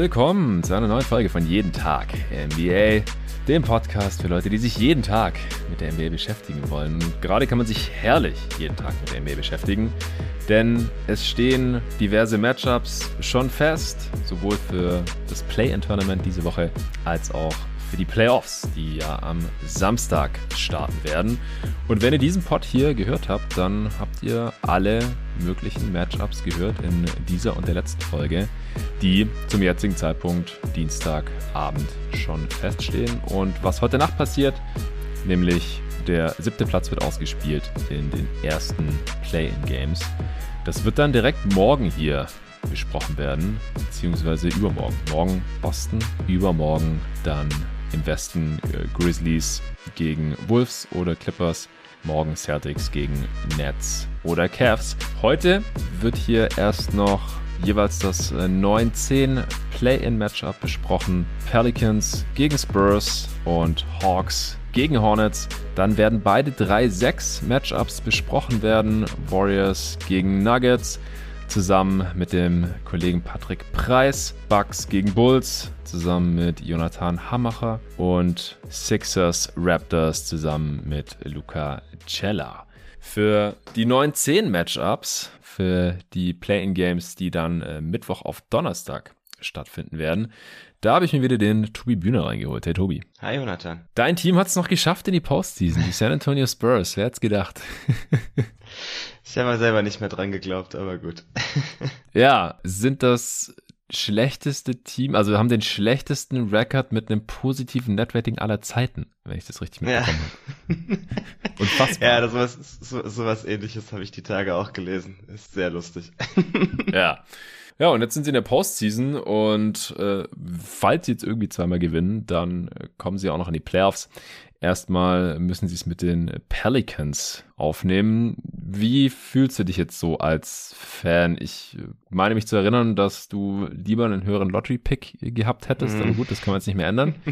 willkommen zu einer neuen Folge von Jeden Tag NBA, dem Podcast für Leute, die sich jeden Tag mit der NBA beschäftigen wollen. Und gerade kann man sich herrlich jeden Tag mit der NBA beschäftigen, denn es stehen diverse Matchups schon fest, sowohl für das Play-In-Tournament diese Woche als auch für die Playoffs, die ja am Samstag starten werden. Und wenn ihr diesen Pod hier gehört habt, dann habt ihr alle möglichen Matchups gehört in dieser und der letzten Folge, die zum jetzigen Zeitpunkt Dienstagabend schon feststehen. Und was heute Nacht passiert, nämlich der siebte Platz wird ausgespielt in den ersten Play-in-Games. Das wird dann direkt morgen hier besprochen werden, beziehungsweise übermorgen. Morgen Boston, übermorgen dann im Westen äh, Grizzlies gegen Wolves oder Clippers. Morgen Celtics gegen Nets oder Cavs. Heute wird hier erst noch jeweils das 9-10 äh, Play-in-Matchup besprochen. Pelicans gegen Spurs und Hawks gegen Hornets. Dann werden beide 3-6 Matchups besprochen werden. Warriors gegen Nuggets zusammen mit dem Kollegen Patrick Preis. Bucks gegen Bulls zusammen mit Jonathan Hammacher und Sixers Raptors zusammen mit Luca Cella. Für die 9-10 Matchups, für die Play-in-Games, die dann äh, Mittwoch auf Donnerstag stattfinden werden, da habe ich mir wieder den Tobi Bühner reingeholt. Hey Tobi. Hi Jonathan. Dein Team hat es noch geschafft in die Postseason, die San Antonio Spurs. Wer hätte gedacht? ich habe mal selber nicht mehr dran geglaubt, aber gut. ja, sind das schlechteste Team, also haben den schlechtesten Rekord mit einem positiven Netrating aller Zeiten, wenn ich das richtig mitbekommen ja. habe. Unfassbar. Ja, das was, so, sowas ähnliches habe ich die Tage auch gelesen. Ist sehr lustig. ja. Ja, und jetzt sind sie in der Postseason und äh, falls sie jetzt irgendwie zweimal gewinnen, dann äh, kommen sie auch noch in die Playoffs. Erstmal müssen sie es mit den Pelicans aufnehmen. Wie fühlst du dich jetzt so als Fan? Ich meine mich zu erinnern, dass du lieber einen höheren Lottery-Pick gehabt hättest, mm. aber gut, das kann man jetzt nicht mehr ändern.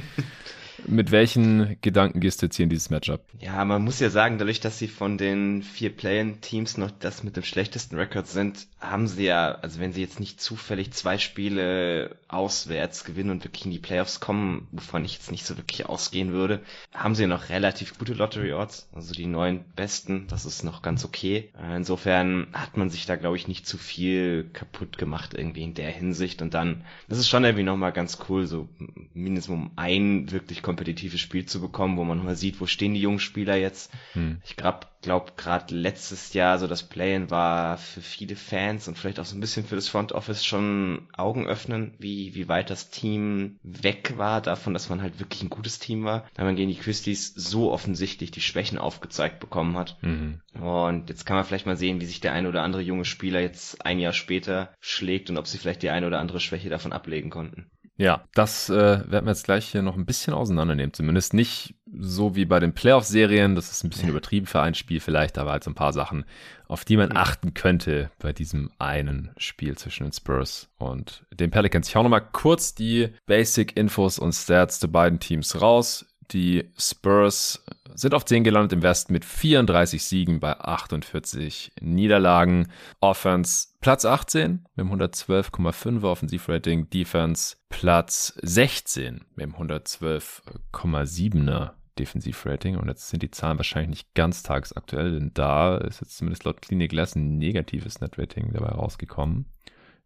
Mit welchen Gedanken gehst du jetzt hier in dieses Matchup? Ja, man muss ja sagen, dadurch, dass sie von den vier Play-in-Teams noch das mit dem schlechtesten Rekord sind, haben sie ja, also wenn sie jetzt nicht zufällig zwei Spiele auswärts gewinnen und wirklich in die Playoffs kommen, wovon ich jetzt nicht so wirklich ausgehen würde, haben sie ja noch relativ gute Lottery-Odds, also die neun besten, das ist noch ganz okay. Insofern hat man sich da, glaube ich, nicht zu viel kaputt gemacht irgendwie in der Hinsicht und dann, das ist schon irgendwie nochmal ganz cool, so mindestens um ein wirklich kompetitives Spiel zu bekommen, wo man mal sieht, wo stehen die jungen Spieler jetzt. Hm. Ich glaube, glaube gerade letztes Jahr so das Play-in war für viele Fans und vielleicht auch so ein bisschen für das Front Office schon Augen öffnen, wie, wie weit das Team weg war davon, dass man halt wirklich ein gutes Team war, da man gegen die Christies so offensichtlich die Schwächen aufgezeigt bekommen hat. Mhm. Und jetzt kann man vielleicht mal sehen, wie sich der eine oder andere junge Spieler jetzt ein Jahr später schlägt und ob sie vielleicht die eine oder andere Schwäche davon ablegen konnten. Ja, das äh, werden wir jetzt gleich hier noch ein bisschen auseinandernehmen. Zumindest nicht so wie bei den Playoff-Serien. Das ist ein bisschen übertrieben für ein Spiel vielleicht, aber halt so ein paar Sachen, auf die man achten könnte bei diesem einen Spiel zwischen den Spurs und den Pelicans. Ich hau nochmal kurz die Basic-Infos und Stats der beiden Teams raus. Die Spurs sind auf 10 gelandet im Westen mit 34 Siegen bei 48 Niederlagen. Offense Platz 18 mit dem 112,5er Offensivrating. Defense Platz 16 mit dem 112,7er Defensivrating. Und jetzt sind die Zahlen wahrscheinlich nicht ganz tagsaktuell, denn da ist jetzt zumindest laut Clinic Glass ein negatives Netrating dabei rausgekommen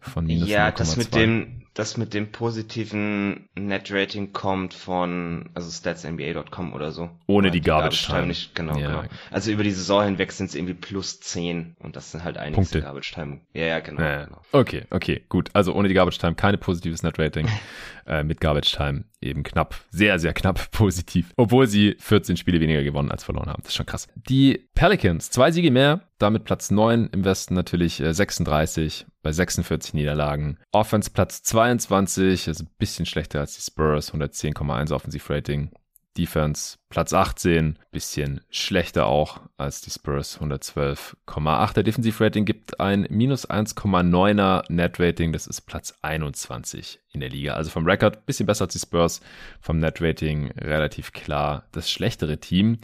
von minus Ja, 0, das mit dem, das mit dem positiven Net-Rating kommt von, also statsnba.com oder so. Ohne die, die Garbage, Time. Nicht, genau, ja. genau. Also über die Saison hinweg sind es irgendwie plus 10 und das sind halt einige Punkte. Garbage Time. Ja, ja, genau, ja, genau. Okay, okay, gut. Also ohne die Garbage Time keine positives Net-Rating. äh, mit Garbage Time eben knapp, sehr, sehr knapp positiv. Obwohl sie 14 Spiele weniger gewonnen als verloren haben. Das ist schon krass. Die Pelicans, zwei Siege mehr, damit Platz 9 im Westen natürlich äh, 36 bei 46 Niederlagen. Offense Platz 22, also ein bisschen schlechter als die Spurs, 110,1 Offensivrating. Defense Platz 18, bisschen schlechter auch als die Spurs 112,8. Der Defensivrating gibt ein minus 1,9er Net-Rating, das ist Platz 21 in der Liga. Also vom Rekord bisschen besser als die Spurs, vom Net-Rating relativ klar das schlechtere Team.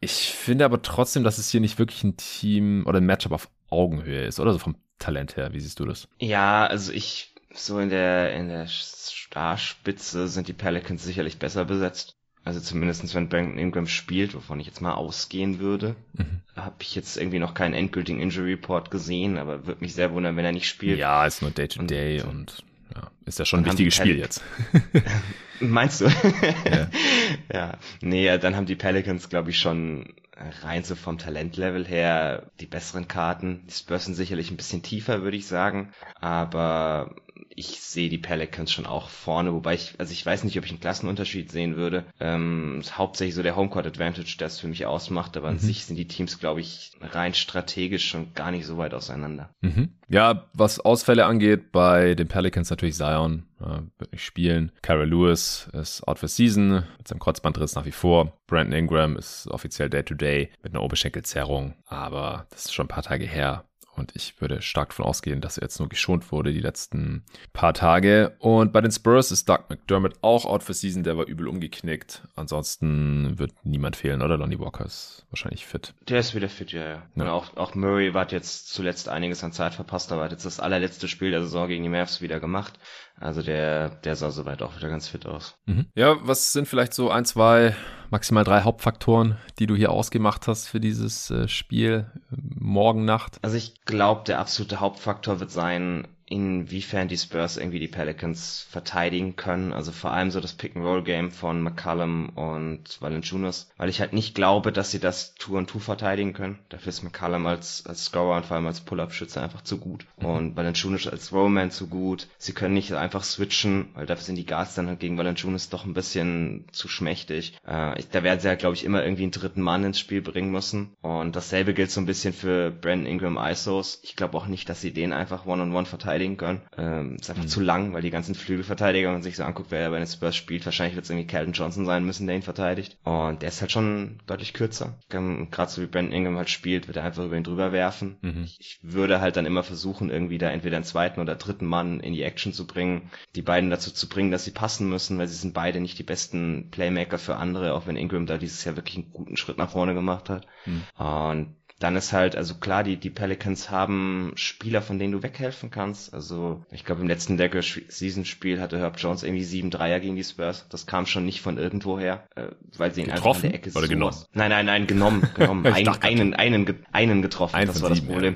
Ich finde aber trotzdem, dass es hier nicht wirklich ein Team oder ein Matchup auf Augenhöhe ist, oder so vom Talent her. Wie siehst du das? Ja, also ich so in der, in der Starspitze sind die Pelicans sicherlich besser besetzt. Also zumindestens wenn Brandon Ingram spielt, wovon ich jetzt mal ausgehen würde, mhm. habe ich jetzt irgendwie noch keinen endgültigen Injury Report gesehen, aber würde mich sehr wundern, wenn er nicht spielt. Ja, ist nur Day to Day und, und ja, ist ja schon ein wichtiges Spiel jetzt. Meinst du? ja. ja. Nee, dann haben die Pelicans, glaube ich, schon rein so vom Talentlevel her die besseren Karten. Die Spurs sind sicherlich ein bisschen tiefer, würde ich sagen. Aber ich sehe die Pelicans schon auch vorne, wobei ich, also ich weiß nicht, ob ich einen Klassenunterschied sehen würde. Ähm, ist hauptsächlich so der Homecourt Advantage, der es für mich ausmacht, aber an mhm. sich sind die Teams, glaube ich, rein strategisch schon gar nicht so weit auseinander. Mhm. Ja, was Ausfälle angeht, bei den Pelicans natürlich Zion, äh, wird nicht spielen. Cara Lewis ist out for season mit seinem Kreuzbandriss nach wie vor. Brandon Ingram ist offiziell Day-to-Day -Day mit einer Oberschenkelzerrung, aber das ist schon ein paar Tage her. Und ich würde stark davon ausgehen, dass er jetzt nur geschont wurde die letzten paar Tage. Und bei den Spurs ist Doug McDermott auch out for season. Der war übel umgeknickt. Ansonsten wird niemand fehlen, oder? Lonnie Walker ist wahrscheinlich fit. Der ist wieder fit, ja, ja. ja. Und auch, auch Murray hat jetzt zuletzt einiges an Zeit verpasst, aber hat jetzt das allerletzte Spiel der Saison gegen die Mavs wieder gemacht. Also der, der sah soweit auch wieder ganz fit aus. Mhm. Ja, was sind vielleicht so ein, zwei, maximal drei Hauptfaktoren, die du hier ausgemacht hast für dieses äh, Spiel äh, morgen Nacht? Also ich glaube, der absolute Hauptfaktor wird sein, inwiefern die Spurs irgendwie die Pelicans verteidigen können. Also vor allem so das Pick-and-Roll-Game von McCallum und Valanciunas, weil ich halt nicht glaube, dass sie das Two und Two verteidigen können. Dafür ist McCallum als, als Scorer und vor allem als Pull-Up-Schütze einfach zu gut. Und Valanciunas als Rollman zu gut. Sie können nicht einfach switchen, weil dafür sind die Guards dann halt gegen Valanciunas doch ein bisschen zu schmächtig. Äh, ich, da werden sie halt, glaube ich, immer irgendwie einen dritten Mann ins Spiel bringen müssen. Und dasselbe gilt so ein bisschen für Brandon Ingram ISOs. Ich glaube auch nicht, dass sie den einfach One-on-One -on -one verteidigen verteidigen können. Ähm, ist einfach mhm. zu lang, weil die ganzen Flügelverteidiger, wenn man sich so anguckt, wer bei den Spurs spielt, wahrscheinlich wird es irgendwie Calvin Johnson sein müssen, der ihn verteidigt. Und der ist halt schon deutlich kürzer. Gerade so wie Brandon Ingram halt spielt, wird er einfach über ihn drüber werfen. Mhm. Ich würde halt dann immer versuchen, irgendwie da entweder einen zweiten oder dritten Mann in die Action zu bringen, die beiden dazu zu bringen, dass sie passen müssen, weil sie sind beide nicht die besten Playmaker für andere, auch wenn Ingram da dieses Jahr wirklich einen guten Schritt nach vorne gemacht hat. Mhm. Und dann ist halt, also klar, die, die Pelicans haben Spieler, von denen du weghelfen kannst. Also ich glaube, im letzten Decker Season Spiel hatte Herb Jones irgendwie sieben Dreier gegen die Spurs. Das kam schon nicht von irgendwoher, äh, weil sie ihn getroffen einfach in der Ecke oder so genommen? Nein, nein, nein, genommen, genommen. Ein, einen, einen, einen getroffen. Ein das war das Problem.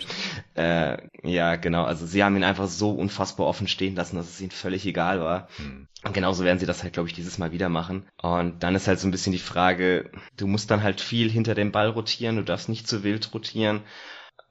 Ja. Äh, ja, genau. Also sie haben ihn einfach so unfassbar offen stehen lassen, dass es ihnen völlig egal war. Hm. Und genauso werden sie das halt, glaube ich, dieses Mal wieder machen. Und dann ist halt so ein bisschen die Frage, du musst dann halt viel hinter dem Ball rotieren, du darfst nicht zu wild rotieren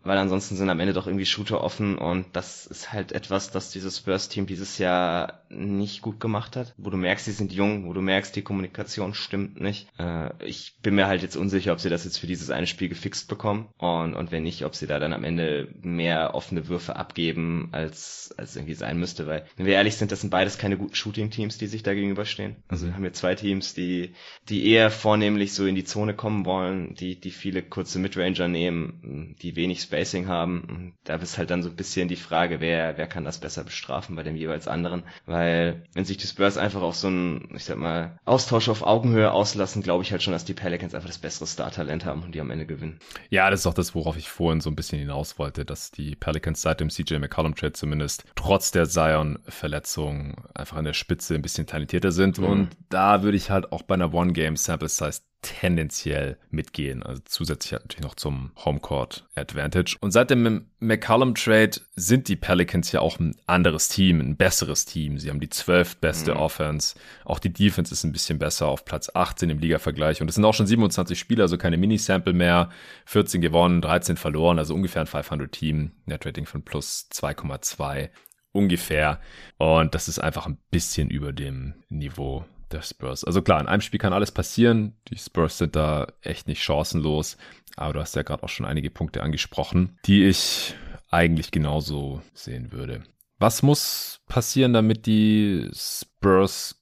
weil ansonsten sind am Ende doch irgendwie Shooter offen und das ist halt etwas, das dieses Spurs-Team dieses Jahr nicht gut gemacht hat, wo du merkst, sie sind jung, wo du merkst, die Kommunikation stimmt nicht. Äh, ich bin mir halt jetzt unsicher, ob sie das jetzt für dieses eine Spiel gefixt bekommen und, und wenn nicht, ob sie da dann am Ende mehr offene Würfe abgeben, als, als irgendwie sein müsste, weil, wenn wir ehrlich sind, das sind beides keine guten Shooting-Teams, die sich da gegenüberstehen. Also wir haben hier zwei Teams, die, die eher vornehmlich so in die Zone kommen wollen, die, die viele kurze Midranger nehmen, die wenig Spacing haben. Da ist halt dann so ein bisschen die Frage, wer, wer kann das besser bestrafen bei dem jeweils anderen. Weil wenn sich die Spurs einfach auf so einen, ich sag mal, Austausch auf Augenhöhe auslassen, glaube ich halt schon, dass die Pelicans einfach das bessere Star-Talent haben und die am Ende gewinnen. Ja, das ist auch das, worauf ich vorhin so ein bisschen hinaus wollte, dass die Pelicans seit dem CJ McCollum-Trade zumindest trotz der Zion-Verletzung einfach an der Spitze ein bisschen talentierter sind. Mhm. Und da würde ich halt auch bei einer One-Game-Sample-Size tendenziell mitgehen. Also zusätzlich natürlich noch zum Homecourt Advantage. Und seit dem McCallum Trade sind die Pelicans ja auch ein anderes Team, ein besseres Team. Sie haben die zwölf beste mhm. Offense. Auch die Defense ist ein bisschen besser auf Platz 18 im Liga-Vergleich. Und es sind auch schon 27 Spieler, also keine Mini-Sample mehr. 14 gewonnen, 13 verloren, also ungefähr ein 500-Team. Net-Rating von plus 2,2 ungefähr. Und das ist einfach ein bisschen über dem Niveau der Spurs. Also klar, in einem Spiel kann alles passieren. Die Spurs sind da echt nicht chancenlos. Aber du hast ja gerade auch schon einige Punkte angesprochen, die ich eigentlich genauso sehen würde. Was muss passieren, damit die Spurs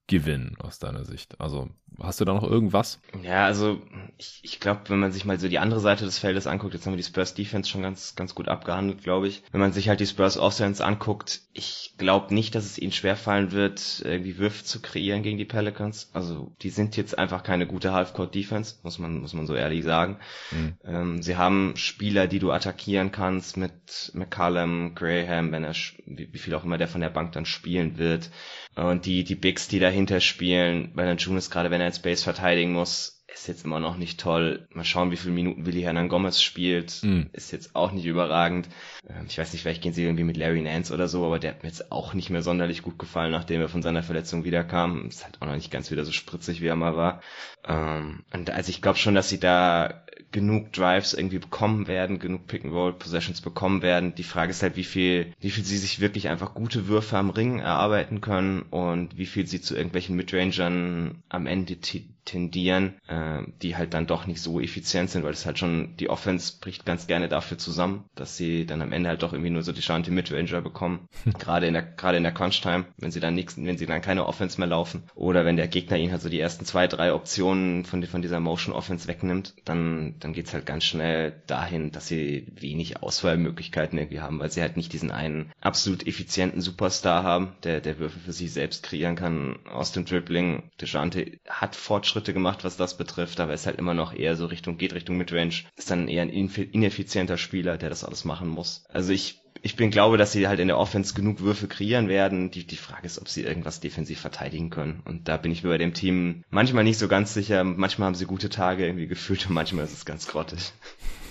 gewinnen aus deiner Sicht? Also hast du da noch irgendwas? Ja, also ich, ich glaube, wenn man sich mal so die andere Seite des Feldes anguckt, jetzt haben wir die Spurs Defense schon ganz, ganz gut abgehandelt, glaube ich. Wenn man sich halt die Spurs Offense anguckt, ich glaube nicht, dass es ihnen schwerfallen wird, irgendwie Würfe zu kreieren gegen die Pelicans. Also die sind jetzt einfach keine gute Half-Court Defense, muss man, muss man so ehrlich sagen. Mhm. Ähm, sie haben Spieler, die du attackieren kannst mit McCallum, Graham, wenn er, wie, wie viel auch immer der von der Bank dann spielen wird. Und die, die Bigs, die dahinter spielen, weil dann Junis gerade, wenn er in Space verteidigen muss, ist jetzt immer noch nicht toll. Mal schauen, wie viele Minuten Willi Hernan Gomez spielt. Mm. Ist jetzt auch nicht überragend. Ähm, ich weiß nicht, vielleicht gehen sie irgendwie mit Larry Nance oder so, aber der hat mir jetzt auch nicht mehr sonderlich gut gefallen, nachdem er von seiner Verletzung wiederkam. Ist halt auch noch nicht ganz wieder so spritzig, wie er mal war. Ähm, und also ich glaube schon, dass sie da genug Drives irgendwie bekommen werden, genug Pick-and-Roll-Possessions bekommen werden. Die Frage ist halt, wie viel, wie viel sie sich wirklich einfach gute Würfe am Ring erarbeiten können und wie viel sie zu irgendwelchen Midrangern am Ende tendieren, äh, die halt dann doch nicht so effizient sind, weil es halt schon, die Offense bricht ganz gerne dafür zusammen, dass sie dann am Ende halt doch irgendwie nur so die Shanty Midranger bekommen. gerade in der, gerade in der Crunch-Time, wenn sie dann nichts, wenn sie dann keine Offense mehr laufen. Oder wenn der Gegner ihnen halt so die ersten zwei, drei Optionen von, von dieser Motion Offense wegnimmt, dann, dann geht's halt ganz schnell dahin, dass sie wenig Auswahlmöglichkeiten irgendwie haben, weil sie halt nicht diesen einen absolut effizienten Superstar haben, der, der Würfe für sich selbst kreieren kann aus dem Dribbling. Dejante hat Fortschritte Fortschritte gemacht, was das betrifft, aber ist halt immer noch eher so Richtung, geht Richtung Midrange. Ist dann eher ein ineffizienter Spieler, der das alles machen muss. Also ich ich bin glaube, dass sie halt in der Offense genug Würfe kreieren werden. Die, die Frage ist, ob sie irgendwas defensiv verteidigen können. Und da bin ich mir bei dem Team manchmal nicht so ganz sicher. Manchmal haben sie gute Tage irgendwie gefühlt und manchmal ist es ganz grottig.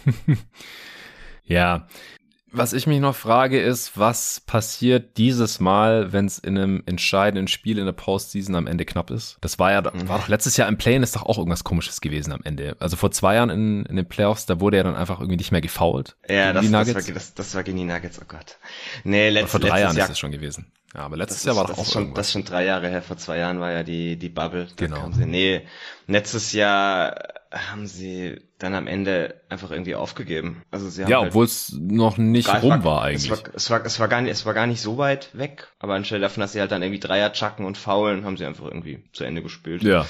ja, was ich mich noch frage, ist, was passiert dieses Mal, wenn es in einem entscheidenden Spiel in der Postseason am Ende knapp ist? Das war ja, war doch letztes Jahr im Play-In ist doch auch irgendwas komisches gewesen am Ende. Also vor zwei Jahren in, in den Playoffs, da wurde er dann einfach irgendwie nicht mehr gefoult. Ja, das, das, war, das, das war gegen die Nuggets, oh Gott. Nee, letzt, vor drei Jahren Jahr, ist es schon gewesen. Ja, aber letztes Jahr war doch auch schon, irgendwas. Das ist schon drei Jahre her. Vor zwei Jahren war ja die, die Bubble. Genau. Sie, nee, letztes Jahr haben sie dann am Ende einfach irgendwie aufgegeben. Also sie haben ja, halt obwohl es noch nicht rum war, war eigentlich. Es war, es war, es war gar nicht, es war gar nicht so weit weg. Aber anstelle davon, dass sie halt dann irgendwie Dreier chucken und faulen, haben sie einfach irgendwie zu Ende gespielt. Ja.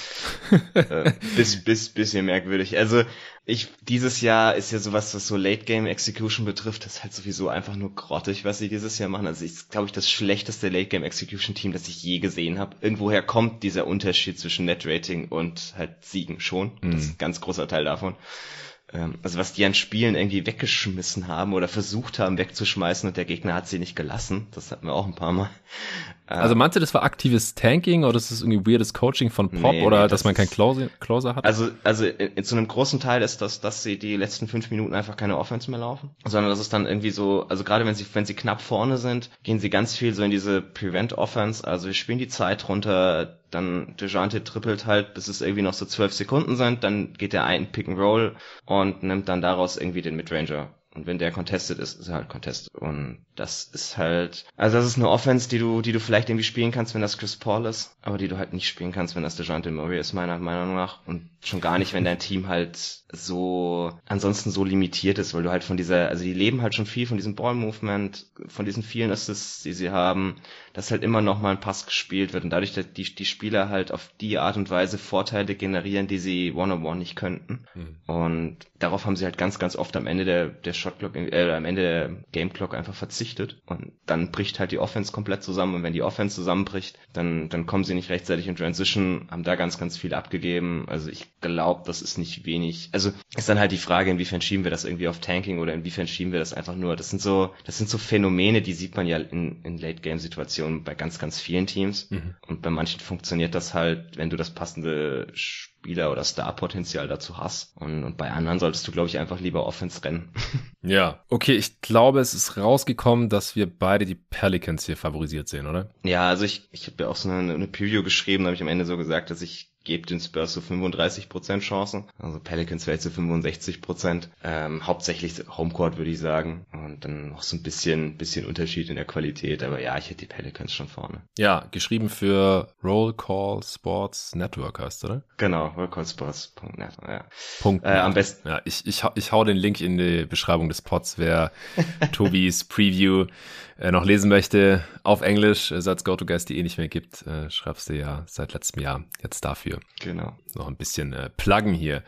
äh, bis, bis, bisschen merkwürdig. Also ich, dieses Jahr ist ja sowas, was so Late Game Execution betrifft, das ist halt sowieso einfach nur grottig, was sie dieses Jahr machen. Also ich glaube ich das schlechteste Late Game Execution Team, das ich je gesehen habe. Irgendwoher kommt dieser Unterschied zwischen Net Rating und halt Siegen schon. Mhm. Das ist ein ganz großer Teil davon also was die an Spielen irgendwie weggeschmissen haben oder versucht haben wegzuschmeißen und der Gegner hat sie nicht gelassen. Das hatten wir auch ein paar Mal. Also meinst du, das war aktives Tanking oder ist das irgendwie weirdes Coaching von Pop nee, oder nee, dass man keinen Closer, Closer hat? Also, also in, in, zu einem großen Teil ist das, dass sie die letzten fünf Minuten einfach keine Offense mehr laufen, sondern das ist dann irgendwie so, also gerade wenn sie, wenn sie knapp vorne sind, gehen sie ganz viel so in diese Prevent Offense, also wir spielen die Zeit runter, dann Dejante trippelt halt, bis es irgendwie noch so zwölf Sekunden sind, dann geht er ein Pick and Roll und nimmt dann daraus irgendwie den Midranger und wenn der contested ist, ist er halt contested. Und das ist halt, also das ist eine Offense, die du, die du vielleicht irgendwie spielen kannst, wenn das Chris Paul ist, aber die du halt nicht spielen kannst, wenn das DeJounte Murray ist, meiner Meinung nach. Und schon gar nicht, wenn dein Team halt so, ansonsten so limitiert ist, weil du halt von dieser, also die leben halt schon viel von diesem Ball-Movement, von diesen vielen Assists, die sie haben, dass halt immer noch mal ein Pass gespielt wird und dadurch dass die, die Spieler halt auf die Art und Weise Vorteile generieren, die sie one-on-one -on -one nicht könnten. Mhm. Und darauf haben sie halt ganz, ganz oft am Ende der, der Shotclock, äh, am Ende der Game Clock einfach verzichtet. Und dann bricht halt die Offense komplett zusammen. Und wenn die Offense zusammenbricht, dann, dann kommen sie nicht rechtzeitig in Transition, haben da ganz, ganz viel abgegeben. Also ich glaube, das ist nicht wenig. Also ist dann halt die Frage, inwiefern schieben wir das irgendwie auf Tanking oder inwiefern schieben wir das einfach nur. Das sind so, das sind so Phänomene, die sieht man ja in, in Late-Game-Situationen bei ganz, ganz vielen Teams. Mhm. Und bei manchen funktioniert das halt, wenn du das passende Spieler oder Starpotenzial dazu hast. Und, und bei anderen solltest du, glaube ich, einfach lieber Offense rennen. Ja, okay, ich glaube, es ist rausgekommen, dass wir beide die Pelicans hier favorisiert sehen, oder? Ja, also ich, ich habe ja auch so eine, eine Preview geschrieben, da habe ich am Ende so gesagt, dass ich gebe den Spurs so 35% Chancen. Also Pelicans vielleicht so 65%. Ähm, hauptsächlich Homecourt würde ich sagen. Und dann noch so ein bisschen, bisschen Unterschied in der Qualität. Aber ja, ich hätte die Pelicans schon vorne. Ja, geschrieben für Roll Call Sports Network heißt, oder? Genau, rollcallsports.net, ja. Punkt. Äh, am besten. Ja, ich, ich, ich hau den Link in die Beschreibung des Pods, wer Tobis Preview äh, noch lesen möchte, auf Englisch, äh, seit GoToGuys die eh nicht mehr gibt, äh, schreibst du ja seit letztem Jahr jetzt dafür. Genau. Noch ein bisschen äh, pluggen hier.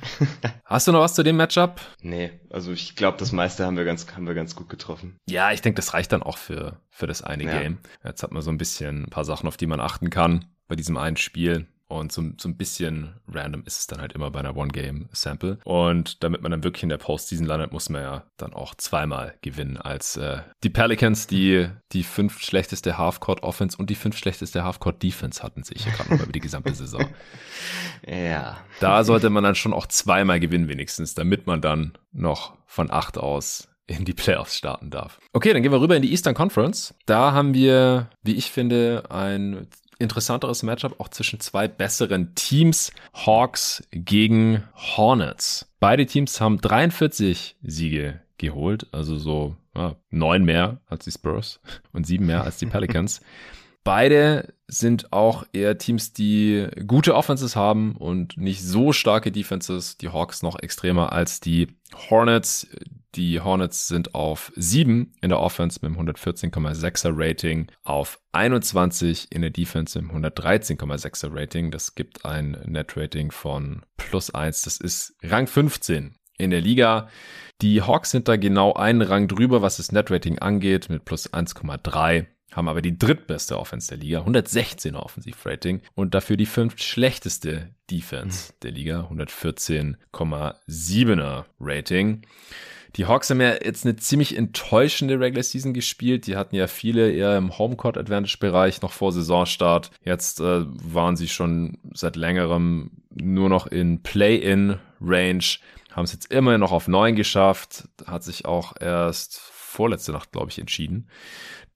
Hast du noch was zu dem Matchup? Nee, also ich glaube, das meiste haben wir ganz, haben wir ganz gut getroffen. Ja, ich denke, das reicht dann auch für, für das eine ja. Game. Jetzt hat man so ein bisschen ein paar Sachen, auf die man achten kann bei diesem einen Spiel. Und so, so ein bisschen random ist es dann halt immer bei einer One-Game-Sample. Und damit man dann wirklich in der Postseason landet, muss man ja dann auch zweimal gewinnen als äh, die Pelicans, die die fünf schlechteste Half-Court-Offense und die fünf schlechteste Half-Court-Defense hatten, sehe ich ja gerade mal über die gesamte Saison. Ja. Da sollte man dann schon auch zweimal gewinnen wenigstens, damit man dann noch von acht aus in die Playoffs starten darf. Okay, dann gehen wir rüber in die Eastern Conference. Da haben wir, wie ich finde, ein interessanteres Matchup auch zwischen zwei besseren Teams. Hawks gegen Hornets. Beide Teams haben 43 Siege geholt, also so ja, neun mehr als die Spurs und sieben mehr als die Pelicans. Beide sind auch eher Teams, die gute Offenses haben und nicht so starke Defenses. Die Hawks noch extremer als die Hornets. Die Hornets sind auf 7 in der Offense mit einem 114,6er Rating, auf 21 in der Defense mit einem 113,6er Rating. Das gibt ein Net Rating von plus 1. Das ist Rang 15 in der Liga. Die Hawks sind da genau einen Rang drüber, was das Net Rating angeht, mit plus 1,3 haben aber die drittbeste Offense der Liga, 116er Offensivrating und dafür die fünft schlechteste Defense der Liga, 114,7er Rating. Die Hawks haben ja jetzt eine ziemlich enttäuschende Regular Season gespielt. Die hatten ja viele eher im Homecourt Advantage Bereich noch vor Saisonstart. Jetzt äh, waren sie schon seit längerem nur noch in Play-in Range, haben es jetzt immerhin noch auf neun geschafft, hat sich auch erst vorletzte Nacht, glaube ich, entschieden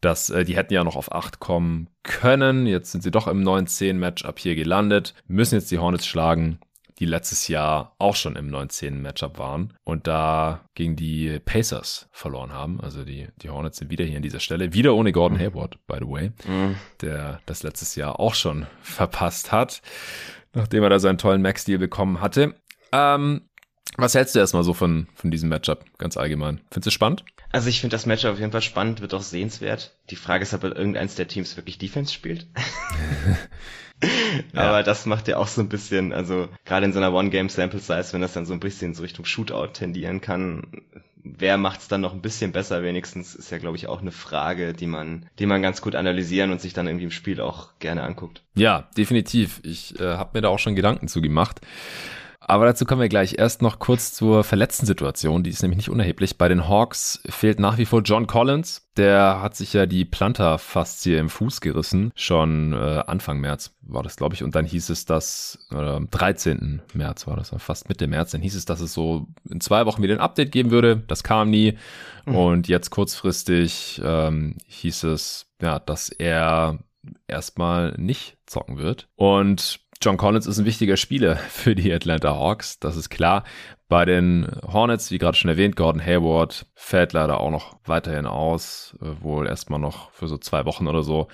dass äh, die hätten ja noch auf 8 kommen können. Jetzt sind sie doch im 9-10-Matchup hier gelandet, müssen jetzt die Hornets schlagen, die letztes Jahr auch schon im 9-10-Matchup waren und da gegen die Pacers verloren haben. Also die, die Hornets sind wieder hier an dieser Stelle, wieder ohne Gordon mhm. Hayward, by the way, mhm. der das letztes Jahr auch schon verpasst hat, nachdem er da seinen tollen Max-Deal bekommen hatte. Ähm, was hältst du erstmal so von, von diesem Matchup ganz allgemein? Findest du es spannend? Also ich finde das Matchup auf jeden Fall spannend, wird auch sehenswert. Die Frage ist, ob irgendeins der Teams wirklich Defense spielt. ja. Aber das macht ja auch so ein bisschen, also gerade in so einer One-Game-Sample-Size, wenn das dann so ein bisschen so Richtung Shootout tendieren kann, wer macht's dann noch ein bisschen besser wenigstens, ist ja glaube ich auch eine Frage, die man, die man ganz gut analysieren und sich dann irgendwie im Spiel auch gerne anguckt. Ja, definitiv. Ich äh, habe mir da auch schon Gedanken zu gemacht. Aber dazu kommen wir gleich. Erst noch kurz zur verletzten Situation. Die ist nämlich nicht unerheblich. Bei den Hawks fehlt nach wie vor John Collins. Der hat sich ja die Plantarfaszie im Fuß gerissen. Schon äh, Anfang März war das, glaube ich. Und dann hieß es, dass, äh, 13. März war das, fast Mitte März. Dann hieß es, dass es so in zwei Wochen wieder ein Update geben würde. Das kam nie. Mhm. Und jetzt kurzfristig ähm, hieß es, ja, dass er erstmal nicht zocken wird. Und John Collins ist ein wichtiger Spieler für die Atlanta Hawks, das ist klar. Bei den Hornets, wie gerade schon erwähnt, Gordon Hayward fällt leider auch noch weiterhin aus, äh, wohl erstmal noch für so zwei Wochen oder so,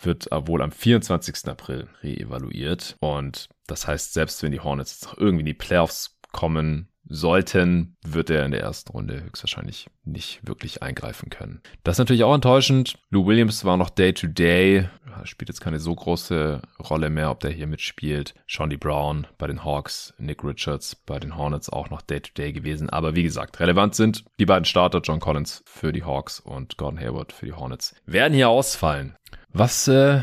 wird wohl am 24. April reevaluiert. Und das heißt, selbst wenn die Hornets jetzt noch irgendwie in die Playoffs kommen, sollten, wird er in der ersten Runde höchstwahrscheinlich nicht wirklich eingreifen können. Das ist natürlich auch enttäuschend. Lou Williams war noch Day-to-Day, -Day, spielt jetzt keine so große Rolle mehr, ob der hier mitspielt. Shawnee Brown bei den Hawks, Nick Richards bei den Hornets auch noch Day-to-Day -Day gewesen. Aber wie gesagt, relevant sind die beiden Starter, John Collins für die Hawks und Gordon Hayward für die Hornets, werden hier ausfallen. Was äh,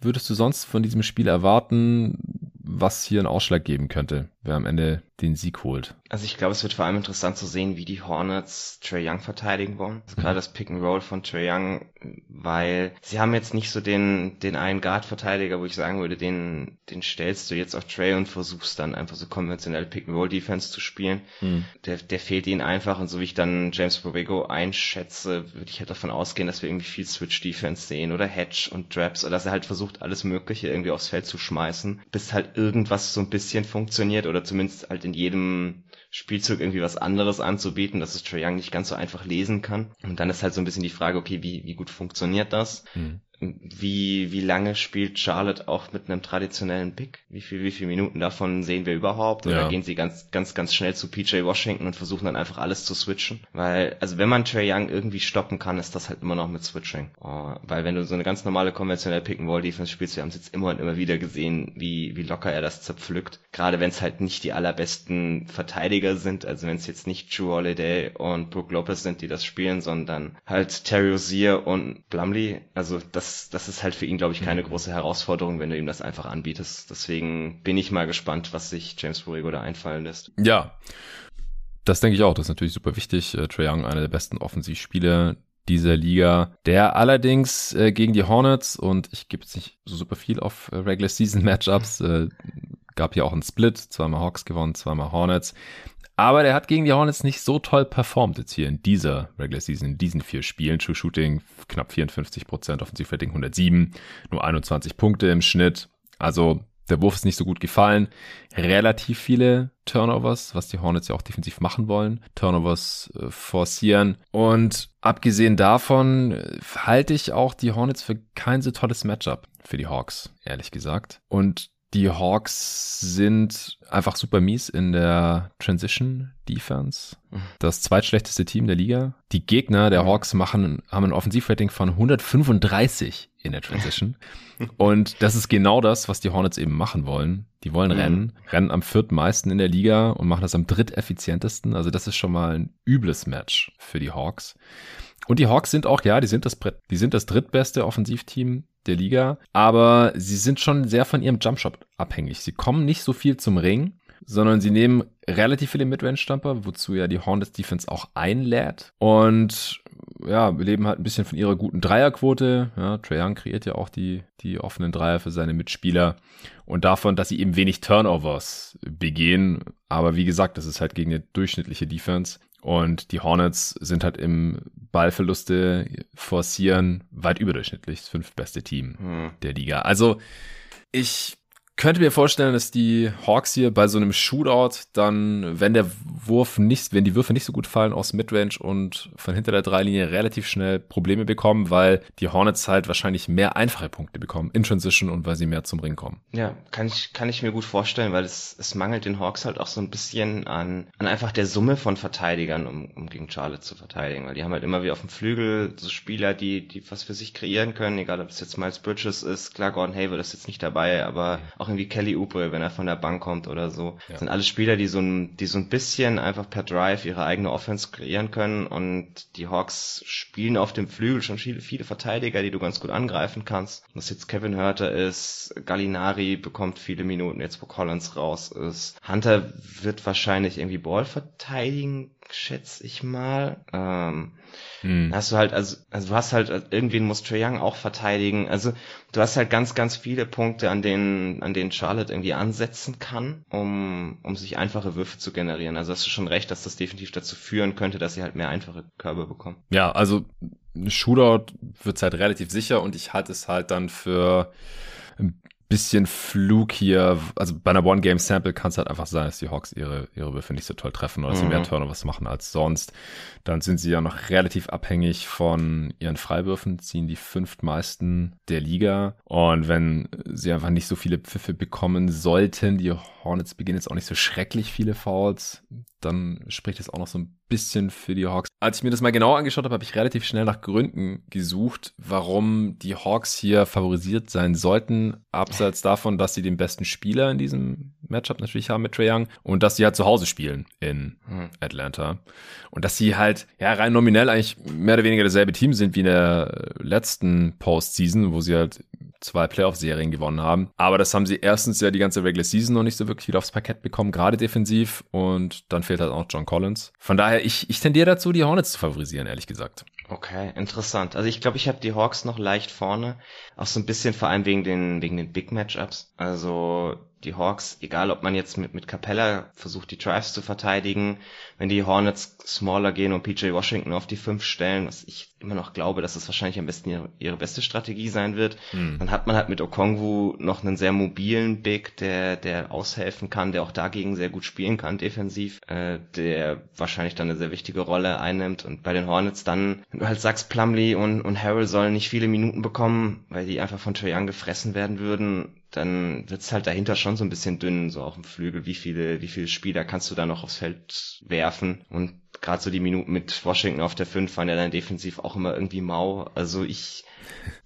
würdest du sonst von diesem Spiel erwarten? was hier einen Ausschlag geben könnte, wer am Ende den Sieg holt. Also ich glaube, es wird vor allem interessant zu sehen, wie die Hornets Trey Young verteidigen wollen. Also mhm. gerade das Pick and Roll von Trey Young, weil sie haben jetzt nicht so den, den einen Guard-Verteidiger, wo ich sagen würde, den, den stellst du jetzt auf Trey und versuchst dann einfach so konventionell Pick and Roll Defense zu spielen. Mhm. Der, der fehlt ihnen einfach und so wie ich dann James Borrego einschätze, würde ich halt davon ausgehen, dass wir irgendwie viel Switch Defense sehen oder Hedge und Traps oder dass er halt versucht, alles Mögliche irgendwie aufs Feld zu schmeißen, bis halt irgendwas so ein bisschen funktioniert oder zumindest halt in jedem Spielzug irgendwie was anderes anzubieten, dass es Trae Young nicht ganz so einfach lesen kann. Und dann ist halt so ein bisschen die Frage, okay, wie, wie gut funktioniert das? Mhm. Wie, wie lange spielt Charlotte auch mit einem traditionellen Pick? Wie viel, wie viele Minuten davon sehen wir überhaupt? Oder ja. gehen sie ganz, ganz, ganz schnell zu PJ Washington und versuchen dann einfach alles zu switchen? Weil, also wenn man Trey Young irgendwie stoppen kann, ist das halt immer noch mit Switching. Oh, weil wenn du so eine ganz normale konventionelle Pick-and-Roll-Defense spielst, wir haben es jetzt immer und immer wieder gesehen, wie, wie locker er das zerpflückt. Gerade wenn es halt nicht die allerbesten Verteidiger sind, also wenn es jetzt nicht Drew Holiday und Brooke Lopez sind, die das spielen, sondern halt Terry Rozier und Blumley. Also das, das ist halt für ihn, glaube ich, keine mhm. große Herausforderung, wenn du ihm das einfach anbietest. Deswegen bin ich mal gespannt, was sich James Borrego da einfallen lässt. Ja, das denke ich auch. Das ist natürlich super wichtig. Äh, Trae Young, einer der besten Offensivspieler dieser Liga, der allerdings äh, gegen die Hornets und ich gebe jetzt nicht so super viel auf äh, Regular Season Matchups, äh, gab ja auch einen Split, zweimal Hawks gewonnen, zweimal Hornets. Aber der hat gegen die Hornets nicht so toll performt jetzt hier in dieser Regular Season, in diesen vier Spielen. True Shooting knapp 54 Prozent, Offensivrating 107, nur 21 Punkte im Schnitt. Also der Wurf ist nicht so gut gefallen. Relativ viele Turnovers, was die Hornets ja auch defensiv machen wollen. Turnovers äh, forcieren. Und abgesehen davon äh, halte ich auch die Hornets für kein so tolles Matchup für die Hawks, ehrlich gesagt. Und die Hawks sind einfach super mies in der Transition Defense. Das zweitschlechteste Team der Liga. Die Gegner der Hawks machen, haben ein Offensivrating von 135 in der Transition. Und das ist genau das, was die Hornets eben machen wollen. Die wollen mhm. rennen, rennen am viertmeisten in der Liga und machen das am dritteffizientesten. Also das ist schon mal ein übles Match für die Hawks. Und die Hawks sind auch, ja, die sind das, die sind das drittbeste Offensivteam der Liga, aber sie sind schon sehr von ihrem Jumpshot abhängig. Sie kommen nicht so viel zum Ring, sondern sie nehmen relativ viele Midrange-Stamper, wozu ja die Hornets Defense auch einlädt. Und ja, wir leben halt ein bisschen von ihrer guten Dreierquote. Ja, Trae Young kreiert ja auch die, die offenen Dreier für seine Mitspieler. Und davon, dass sie eben wenig Turnovers begehen. Aber wie gesagt, das ist halt gegen eine durchschnittliche Defense. Und die Hornets sind halt im Ballverluste forcieren weit überdurchschnittlich. Das fünftbeste Team hm. der Liga. Also ich könnte mir vorstellen, dass die Hawks hier bei so einem Shootout dann, wenn der Wurf nicht, wenn die Würfe nicht so gut fallen aus Midrange und von hinter der Dreilinie relativ schnell Probleme bekommen, weil die Hornets halt wahrscheinlich mehr einfache Punkte bekommen in Transition und weil sie mehr zum Ring kommen. Ja, kann ich, kann ich mir gut vorstellen, weil es, es mangelt den Hawks halt auch so ein bisschen an, an einfach der Summe von Verteidigern, um, um gegen Charlotte zu verteidigen, weil die haben halt immer wie auf dem Flügel so Spieler, die, die was für sich kreieren können, egal ob es jetzt Miles Bridges ist, klar, Gordon Hayward ist jetzt nicht dabei, aber auch irgendwie Kelly Oubre, wenn er von der Bank kommt oder so. Ja. Das sind alles Spieler, die so ein, die so ein bisschen einfach per Drive ihre eigene Offense kreieren können und die Hawks spielen auf dem Flügel schon viele, viele Verteidiger, die du ganz gut angreifen kannst. Was jetzt Kevin Hörter ist, Gallinari bekommt viele Minuten, jetzt wo Collins raus ist. Hunter wird wahrscheinlich irgendwie Ball verteidigen, schätze ich mal. Ähm, hm. Hast du halt, also, also du hast halt, irgendwen muss Trae Young auch verteidigen. Also du hast halt ganz, ganz viele Punkte, an denen, an denen Charlotte irgendwie ansetzen kann, um, um sich einfache Würfe zu generieren. Also hast du schon recht, dass das definitiv dazu führen könnte, dass sie halt mehr einfache Körbe bekommen. Ja, also ein Shootout wird's halt relativ sicher und ich halte es halt dann für ein bisschen Flug hier. Also bei einer One-Game-Sample kann es halt einfach sein, dass die Hawks ihre, ihre Würfe nicht so toll treffen oder mhm. sie mehr Turnovers machen als sonst. Dann sind sie ja noch relativ abhängig von ihren Freiwürfen, ziehen die fünftmeisten der Liga. Und wenn sie einfach nicht so viele Pfiffe bekommen sollten, die Hornets beginnen jetzt auch nicht so schrecklich viele Fouls, dann spricht es auch noch so ein bisschen für die Hawks. Als ich mir das mal genau angeschaut habe, habe ich relativ schnell nach Gründen gesucht, warum die Hawks hier favorisiert sein sollten, abseits davon, dass sie den besten Spieler in diesem Matchup natürlich haben mit Trae Young und dass sie halt zu Hause spielen in hm. Atlanta und dass sie halt ja rein nominell eigentlich mehr oder weniger dasselbe Team sind wie in der letzten Postseason, wo sie halt zwei Playoff-Serien gewonnen haben. Aber das haben sie erstens ja die ganze Regular Season noch nicht so wirklich wieder aufs Parkett bekommen, gerade defensiv. Und dann fehlt halt auch John Collins. Von daher, ich, ich tendiere dazu, die Hornets zu favorisieren, ehrlich gesagt. Okay, interessant. Also ich glaube, ich habe die Hawks noch leicht vorne. Auch so ein bisschen vor allem wegen den, wegen den Big Matchups. Also die Hawks, egal ob man jetzt mit, mit Capella versucht, die Drives zu verteidigen, wenn die Hornets smaller gehen und PJ Washington auf die 5 stellen, was ich immer noch glaube, dass das wahrscheinlich am besten ihre, ihre beste Strategie sein wird, hm. dann hat man halt mit Okongwu noch einen sehr mobilen Big, der, der aushelfen kann, der auch dagegen sehr gut spielen kann, defensiv, äh, der wahrscheinlich dann eine sehr wichtige Rolle einnimmt und bei den Hornets dann, wenn du halt sagst, Plumlee und, und Harrell sollen nicht viele Minuten bekommen, weil die einfach von Trae Young gefressen werden würden, dann wird's halt dahinter schon so ein bisschen dünn, so auf dem Flügel. Wie viele, wie viele Spieler kannst du da noch aufs Feld werfen? Und gerade so die Minuten mit Washington auf der 5 waren ja dann defensiv auch immer irgendwie mau. Also ich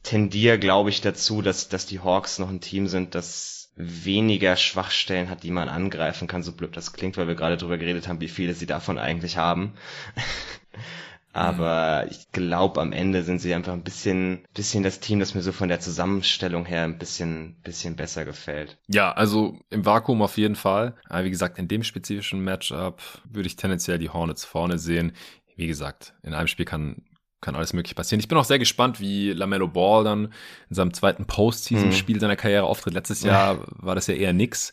tendiere, glaube ich, dazu, dass, dass die Hawks noch ein Team sind, das weniger Schwachstellen hat, die man angreifen kann, so blöd das klingt, weil wir gerade drüber geredet haben, wie viele sie davon eigentlich haben. Aber mhm. ich glaube, am Ende sind sie einfach ein bisschen, bisschen das Team, das mir so von der Zusammenstellung her ein bisschen, bisschen besser gefällt. Ja, also im Vakuum auf jeden Fall. Aber wie gesagt, in dem spezifischen Matchup würde ich tendenziell die Hornets vorne sehen. Wie gesagt, in einem Spiel kann kann alles mögliche passieren. Ich bin auch sehr gespannt, wie Lamello Ball dann in seinem zweiten Postseason-Spiel mhm. seiner Karriere auftritt. Letztes Jahr war das ja eher nix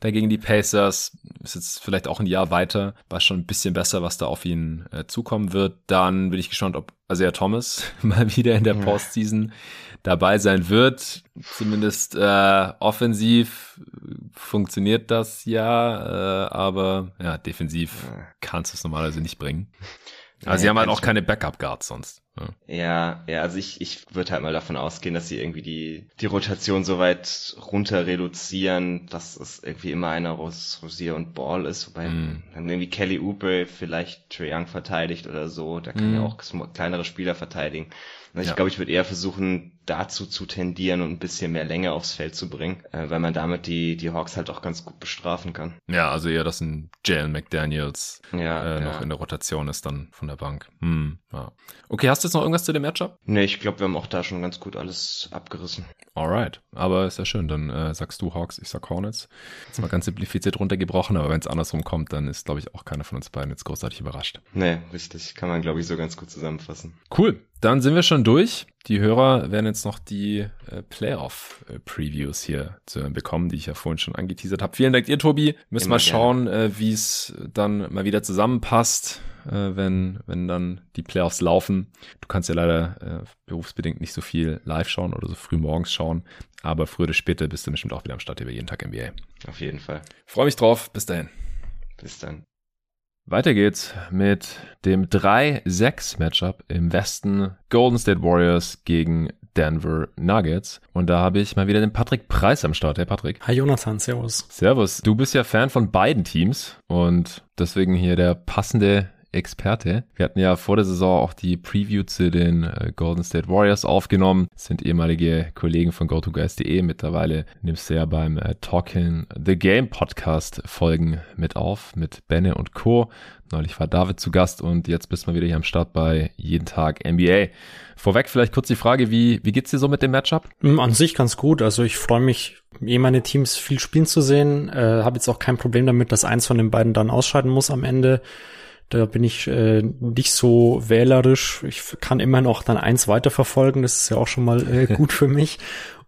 da gegen die Pacers. Ist jetzt vielleicht auch ein Jahr weiter. War schon ein bisschen besser, was da auf ihn äh, zukommen wird. Dann bin ich gespannt, ob Isaiah Thomas mal wieder in der Postseason dabei sein wird. Zumindest äh, offensiv funktioniert das ja, äh, aber ja, defensiv kannst du es normalerweise nicht bringen. Also sie haben halt auch keine Backup-Guards sonst. Ja. ja, ja, also ich, ich würde halt mal davon ausgehen, dass sie irgendwie die, die Rotation so weit runter reduzieren, dass es irgendwie immer einer Ros Rosier und Ball ist, wobei mm. dann irgendwie Kelly Oubre vielleicht Trae Young verteidigt oder so, da kann mm. ja auch kleinere Spieler verteidigen. Ja. Ich glaube, ich würde eher versuchen, dazu zu tendieren und ein bisschen mehr Länge aufs Feld zu bringen, äh, weil man damit die, die Hawks halt auch ganz gut bestrafen kann. Ja, also eher, dass ein Jalen McDaniels ja, äh, noch ja. in der Rotation ist dann von der Bank. Hm, ja. Okay, hast du jetzt noch irgendwas zu dem Matchup? Nee, ich glaube, wir haben auch da schon ganz gut alles abgerissen. Alright, aber ist ja schön, dann äh, sagst du Hawks, ich sag Hornets. Jetzt mal ganz simplifiziert runtergebrochen, aber wenn es andersrum kommt, dann ist, glaube ich, auch keiner von uns beiden jetzt großartig überrascht. Nee, richtig. Kann man, glaube ich, so ganz gut zusammenfassen. Cool. Dann sind wir schon durch. Die Hörer werden jetzt noch die äh, Playoff-Previews hier zu hören bekommen, die ich ja vorhin schon angeteasert habe. Vielen Dank dir, Tobi. Müssen Immer mal schauen, äh, wie es dann mal wieder zusammenpasst, äh, wenn, wenn dann die Playoffs laufen. Du kannst ja leider äh, berufsbedingt nicht so viel live schauen oder so früh morgens schauen. Aber früher oder später bist du bestimmt auch wieder am Start über jeden Tag NBA. Auf jeden Fall. Freue mich drauf. Bis dahin. Bis dann. Weiter geht's mit dem 3-6-Matchup im Westen. Golden State Warriors gegen Denver Nuggets. Und da habe ich mal wieder den Patrick Preis am Start. Hey Patrick. Hi Jonathan, servus. Servus. Du bist ja Fan von beiden Teams und deswegen hier der passende Experte. Wir hatten ja vor der Saison auch die Preview zu den äh, Golden State Warriors aufgenommen. Sind ehemalige Kollegen von GoToGuys.de. Mittlerweile nimmst du ja beim äh, Talking the Game Podcast Folgen mit auf, mit Benne und Co. Neulich war David zu Gast und jetzt bist du mal wieder hier am Start bei Jeden Tag NBA. Vorweg vielleicht kurz die Frage, wie, wie geht's dir so mit dem Matchup? Mm, an sich ganz gut. Also ich freue mich, eh meine Teams viel spielen zu sehen. Äh, Habe jetzt auch kein Problem damit, dass eins von den beiden dann ausscheiden muss am Ende. Da bin ich äh, nicht so wählerisch. Ich kann immer noch dann eins weiterverfolgen. Das ist ja auch schon mal äh, gut für mich.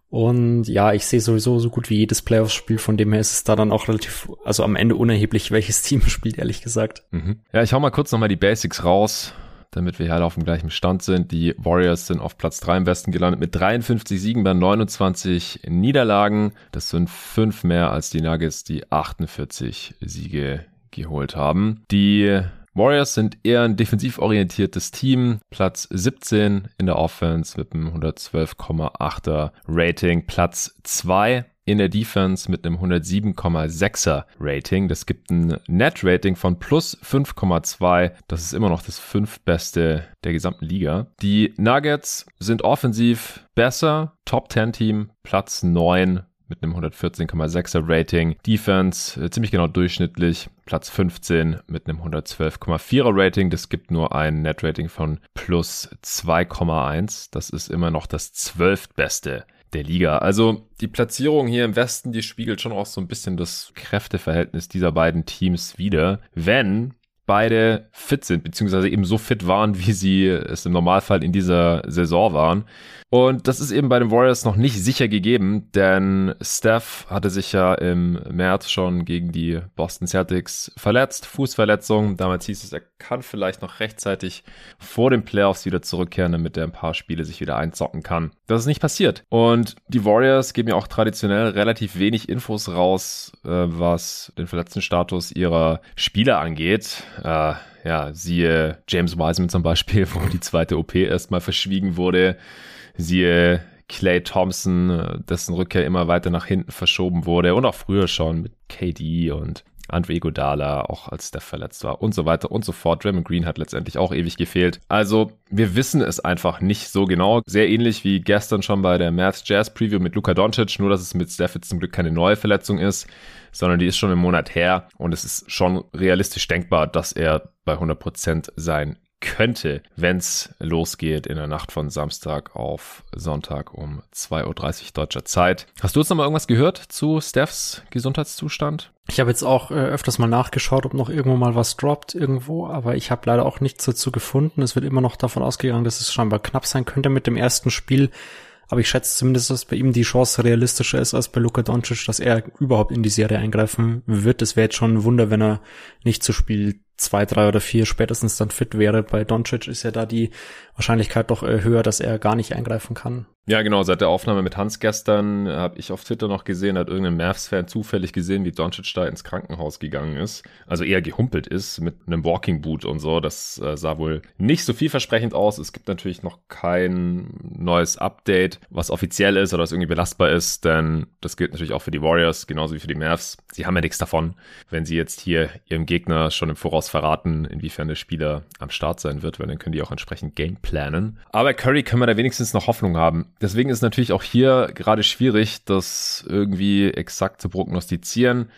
Und ja, ich sehe sowieso so gut wie jedes Playoffs-Spiel, von dem her ist es da dann auch relativ, also am Ende unerheblich, welches Team spielt, ehrlich gesagt. Mhm. Ja, ich hau mal kurz nochmal die Basics raus, damit wir hier alle auf dem gleichen Stand sind. Die Warriors sind auf Platz 3 im Westen gelandet mit 53 Siegen bei 29 Niederlagen. Das sind fünf mehr als die Nuggets, die 48 Siege geholt haben. Die Warriors sind eher ein defensiv orientiertes Team. Platz 17 in der Offense mit einem 112,8er Rating. Platz 2 in der Defense mit einem 107,6er Rating. Das gibt ein Net-Rating von plus 5,2. Das ist immer noch das fünftbeste der gesamten Liga. Die Nuggets sind offensiv besser. Top 10 Team, Platz 9 mit einem 114,6er Rating. Defense äh, ziemlich genau durchschnittlich. Platz 15 mit einem 112,4er Rating. Das gibt nur ein Net-Rating von plus 2,1. Das ist immer noch das zwölftbeste der Liga. Also die Platzierung hier im Westen, die spiegelt schon auch so ein bisschen das Kräfteverhältnis dieser beiden Teams wider. Wenn beide fit sind, beziehungsweise eben so fit waren, wie sie es im Normalfall in dieser Saison waren. Und das ist eben bei den Warriors noch nicht sicher gegeben, denn Steph hatte sich ja im März schon gegen die Boston Celtics verletzt, Fußverletzung. Damals hieß es, er kann vielleicht noch rechtzeitig vor den Playoffs wieder zurückkehren, damit er ein paar Spiele sich wieder einzocken kann. Das ist nicht passiert. Und die Warriors geben ja auch traditionell relativ wenig Infos raus, äh, was den verletzten Status ihrer Spieler angeht. Äh, ja, siehe James Wiseman zum Beispiel, wo die zweite OP erstmal verschwiegen wurde. Siehe Clay Thompson, dessen Rückkehr immer weiter nach hinten verschoben wurde und auch früher schon mit KD und Andre Iguodala, auch als der verletzt war und so weiter und so fort. Draymond Green hat letztendlich auch ewig gefehlt. Also wir wissen es einfach nicht so genau. Sehr ähnlich wie gestern schon bei der Mavs Jazz Preview mit Luka Doncic, nur dass es mit Steph jetzt zum Glück keine neue Verletzung ist, sondern die ist schon im Monat her und es ist schon realistisch denkbar, dass er bei 100% sein könnte, wenn es losgeht in der Nacht von Samstag auf Sonntag um 2.30 Uhr deutscher Zeit. Hast du jetzt noch mal irgendwas gehört zu Stephs Gesundheitszustand? Ich habe jetzt auch äh, öfters mal nachgeschaut, ob noch irgendwo mal was droppt irgendwo, aber ich habe leider auch nichts dazu gefunden. Es wird immer noch davon ausgegangen, dass es scheinbar knapp sein könnte mit dem ersten Spiel. Aber ich schätze zumindest, dass bei ihm die Chance realistischer ist als bei Luka Doncic, dass er überhaupt in die Serie eingreifen wird. Es wäre jetzt schon ein Wunder, wenn er nicht zu Spiel zwei, drei oder vier spätestens dann fit wäre. Bei Doncic ist ja da die Wahrscheinlichkeit doch äh, höher, dass er gar nicht eingreifen kann. Ja, genau. Seit der Aufnahme mit Hans gestern habe ich auf Twitter noch gesehen, hat irgendein Mavs-Fan zufällig gesehen, wie Doncic da ins Krankenhaus gegangen ist. Also eher gehumpelt ist mit einem Walking Boot und so. Das äh, sah wohl nicht so vielversprechend aus. Es gibt natürlich noch kein neues Update, was offiziell ist oder was irgendwie belastbar ist, denn das gilt natürlich auch für die Warriors, genauso wie für die Mavs. Sie haben ja nichts davon, wenn sie jetzt hier ihrem Gegner schon im Voraus verraten, inwiefern der Spieler am Start sein wird, weil dann können die auch entsprechend Game planen. Aber Curry können wir da wenigstens noch Hoffnung haben Deswegen ist natürlich auch hier gerade schwierig, das irgendwie exakt zu prognostizieren,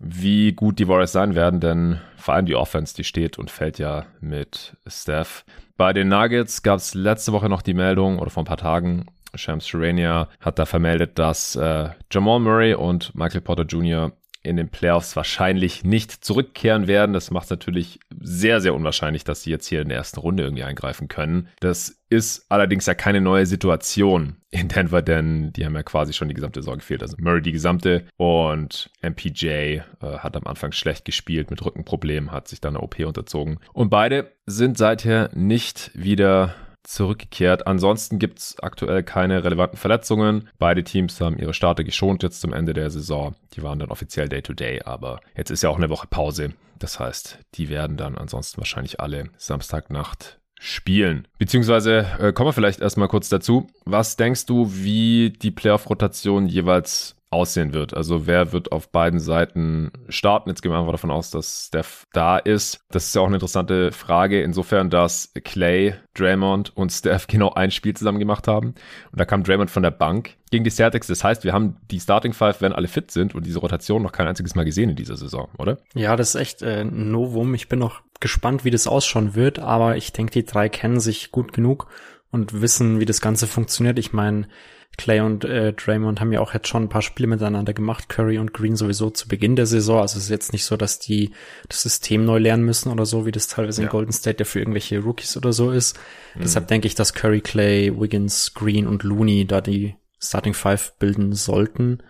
wie gut die Warriors sein werden, denn vor allem die Offense, die steht und fällt ja mit Steph. Bei den Nuggets gab es letzte Woche noch die Meldung oder vor ein paar Tagen, Shams Charania hat da vermeldet, dass äh, Jamal Murray und Michael Porter Jr in den Playoffs wahrscheinlich nicht zurückkehren werden. Das macht es natürlich sehr, sehr unwahrscheinlich, dass sie jetzt hier in der ersten Runde irgendwie eingreifen können. Das ist allerdings ja keine neue Situation in Denver, denn die haben ja quasi schon die gesamte Saison gefehlt. Also Murray die gesamte und MPJ äh, hat am Anfang schlecht gespielt mit Rückenproblemen, hat sich dann eine OP unterzogen. Und beide sind seither nicht wieder zurückgekehrt. Ansonsten gibt es aktuell keine relevanten Verletzungen. Beide Teams haben ihre Starter geschont jetzt zum Ende der Saison. Die waren dann offiziell Day-to-Day, -Day, aber jetzt ist ja auch eine Woche Pause. Das heißt, die werden dann ansonsten wahrscheinlich alle Samstagnacht spielen. Beziehungsweise äh, kommen wir vielleicht erstmal kurz dazu. Was denkst du, wie die Playoff-Rotation jeweils aussehen wird. Also wer wird auf beiden Seiten starten? Jetzt gehen wir einfach davon aus, dass Steph da ist. Das ist ja auch eine interessante Frage, insofern, dass Clay, Draymond und Steph genau ein Spiel zusammen gemacht haben. Und da kam Draymond von der Bank gegen die Celtics. Das heißt, wir haben die Starting Five, wenn alle fit sind und diese Rotation noch kein einziges Mal gesehen in dieser Saison, oder? Ja, das ist echt äh, Novum. Ich bin noch gespannt, wie das ausschauen wird, aber ich denke, die drei kennen sich gut genug und wissen, wie das Ganze funktioniert. Ich meine, Clay und äh, Draymond haben ja auch jetzt schon ein paar Spiele miteinander gemacht, Curry und Green sowieso zu Beginn der Saison. Also es ist jetzt nicht so, dass die das System neu lernen müssen oder so, wie das teilweise ja. in Golden State ja für irgendwelche Rookies oder so ist. Mhm. Deshalb denke ich, dass Curry, Clay, Wiggins, Green und Looney da die Starting Five bilden sollten.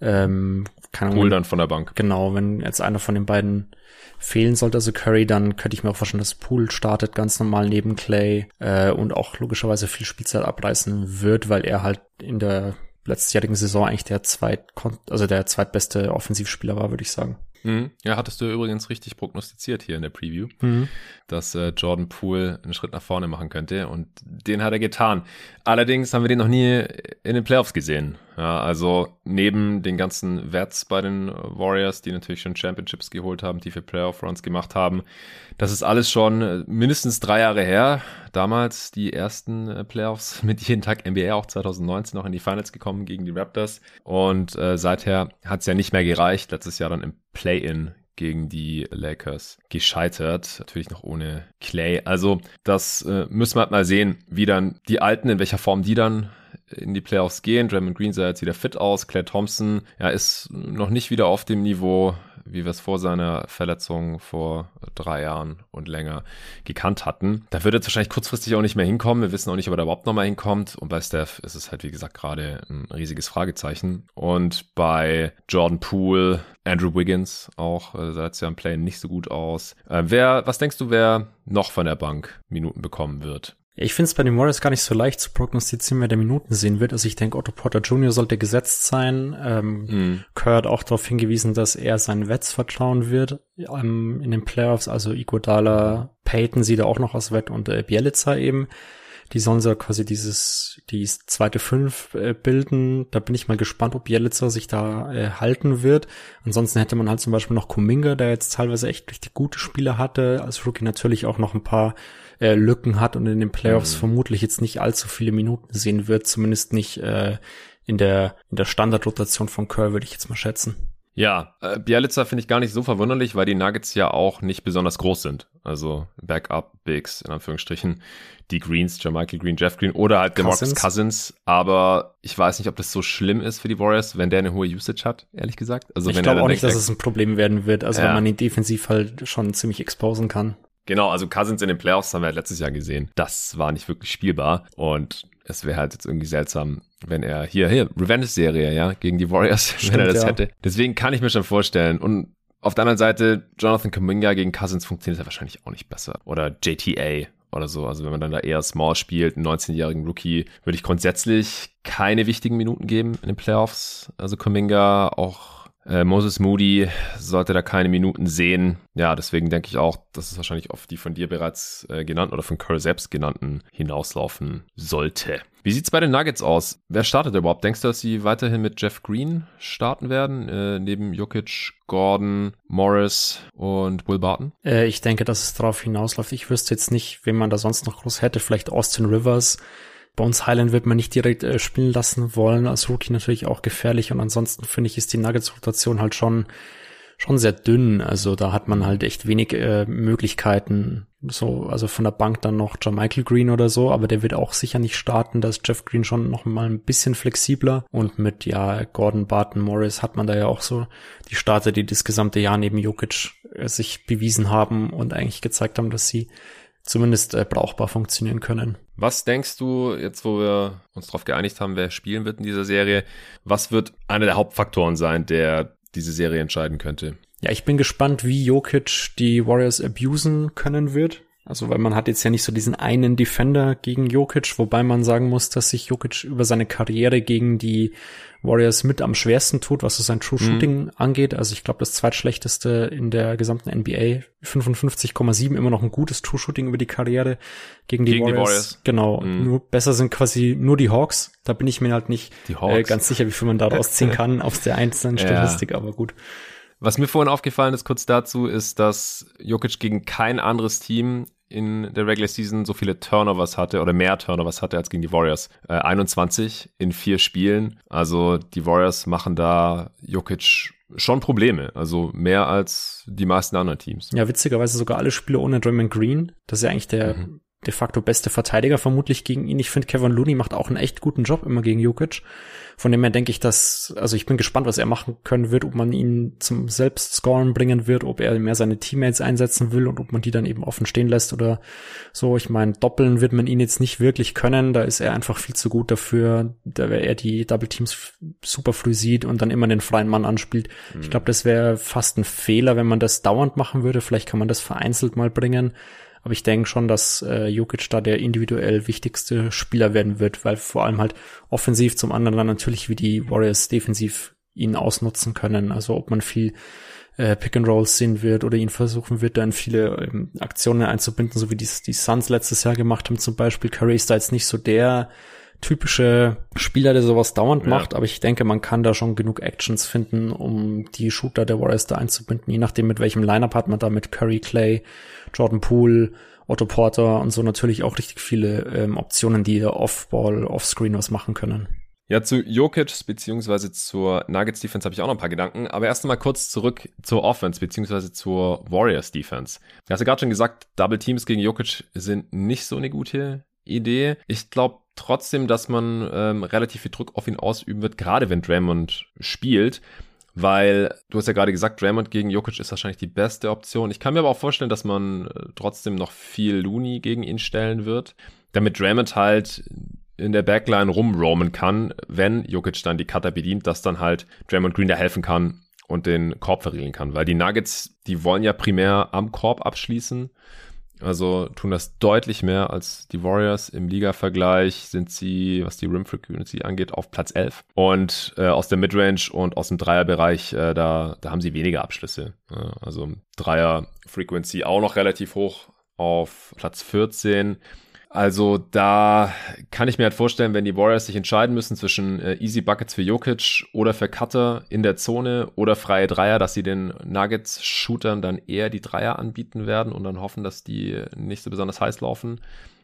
Ähm, keine Ahnung. Pool dann von der Bank. Genau, wenn jetzt einer von den beiden fehlen sollte, also Curry, dann könnte ich mir auch vorstellen, dass Pool startet ganz normal neben Clay äh, und auch logischerweise viel Spielzeit abreißen wird, weil er halt in der letztjährigen Saison eigentlich der zweit, also der zweitbeste Offensivspieler war, würde ich sagen. Mhm. Ja, hattest du übrigens richtig prognostiziert hier in der Preview, mhm. dass äh, Jordan Poole einen Schritt nach vorne machen könnte und den hat er getan. Allerdings haben wir den noch nie in den Playoffs gesehen. Ja, also neben den ganzen Wets bei den Warriors, die natürlich schon Championships geholt haben, tiefe Playoff-Runs gemacht haben, das ist alles schon mindestens drei Jahre her. Damals die ersten äh, Playoffs mit jeden Tag NBA, auch 2019 noch in die Finals gekommen gegen die Raptors. Und äh, seither hat es ja nicht mehr gereicht. Letztes Jahr dann im Play-In gegen die Lakers gescheitert. Natürlich noch ohne Clay. Also das äh, müssen wir halt mal sehen, wie dann die Alten, in welcher Form die dann in die Playoffs gehen. Draymond Green sah jetzt wieder fit aus. Claire Thompson ja, ist noch nicht wieder auf dem Niveau wie wir es vor seiner Verletzung vor drei Jahren und länger gekannt hatten. Da wird jetzt wahrscheinlich kurzfristig auch nicht mehr hinkommen. Wir wissen auch nicht, ob er da überhaupt nochmal hinkommt. Und bei Steph ist es halt, wie gesagt, gerade ein riesiges Fragezeichen. Und bei Jordan Poole, Andrew Wiggins auch, äh, sah jetzt ja im Play nicht so gut aus. Äh, wer, was denkst du, wer noch von der Bank Minuten bekommen wird? Ja, ich finde es bei den Warriors gar nicht so leicht zu prognostizieren, wer der Minuten sehen wird. Also ich denke, Otto Porter Jr. sollte gesetzt sein. Ähm, mm. Kerr hat auch darauf hingewiesen, dass er seinen Wets vertrauen wird ähm, in den Playoffs. Also Iguodala, Peyton sieht er auch noch aus Wett und äh, Bielica eben. Die sollen so quasi dieses, die zweite Fünf äh, bilden. Da bin ich mal gespannt, ob Bielica sich da äh, halten wird. Ansonsten hätte man halt zum Beispiel noch Kuminga, der jetzt teilweise echt richtig gute Spiele hatte. Als Rookie natürlich auch noch ein paar äh, Lücken hat und in den Playoffs mhm. vermutlich jetzt nicht allzu viele Minuten sehen wird, zumindest nicht äh, in der in der Standardrotation von Kerr, würde ich jetzt mal schätzen. Ja, äh, Bialica finde ich gar nicht so verwunderlich, weil die Nuggets ja auch nicht besonders groß sind. Also Backup Bigs in Anführungsstrichen, die Greens, Jermichael Green, Jeff Green oder halt DeMarcus Cousins. Aber ich weiß nicht, ob das so schlimm ist für die Warriors, wenn der eine hohe Usage hat, ehrlich gesagt. Also ich glaube auch nicht, dass es ein Problem werden wird. Also ja. wenn man ihn defensiv halt schon ziemlich exposen kann. Genau, also Cousins in den Playoffs haben wir letztes Jahr gesehen. Das war nicht wirklich spielbar und es wäre halt jetzt irgendwie seltsam, wenn er hier, hier, Revenge-Serie, ja, gegen die Warriors, Stimmt, wenn er das ja. hätte. Deswegen kann ich mir schon vorstellen. Und auf der anderen Seite, Jonathan Kuminga gegen Cousins funktioniert ja wahrscheinlich auch nicht besser. Oder JTA oder so. Also wenn man dann da eher Small spielt, einen 19-jährigen Rookie, würde ich grundsätzlich keine wichtigen Minuten geben in den Playoffs. Also Kuminga auch äh, Moses Moody sollte da keine Minuten sehen. Ja, deswegen denke ich auch, dass es wahrscheinlich auf die von dir bereits äh, genannten oder von Curl selbst genannten hinauslaufen sollte. Wie sieht's bei den Nuggets aus? Wer startet überhaupt? Denkst du, dass sie weiterhin mit Jeff Green starten werden? Äh, neben Jokic, Gordon, Morris und Will Barton? Äh, ich denke, dass es darauf hinausläuft. Ich wüsste jetzt nicht, wen man da sonst noch groß hätte. Vielleicht Austin Rivers. Bones Highland wird man nicht direkt äh, spielen lassen wollen. Als Rookie natürlich auch gefährlich. Und ansonsten finde ich, ist die Nuggets-Rotation halt schon, schon sehr dünn. Also da hat man halt echt wenig äh, Möglichkeiten. So, also von der Bank dann noch John Michael Green oder so, aber der wird auch sicher nicht starten. Da ist Jeff Green schon noch mal ein bisschen flexibler. Und mit, ja, Gordon, Barton, Morris hat man da ja auch so die Starter, die das gesamte Jahr neben Jokic äh, sich bewiesen haben und eigentlich gezeigt haben, dass sie zumindest äh, brauchbar funktionieren können. Was denkst du, jetzt wo wir uns darauf geeinigt haben, wer spielen wird in dieser Serie, was wird einer der Hauptfaktoren sein, der diese Serie entscheiden könnte? Ja, ich bin gespannt, wie Jokic die Warriors abusen können wird. Also, weil man hat jetzt ja nicht so diesen einen Defender gegen Jokic, wobei man sagen muss, dass sich Jokic über seine Karriere gegen die Warriors mit am schwersten tut, was so sein True mhm. Shooting mhm. angeht. Also ich glaube, das zweitschlechteste in der gesamten NBA. 55,7 immer noch ein gutes True Shooting über die Karriere gegen die, gegen Warriors. die Warriors. Genau. Mhm. Nur besser sind quasi nur die Hawks. Da bin ich mir halt nicht äh, ganz sicher, wie viel man daraus ziehen kann aus der einzelnen Statistik, ja. aber gut. Was mir vorhin aufgefallen ist, kurz dazu, ist, dass Jokic gegen kein anderes Team in der Regular Season so viele Turnovers hatte oder mehr Turnovers hatte als gegen die Warriors. Äh, 21 in vier Spielen. Also die Warriors machen da Jokic schon Probleme. Also mehr als die meisten anderen Teams. Ja, witzigerweise sogar alle Spiele ohne Draymond Green. Das ist ja eigentlich der mhm. De facto beste Verteidiger vermutlich gegen ihn. Ich finde, Kevin Looney macht auch einen echt guten Job immer gegen Jokic. Von dem her denke ich, dass, also ich bin gespannt, was er machen können wird, ob man ihn zum Selbstscoren bringen wird, ob er mehr seine Teammates einsetzen will und ob man die dann eben offen stehen lässt oder so. Ich meine, doppeln wird man ihn jetzt nicht wirklich können, da ist er einfach viel zu gut dafür, da er die Double Teams super früh sieht und dann immer den freien Mann anspielt. Mhm. Ich glaube, das wäre fast ein Fehler, wenn man das dauernd machen würde. Vielleicht kann man das vereinzelt mal bringen. Aber ich denke schon, dass äh, Jokic da der individuell wichtigste Spieler werden wird, weil vor allem halt offensiv zum anderen dann natürlich wie die Warriors defensiv ihn ausnutzen können. Also ob man viel äh, Pick and Rolls sehen wird oder ihn versuchen wird, dann viele ähm, Aktionen einzubinden, so wie die, die Suns letztes Jahr gemacht haben zum Beispiel. Curry ist da jetzt nicht so der typische Spieler, der sowas dauernd ja. macht, aber ich denke, man kann da schon genug Actions finden, um die Shooter der Warriors da einzubinden, je nachdem mit welchem Lineup hat man da mit Curry, Clay, Jordan Poole, Otto Porter und so natürlich auch richtig viele ähm, Optionen, die Off-Ball, Off-Screen was machen können. Ja, zu Jokic beziehungsweise zur Nuggets Defense habe ich auch noch ein paar Gedanken, aber erst einmal kurz zurück zur Offense beziehungsweise zur Warriors Defense. Du hast ja gerade schon gesagt, Double Teams gegen Jokic sind nicht so eine gute Idee. Ich glaube trotzdem, dass man ähm, relativ viel Druck auf ihn ausüben wird, gerade wenn Draymond spielt weil du hast ja gerade gesagt, Draymond gegen Jokic ist wahrscheinlich die beste Option. Ich kann mir aber auch vorstellen, dass man äh, trotzdem noch viel Looney gegen ihn stellen wird, damit Draymond halt in der Backline rumroamen kann, wenn Jokic dann die Cutter bedient, dass dann halt Draymond Green da helfen kann und den Korb verriegeln kann, weil die Nuggets, die wollen ja primär am Korb abschließen also tun das deutlich mehr als die Warriors. Im Liga-Vergleich sind sie, was die Rim Frequency angeht, auf Platz 11. Und äh, aus der Midrange und aus dem Dreierbereich, äh, da, da haben sie weniger Abschlüsse. Ja, also Dreier Frequency auch noch relativ hoch auf Platz 14. Also da kann ich mir halt vorstellen, wenn die Warriors sich entscheiden müssen zwischen äh, Easy Buckets für Jokic oder für Cutter in der Zone oder freie Dreier, dass sie den Nuggets-Shootern dann eher die Dreier anbieten werden und dann hoffen, dass die nicht so besonders heiß laufen.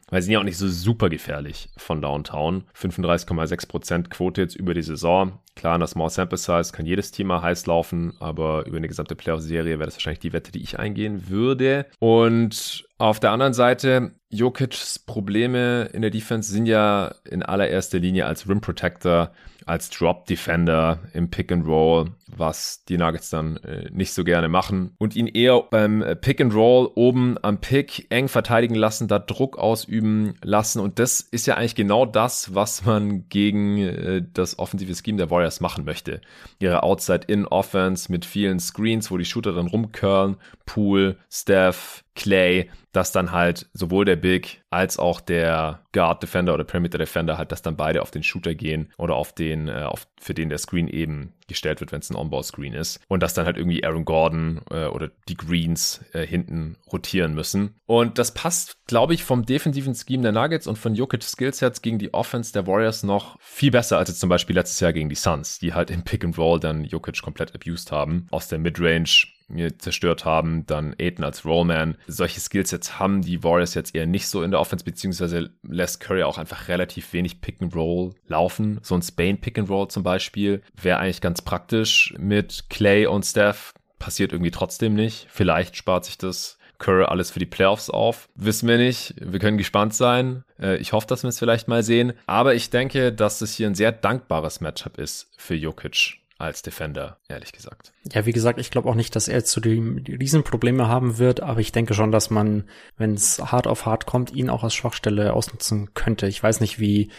Weil sie sind ja auch nicht so super gefährlich von Downtown. 35,6% Quote jetzt über die Saison. Klar, in der Small Sample Size kann jedes mal heiß laufen, aber über eine gesamte Playoff-Serie wäre das wahrscheinlich die Wette, die ich eingehen würde. Und auf der anderen Seite, Jokic's Probleme in der Defense sind ja in allererster Linie als Rim Protector als Drop Defender im Pick and Roll, was die Nuggets dann äh, nicht so gerne machen und ihn eher beim äh, Pick and Roll oben am Pick eng verteidigen lassen, da Druck ausüben lassen und das ist ja eigentlich genau das, was man gegen äh, das offensive Scheme der Warriors machen möchte. Ihre Outside-In-Offense mit vielen Screens, wo die Shooter dann rumcurlen, Pool, Steph, Clay, dass dann halt sowohl der Big als auch der Guard Defender oder Perimeter Defender halt, dass dann beide auf den Shooter gehen oder auf den, äh, auf, für den der Screen eben gestellt wird, wenn es ein On-Ball-Screen ist. Und dass dann halt irgendwie Aaron Gordon äh, oder die Greens äh, hinten rotieren müssen. Und das passt, glaube ich, vom defensiven Scheme der Nuggets und von Jokic Skillsets gegen die Offense der Warriors noch viel besser als jetzt zum Beispiel letztes Jahr gegen die Suns, die halt im Pick and Roll dann Jokic komplett abused haben. Aus der Midrange zerstört haben, dann Aiden als Rollman. Solche Skillsets haben die Warriors jetzt eher nicht so in der Offense, beziehungsweise lässt Curry auch einfach relativ wenig Pick and Roll laufen. So ein Spain Pick and Roll zum Beispiel wäre eigentlich ganz praktisch mit Clay und Steph. Passiert irgendwie trotzdem nicht. Vielleicht spart sich das Curry alles für die Playoffs auf. Wissen wir nicht. Wir können gespannt sein. Äh, ich hoffe, dass wir es vielleicht mal sehen. Aber ich denke, dass es hier ein sehr dankbares Matchup ist für Jokic als Defender, ehrlich gesagt. Ja, wie gesagt, ich glaube auch nicht, dass er die, die Riesenprobleme haben wird, aber ich denke schon, dass man, wenn es hart auf hart kommt, ihn auch als Schwachstelle ausnutzen könnte. Ich weiß nicht, wie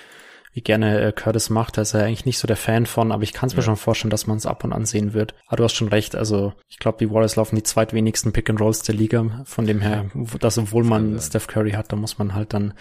wie gerne äh, Curtis macht. Da ist er eigentlich nicht so der Fan von, aber ich kann es mir ja. schon vorstellen, dass man es ab und an sehen wird. Aber du hast schon recht, also ich glaube, die Warriors laufen die zweitwenigsten Pick and Rolls der Liga. Von dem her, dass obwohl man Steph Curry hat, da muss man halt dann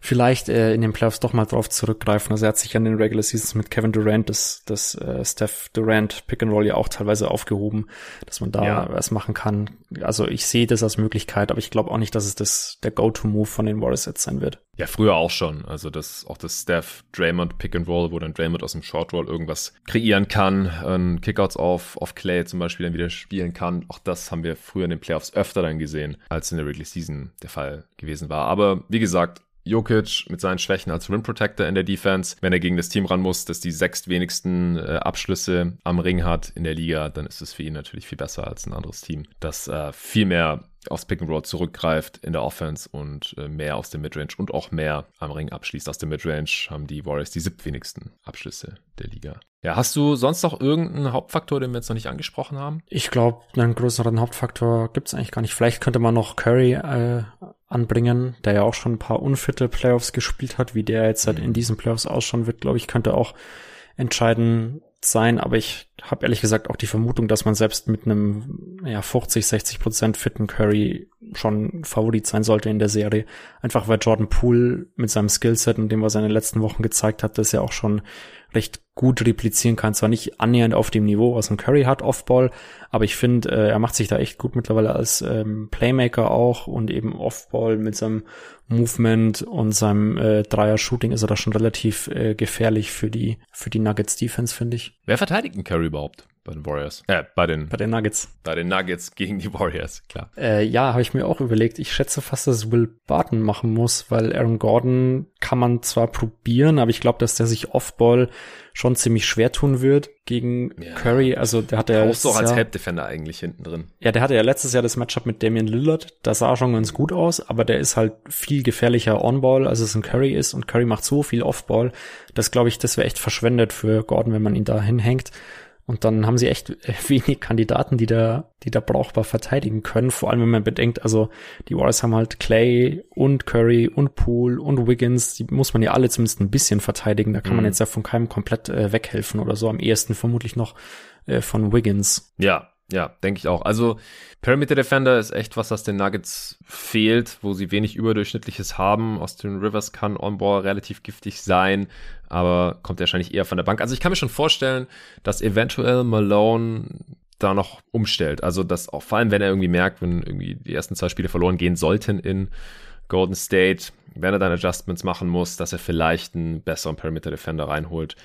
vielleicht äh, in den Playoffs doch mal drauf zurückgreifen. Also er hat sich an den Regular Seasons mit Kevin Durant das, das äh, Steph Durant Pick and Roll ja auch teilweise aufgehoben, dass man da ja. was machen kann. Also ich sehe das als Möglichkeit, aber ich glaube auch nicht, dass es das der Go-To-Move von den Warriors jetzt sein wird. Ja, früher auch schon. Also das auch das Steph Draymond Pick and Roll, wo dann Draymond aus dem Short Roll irgendwas kreieren kann, ähm, Kickouts auf, auf Clay zum Beispiel dann wieder spielen kann. Auch das haben wir früher in den Playoffs öfter dann gesehen, als in der Regular Season der Fall gewesen war. Aber wie gesagt, Jokic mit seinen Schwächen als Rim Protector in der Defense, wenn er gegen das Team ran muss, das die sechst wenigsten äh, Abschlüsse am Ring hat in der Liga, dann ist es für ihn natürlich viel besser als ein anderes Team, das äh, viel mehr aufs Pick and Roll zurückgreift in der Offense und äh, mehr aus dem Midrange und auch mehr am Ring abschließt. Aus dem Midrange haben die Warriors die siebtwenigsten Abschlüsse der Liga. Ja, hast du sonst noch irgendeinen Hauptfaktor, den wir jetzt noch nicht angesprochen haben? Ich glaube, einen größeren Hauptfaktor gibt es eigentlich gar nicht. Vielleicht könnte man noch Curry äh, anbringen, der ja auch schon ein paar unfitte Playoffs gespielt hat, wie der jetzt halt in diesen Playoffs ausschauen wird, glaube ich, könnte auch entscheiden sein, aber ich habe ehrlich gesagt auch die Vermutung, dass man selbst mit einem ja, 50, 60 Prozent fitten Curry schon Favorit sein sollte in der Serie. Einfach weil Jordan Poole mit seinem Skillset und dem, was er in den letzten Wochen gezeigt hat, das ja auch schon recht gut replizieren kann. Zwar nicht annähernd auf dem Niveau, was ein Curry hat, Offball, aber ich finde, äh, er macht sich da echt gut mittlerweile als ähm, Playmaker auch und eben Offball mit seinem Movement und seinem äh, Dreier-Shooting ist er da schon relativ äh, gefährlich für die für die Nuggets Defense, finde ich. Wer verteidigt einen Curry überhaupt? Bei den Warriors. Äh, bei den, bei den Nuggets. Bei den Nuggets gegen die Warriors, klar. Äh, ja, habe ich mir auch überlegt. Ich schätze fast, dass Will Barton machen muss, weil Aaron Gordon kann man zwar probieren, aber ich glaube, dass der sich Offball schon ziemlich schwer tun wird gegen ja. Curry. Also der hatte ja letztes auch als Help Defender eigentlich hinten drin. Ja, der hatte ja letztes Jahr das Matchup mit Damian Lillard. Das sah schon ganz gut aus, aber der ist halt viel gefährlicher On-Ball, als es ein Curry ist. Und Curry macht so viel Off-Ball, dass glaube ich, das wäre echt verschwendet für Gordon, wenn man ihn da hinhängt. Und dann haben sie echt wenig Kandidaten, die da, die da brauchbar verteidigen können. Vor allem, wenn man bedenkt, also die Warriors haben halt Clay und Curry und Poole und Wiggins. Die muss man ja alle zumindest ein bisschen verteidigen. Da kann mhm. man jetzt ja von keinem komplett äh, weghelfen oder so. Am ehesten vermutlich noch äh, von Wiggins. Ja, ja, denke ich auch. Also Perimeter Defender ist echt was, das den Nuggets fehlt, wo sie wenig Überdurchschnittliches haben. Austin Rivers kann on-ball relativ giftig sein, aber kommt wahrscheinlich eher von der Bank. Also ich kann mir schon vorstellen, dass eventuell Malone da noch umstellt. Also dass auch vor allem, wenn er irgendwie merkt, wenn irgendwie die ersten zwei Spiele verloren gehen sollten in Golden State, wenn er dann Adjustments machen muss, dass er vielleicht einen besseren Perimeter Defender reinholt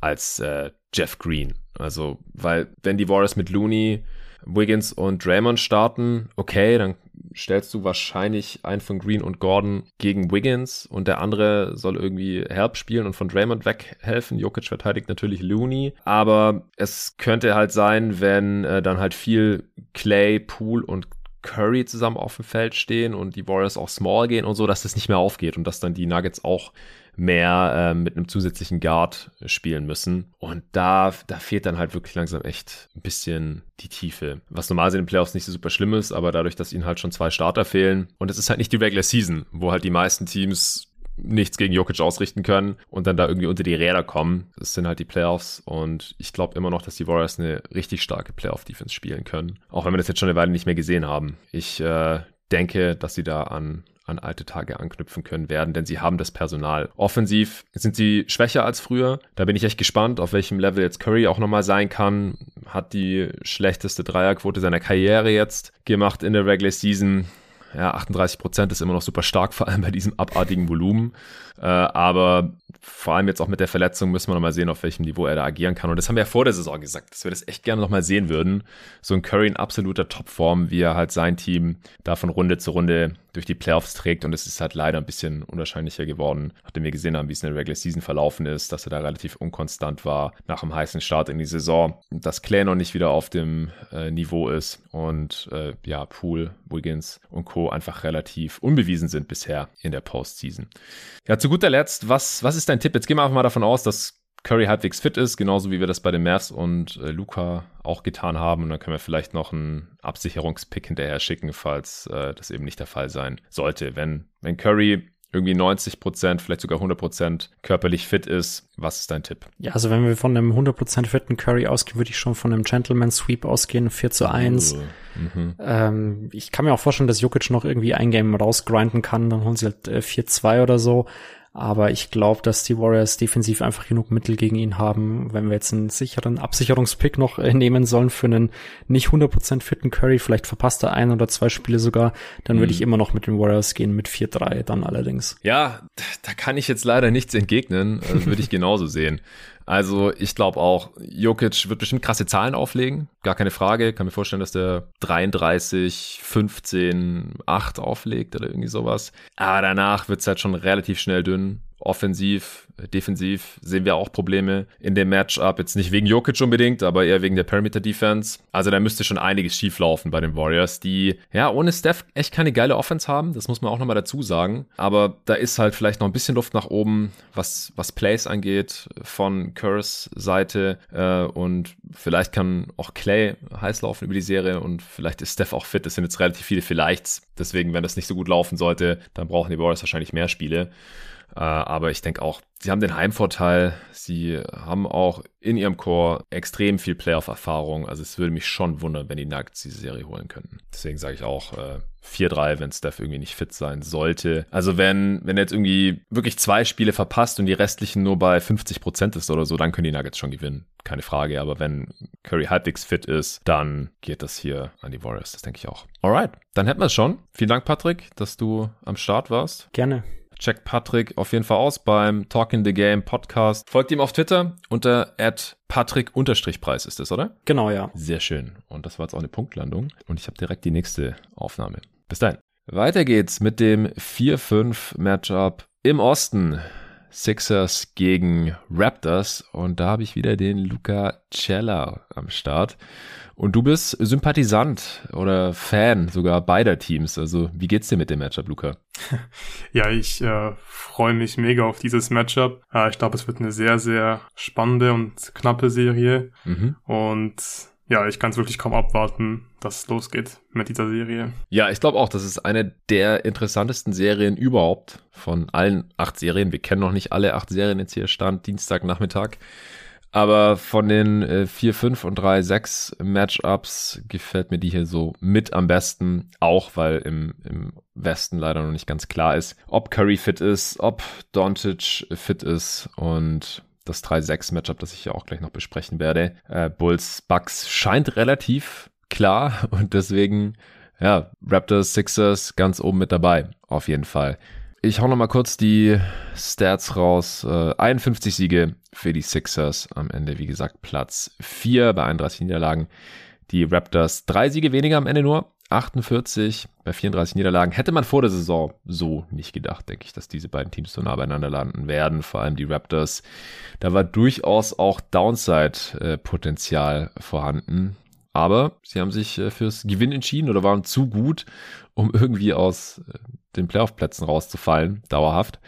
als äh, Jeff Green. Also, weil wenn die Warriors mit Looney, Wiggins und Draymond starten, okay, dann stellst du wahrscheinlich einen von Green und Gordon gegen Wiggins und der andere soll irgendwie Help spielen und von Draymond weghelfen. Jokic verteidigt natürlich Looney, aber es könnte halt sein, wenn äh, dann halt viel Clay, Pool und Curry zusammen auf dem Feld stehen und die Warriors auch small gehen und so, dass das nicht mehr aufgeht und dass dann die Nuggets auch mehr äh, mit einem zusätzlichen Guard spielen müssen. Und da, da fehlt dann halt wirklich langsam echt ein bisschen die Tiefe. Was normalerweise in den Playoffs nicht so super schlimm ist, aber dadurch, dass ihnen halt schon zwei Starter fehlen. Und es ist halt nicht die Regular Season, wo halt die meisten Teams nichts gegen Jokic ausrichten können und dann da irgendwie unter die Räder kommen. Das sind halt die Playoffs und ich glaube immer noch, dass die Warriors eine richtig starke Playoff-Defense spielen können. Auch wenn wir das jetzt schon eine Weile nicht mehr gesehen haben. Ich äh, denke, dass sie da an an alte Tage anknüpfen können werden, denn sie haben das Personal. Offensiv sind sie schwächer als früher. Da bin ich echt gespannt, auf welchem Level jetzt Curry auch nochmal sein kann. Hat die schlechteste Dreierquote seiner Karriere jetzt gemacht in der Regular Season. Ja, 38 Prozent ist immer noch super stark, vor allem bei diesem abartigen Volumen. Äh, aber vor allem jetzt auch mit der Verletzung müssen wir noch mal sehen, auf welchem Niveau er da agieren kann. Und das haben wir ja vor der Saison gesagt, dass wir das echt gerne noch mal sehen würden. So ein Curry in absoluter Topform, wie er halt sein Team da von Runde zu Runde durch die Playoffs trägt. Und es ist halt leider ein bisschen unwahrscheinlicher geworden, nachdem wir gesehen haben, wie es in der Regular Season verlaufen ist, dass er da relativ unkonstant war nach einem heißen Start in die Saison, dass Clay noch nicht wieder auf dem äh, Niveau ist und äh, ja, Poole, Wiggins und Co. einfach relativ unbewiesen sind bisher in der Postseason. Ja, zu guter Letzt, was, was ist dein Tipp? Jetzt gehen wir einfach mal davon aus, dass Curry halbwegs fit ist, genauso wie wir das bei den Mavs und äh, Luca auch getan haben. Und dann können wir vielleicht noch einen Absicherungspick hinterher schicken, falls äh, das eben nicht der Fall sein sollte. Wenn, wenn Curry irgendwie 90 Prozent, vielleicht sogar 100 Prozent körperlich fit ist. Was ist dein Tipp? Ja, also wenn wir von einem 100 Prozent fitten Curry ausgehen, würde ich schon von einem Gentleman Sweep ausgehen, 4 zu 1. Uh, mhm. ähm, ich kann mir auch vorstellen, dass Jokic noch irgendwie ein Game rausgrinden kann, dann holen sie halt äh, 4-2 oder so. Aber ich glaube, dass die Warriors defensiv einfach genug Mittel gegen ihn haben. Wenn wir jetzt einen sicheren Absicherungspick noch äh, nehmen sollen für einen nicht 100% fitten Curry, vielleicht verpasst er ein oder zwei Spiele sogar, dann würde mhm. ich immer noch mit den Warriors gehen, mit 4-3 dann allerdings. Ja, da kann ich jetzt leider nichts entgegnen. Also würde ich genauso sehen. Also ich glaube auch, Jokic wird bestimmt krasse Zahlen auflegen, gar keine Frage. Kann mir vorstellen, dass der 33, 15, 8 auflegt oder irgendwie sowas. Aber danach wird es halt schon relativ schnell dünn offensiv, defensiv sehen wir auch Probleme in dem Matchup. Jetzt nicht wegen Jokic unbedingt, aber eher wegen der Perimeter Defense. Also da müsste schon einiges schief laufen bei den Warriors, die ja ohne Steph echt keine geile Offense haben. Das muss man auch nochmal dazu sagen. Aber da ist halt vielleicht noch ein bisschen Luft nach oben, was, was Plays angeht von Curse Seite. Äh, und vielleicht kann auch Clay heiß laufen über die Serie und vielleicht ist Steph auch fit. Das sind jetzt relativ viele Vielleichts. Deswegen, wenn das nicht so gut laufen sollte, dann brauchen die Warriors wahrscheinlich mehr Spiele. Äh, aber ich denke auch, sie haben den Heimvorteil. Sie haben auch in ihrem Core extrem viel Playoff-Erfahrung. Also es würde mich schon wundern, wenn die Nuggets diese Serie holen könnten. Deswegen sage ich auch äh, 4-3, wenn Steph irgendwie nicht fit sein sollte. Also wenn, wenn er jetzt irgendwie wirklich zwei Spiele verpasst und die restlichen nur bei 50 Prozent ist oder so, dann können die Nuggets schon gewinnen. Keine Frage. Aber wenn Curry halbwegs fit ist, dann geht das hier an die Warriors. Das denke ich auch. Alright, dann hätten wir es schon. Vielen Dank, Patrick, dass du am Start warst. Gerne. Checkt Patrick auf jeden Fall aus beim Talking the Game Podcast. Folgt ihm auf Twitter unter Patrick-Preis ist das, oder? Genau, ja. Sehr schön. Und das war jetzt auch eine Punktlandung. Und ich habe direkt die nächste Aufnahme. Bis dahin. Weiter geht's mit dem 4-5 Matchup im Osten. Sixers gegen Raptors und da habe ich wieder den Luca Cella am Start. Und du bist Sympathisant oder Fan sogar beider Teams. Also wie geht's dir mit dem Matchup, Luca? Ja, ich äh, freue mich mega auf dieses Matchup. Äh, ich glaube, es wird eine sehr, sehr spannende und knappe Serie. Mhm. Und ja, ich kann es wirklich kaum abwarten, dass es losgeht mit dieser Serie. Ja, ich glaube auch, das ist eine der interessantesten Serien überhaupt von allen acht Serien. Wir kennen noch nicht alle acht Serien jetzt hier Stand Dienstagnachmittag. Aber von den äh, 4, 5 und 3, 6 Matchups gefällt mir die hier so mit am besten. Auch weil im, im Westen leider noch nicht ganz klar ist, ob Curry fit ist, ob Doncic fit ist und das 3-6-Matchup, das ich ja auch gleich noch besprechen werde. Äh, Bulls Bucks scheint relativ klar und deswegen, ja, Raptors, Sixers ganz oben mit dabei, auf jeden Fall. Ich hau noch mal kurz die Stats raus. Äh, 51 Siege für die Sixers. Am Ende, wie gesagt, Platz 4 bei 31 Niederlagen. Die Raptors drei Siege weniger am Ende nur. 48 bei 34 Niederlagen. Hätte man vor der Saison so nicht gedacht, denke ich, dass diese beiden Teams so nah beieinander landen werden. Vor allem die Raptors. Da war durchaus auch Downside-Potenzial vorhanden. Aber sie haben sich äh, fürs Gewinn entschieden oder waren zu gut, um irgendwie aus äh, den Playoff-Plätzen rauszufallen, dauerhaft.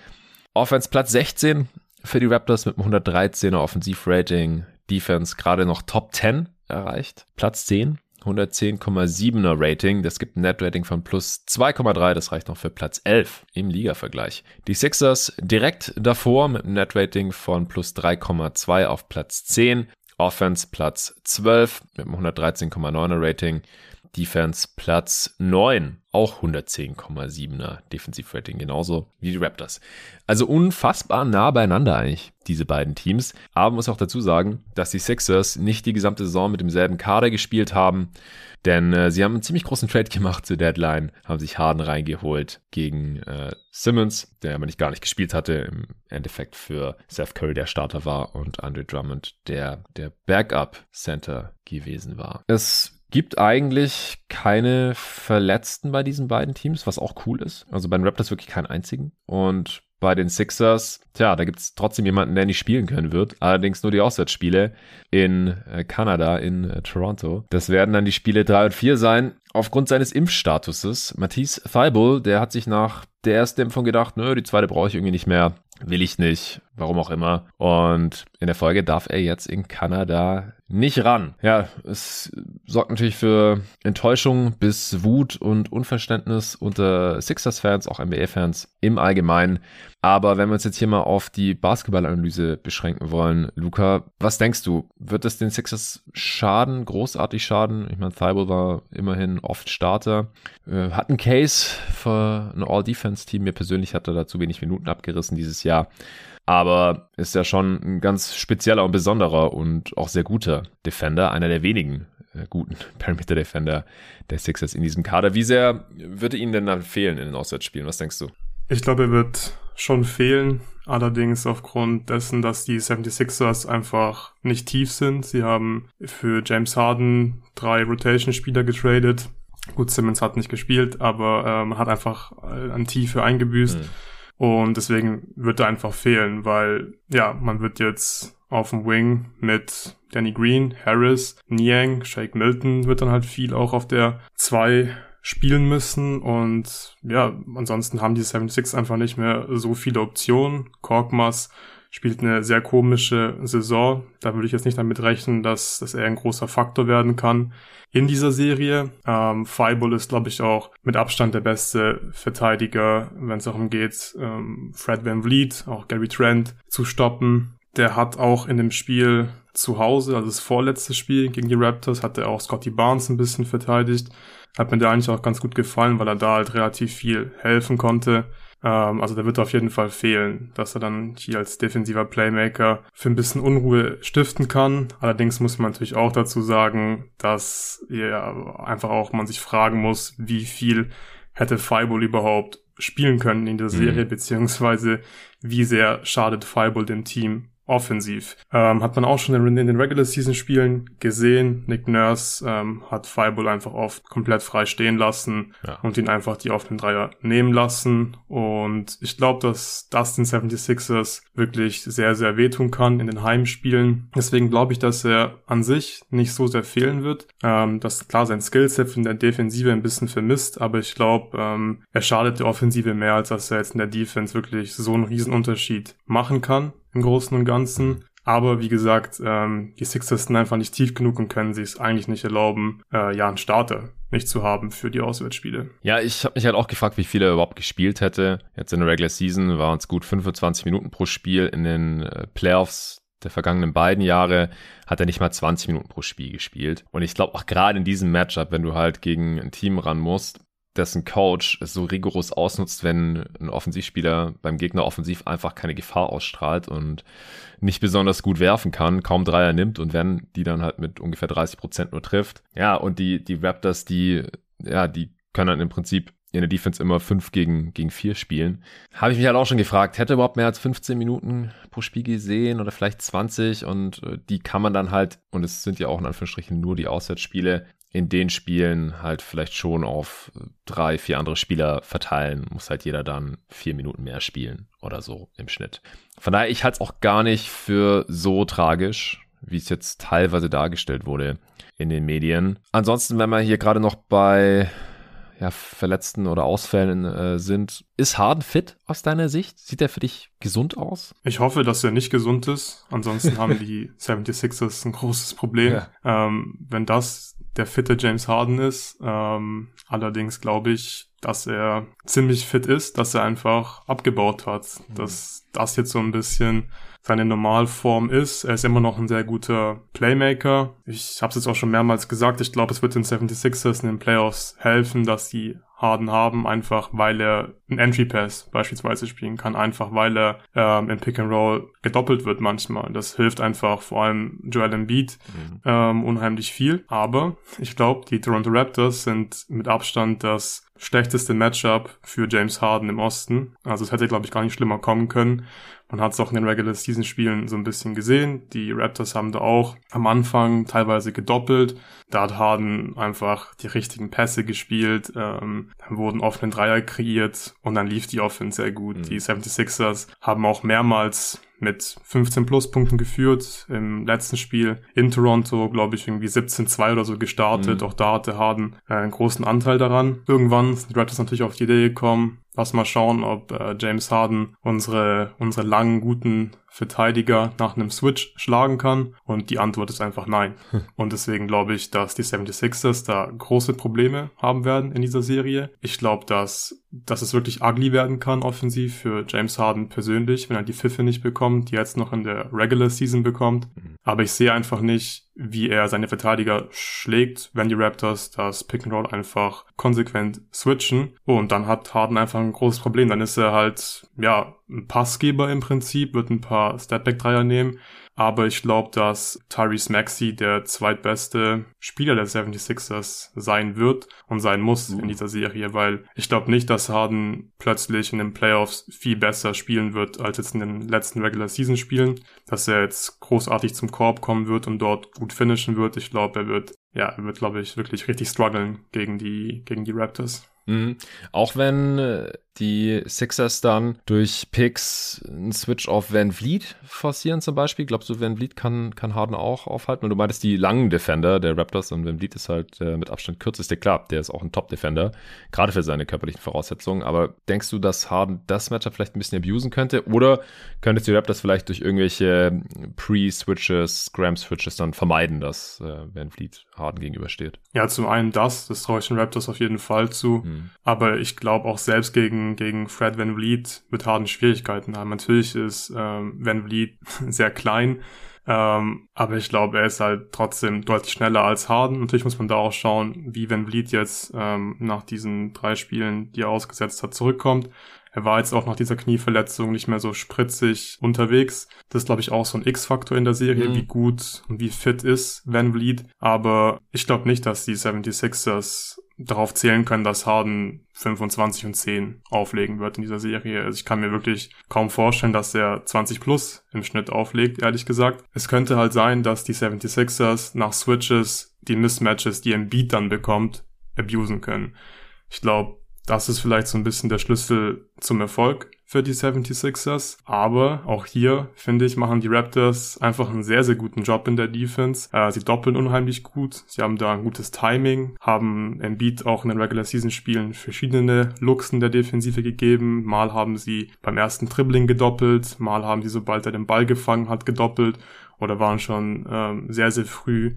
Offense Platz 16 für die Raptors mit einem 113er Offensivrating. Defense gerade noch Top 10 erreicht. Platz 10 110,7er Rating. Das gibt ein Net-Rating von plus 2,3. Das reicht noch für Platz 11 im Liga-Vergleich. Die Sixers direkt davor mit einem Net-Rating von plus 3,2 auf Platz 10. Offense Platz 12 mit einem 113,9er Rating. Defense Platz 9, auch 110,7er Defensivrating, genauso wie die Raptors. Also unfassbar nah beieinander eigentlich, diese beiden Teams. Aber man muss auch dazu sagen, dass die Sixers nicht die gesamte Saison mit demselben Kader gespielt haben, denn äh, sie haben einen ziemlich großen Trade gemacht zur Deadline, haben sich Harden reingeholt gegen äh, Simmons, der aber nicht gar nicht gespielt hatte, im Endeffekt für Seth Curry der Starter war und Andre Drummond der der Backup Center gewesen war. Es gibt eigentlich keine Verletzten bei diesen beiden Teams, was auch cool ist. Also bei den Raptors wirklich keinen einzigen. Und bei den Sixers, tja, da gibt es trotzdem jemanden, der nicht spielen können wird. Allerdings nur die Auswärtsspiele in äh, Kanada, in äh, Toronto. Das werden dann die Spiele 3 und 4 sein. Aufgrund seines Impfstatuses. Matisse Thibault, der hat sich nach der ersten Impfung gedacht, nö, die zweite brauche ich irgendwie nicht mehr. Will ich nicht, warum auch immer. Und in der Folge darf er jetzt in Kanada nicht ran. Ja, es sorgt natürlich für Enttäuschung bis Wut und Unverständnis unter Sixers-Fans, auch NBA-Fans im Allgemeinen. Aber wenn wir uns jetzt hier mal auf die Basketballanalyse beschränken wollen, Luca, was denkst du? Wird es den Sixers schaden, großartig schaden? Ich meine, Thibault war immerhin oft Starter, äh, hat einen Case für ein All-Defense-Team. Mir persönlich hat er da zu wenig Minuten abgerissen dieses Jahr aber ist ja schon ein ganz spezieller und besonderer und auch sehr guter Defender, einer der wenigen äh, guten Perimeter Defender der Sixers in diesem Kader. Wie sehr würde Ihnen denn dann fehlen in den Auswärtsspielen? Was denkst du? Ich glaube, er wird schon fehlen. Allerdings aufgrund dessen, dass die 76ers einfach nicht tief sind. Sie haben für James Harden drei Rotation-Spieler getradet. Gut, Simmons hat nicht gespielt, aber man hat einfach äh, an Tiefe eingebüßt. Mhm. Und deswegen wird er einfach fehlen, weil ja, man wird jetzt auf dem Wing mit Danny Green, Harris, Niang, Shake Milton wird dann halt viel auch auf der 2 spielen müssen und ja, ansonsten haben die 76 einfach nicht mehr so viele Optionen. Korkmaz spielt eine sehr komische Saison. Da würde ich jetzt nicht damit rechnen, dass, dass er ein großer Faktor werden kann in dieser Serie. Ähm, Fireball ist, glaube ich, auch mit Abstand der beste Verteidiger, wenn es darum geht, ähm, Fred Van Vliet, auch Gary Trent zu stoppen. Der hat auch in dem Spiel zu Hause, also das vorletzte Spiel gegen die Raptors, hat er auch Scotty Barnes ein bisschen verteidigt. Hat mir da eigentlich auch ganz gut gefallen, weil er da halt relativ viel helfen konnte. Ähm, also der wird auf jeden Fall fehlen, dass er dann hier als defensiver Playmaker für ein bisschen Unruhe stiften kann. Allerdings muss man natürlich auch dazu sagen, dass ja einfach auch man sich fragen muss, wie viel hätte Fireball überhaupt spielen können in der mhm. Serie, mhm. beziehungsweise wie sehr schadet Fireball dem Team offensiv. Ähm, hat man auch schon in, den Regular Season Spielen gesehen. Nick Nurse ähm, hat Fireball einfach oft komplett frei stehen lassen ja. und ihn einfach die offenen Dreier nehmen lassen. Und ich glaube, dass das den 76ers wirklich sehr, sehr wehtun kann in den Heimspielen. Deswegen glaube ich, dass er an sich nicht so sehr fehlen wird. Ähm, dass klar sein Skillset in der Defensive ein bisschen vermisst, aber ich glaube, ähm, er schadet der Offensive mehr, als dass er jetzt in der Defense wirklich so einen Riesenunterschied machen kann im Großen und Ganzen. Aber wie gesagt, ähm, die Sixers sind einfach nicht tief genug und können sich es eigentlich nicht erlauben, äh, ja, einen Starter nicht zu haben für die Auswärtsspiele. Ja, ich habe mich halt auch gefragt, wie viel er überhaupt gespielt hätte. Jetzt in der Regular Season waren es gut 25 Minuten pro Spiel. In den äh, Playoffs der vergangenen beiden Jahre hat er nicht mal 20 Minuten pro Spiel gespielt. Und ich glaube auch gerade in diesem Matchup, wenn du halt gegen ein Team ran musst, dessen Coach es so rigoros ausnutzt, wenn ein Offensivspieler beim Gegner offensiv einfach keine Gefahr ausstrahlt und nicht besonders gut werfen kann, kaum Dreier nimmt und wenn die dann halt mit ungefähr 30 Prozent nur trifft. Ja, und die, die Raptors, die, ja, die können dann im Prinzip in der Defense immer 5 gegen, gegen 4 spielen. Habe ich mich halt auch schon gefragt, hätte überhaupt mehr als 15 Minuten pro Spiel gesehen oder vielleicht 20 und äh, die kann man dann halt, und es sind ja auch in Anführungsstrichen nur die Auswärtsspiele, in den Spielen halt vielleicht schon auf drei, vier andere Spieler verteilen. Muss halt jeder dann vier Minuten mehr spielen oder so im Schnitt. Von daher, ich halte es auch gar nicht für so tragisch, wie es jetzt teilweise dargestellt wurde in den Medien. Ansonsten, wenn wir hier gerade noch bei ja, Verletzten oder Ausfällen äh, sind. Ist Harden fit aus deiner Sicht? Sieht er für dich gesund aus? Ich hoffe, dass er nicht gesund ist. Ansonsten haben die 76ers ein großes Problem. Ja. Ähm, wenn das der fitte James Harden ist. Ähm, allerdings glaube ich, dass er ziemlich fit ist, dass er einfach abgebaut hat. Mhm. Dass das jetzt so ein bisschen seine Normalform ist. Er ist immer noch ein sehr guter Playmaker. Ich habe es jetzt auch schon mehrmals gesagt. Ich glaube, es wird den 76ers in den Playoffs helfen, dass sie Harden haben, einfach weil er einen Entry Pass beispielsweise spielen kann, einfach weil er ähm, im Pick and Roll gedoppelt wird manchmal. Das hilft einfach vor allem Joel Embiid mhm. ähm, unheimlich viel. Aber ich glaube, die Toronto Raptors sind mit Abstand das schlechteste Matchup für James Harden im Osten. Also es hätte, glaube ich, gar nicht schlimmer kommen können. Man hat es auch in den Regular Season Spielen so ein bisschen gesehen. Die Raptors haben da auch am Anfang teilweise gedoppelt. Da hat Harden einfach die richtigen Pässe gespielt. Ähm, dann wurden offene Dreier kreiert und dann lief die Offense sehr gut. Mhm. Die 76ers haben auch mehrmals mit 15 Pluspunkten geführt. Im letzten Spiel in Toronto, glaube ich, irgendwie 17-2 oder so gestartet. Mhm. Auch da hatte Harden äh, einen großen Anteil daran. Irgendwann sind die Raptors natürlich auf die Idee gekommen, Lass mal schauen, ob äh, James Harden unsere, unsere langen, guten Verteidiger nach einem Switch schlagen kann. Und die Antwort ist einfach nein. Und deswegen glaube ich, dass die 76ers da große Probleme haben werden in dieser Serie. Ich glaube, dass, dass es wirklich ugly werden kann offensiv für James Harden persönlich, wenn er die Pfiffe nicht bekommt, die er jetzt noch in der Regular Season bekommt. Mhm. Aber ich sehe einfach nicht, wie er seine Verteidiger schlägt, wenn die Raptors das Pick and Roll einfach konsequent switchen. Und dann hat Harden einfach ein großes Problem. Dann ist er halt, ja, ein Passgeber im Prinzip, wird ein paar Stepback-Dreier nehmen. Aber ich glaube, dass Tyrese Maxey der zweitbeste Spieler der 76ers sein wird und sein muss mhm. in dieser Serie, weil ich glaube nicht, dass Harden plötzlich in den Playoffs viel besser spielen wird als jetzt in den letzten Regular Season Spielen, dass er jetzt großartig zum Korb kommen wird und dort gut finishen wird. Ich glaube, er wird, ja, er wird, glaube ich, wirklich richtig strugglen gegen die, gegen die Raptors. Mhm. Auch wenn äh, die Sixers dann durch Picks einen Switch auf Van Vliet forcieren zum Beispiel. Glaubst du, Van Vliet kann, kann Harden auch aufhalten? Weil du meintest die langen Defender der Raptors und Van Vliet ist halt äh, mit Abstand kürzeste. Klar, der ist auch ein Top-Defender, gerade für seine körperlichen Voraussetzungen. Aber denkst du, dass Harden das Matchup vielleicht ein bisschen abusen könnte? Oder könntest du Raptors vielleicht durch irgendwelche Pre-Switches, Scram-Switches dann vermeiden, dass äh, Van Vliet Harden gegenübersteht? Ja, zum einen das, das traue ich den Raptors auf jeden Fall zu. Mhm. Aber ich glaube auch selbst gegen gegen, Fred Van Vliet mit harten Schwierigkeiten haben. Natürlich ist ähm, Van Vliet sehr klein, ähm, aber ich glaube, er ist halt trotzdem deutlich schneller als Harden. Natürlich muss man da auch schauen, wie Van Vliet jetzt ähm, nach diesen drei Spielen, die er ausgesetzt hat, zurückkommt. Er war jetzt auch nach dieser Knieverletzung nicht mehr so spritzig unterwegs. Das ist, glaube ich, auch so ein X-Faktor in der Serie, mhm. wie gut und wie fit ist Van Vliet. Aber ich glaube nicht, dass die 76ers darauf zählen können, dass Harden 25 und 10 auflegen wird in dieser Serie. Also ich kann mir wirklich kaum vorstellen, dass er 20 plus im Schnitt auflegt, ehrlich gesagt. Es könnte halt sein, dass die 76ers nach Switches die Mismatches, die Embiid dann bekommt, abusen können. Ich glaube, das ist vielleicht so ein bisschen der Schlüssel zum Erfolg für die 76ers. Aber auch hier, finde ich, machen die Raptors einfach einen sehr, sehr guten Job in der Defense. Äh, sie doppeln unheimlich gut. Sie haben da ein gutes Timing, haben Embiid auch in den Regular Season Spielen verschiedene Looks in der Defensive gegeben. Mal haben sie beim ersten Dribbling gedoppelt, mal haben sie, sobald er den Ball gefangen hat, gedoppelt oder waren schon ähm, sehr, sehr früh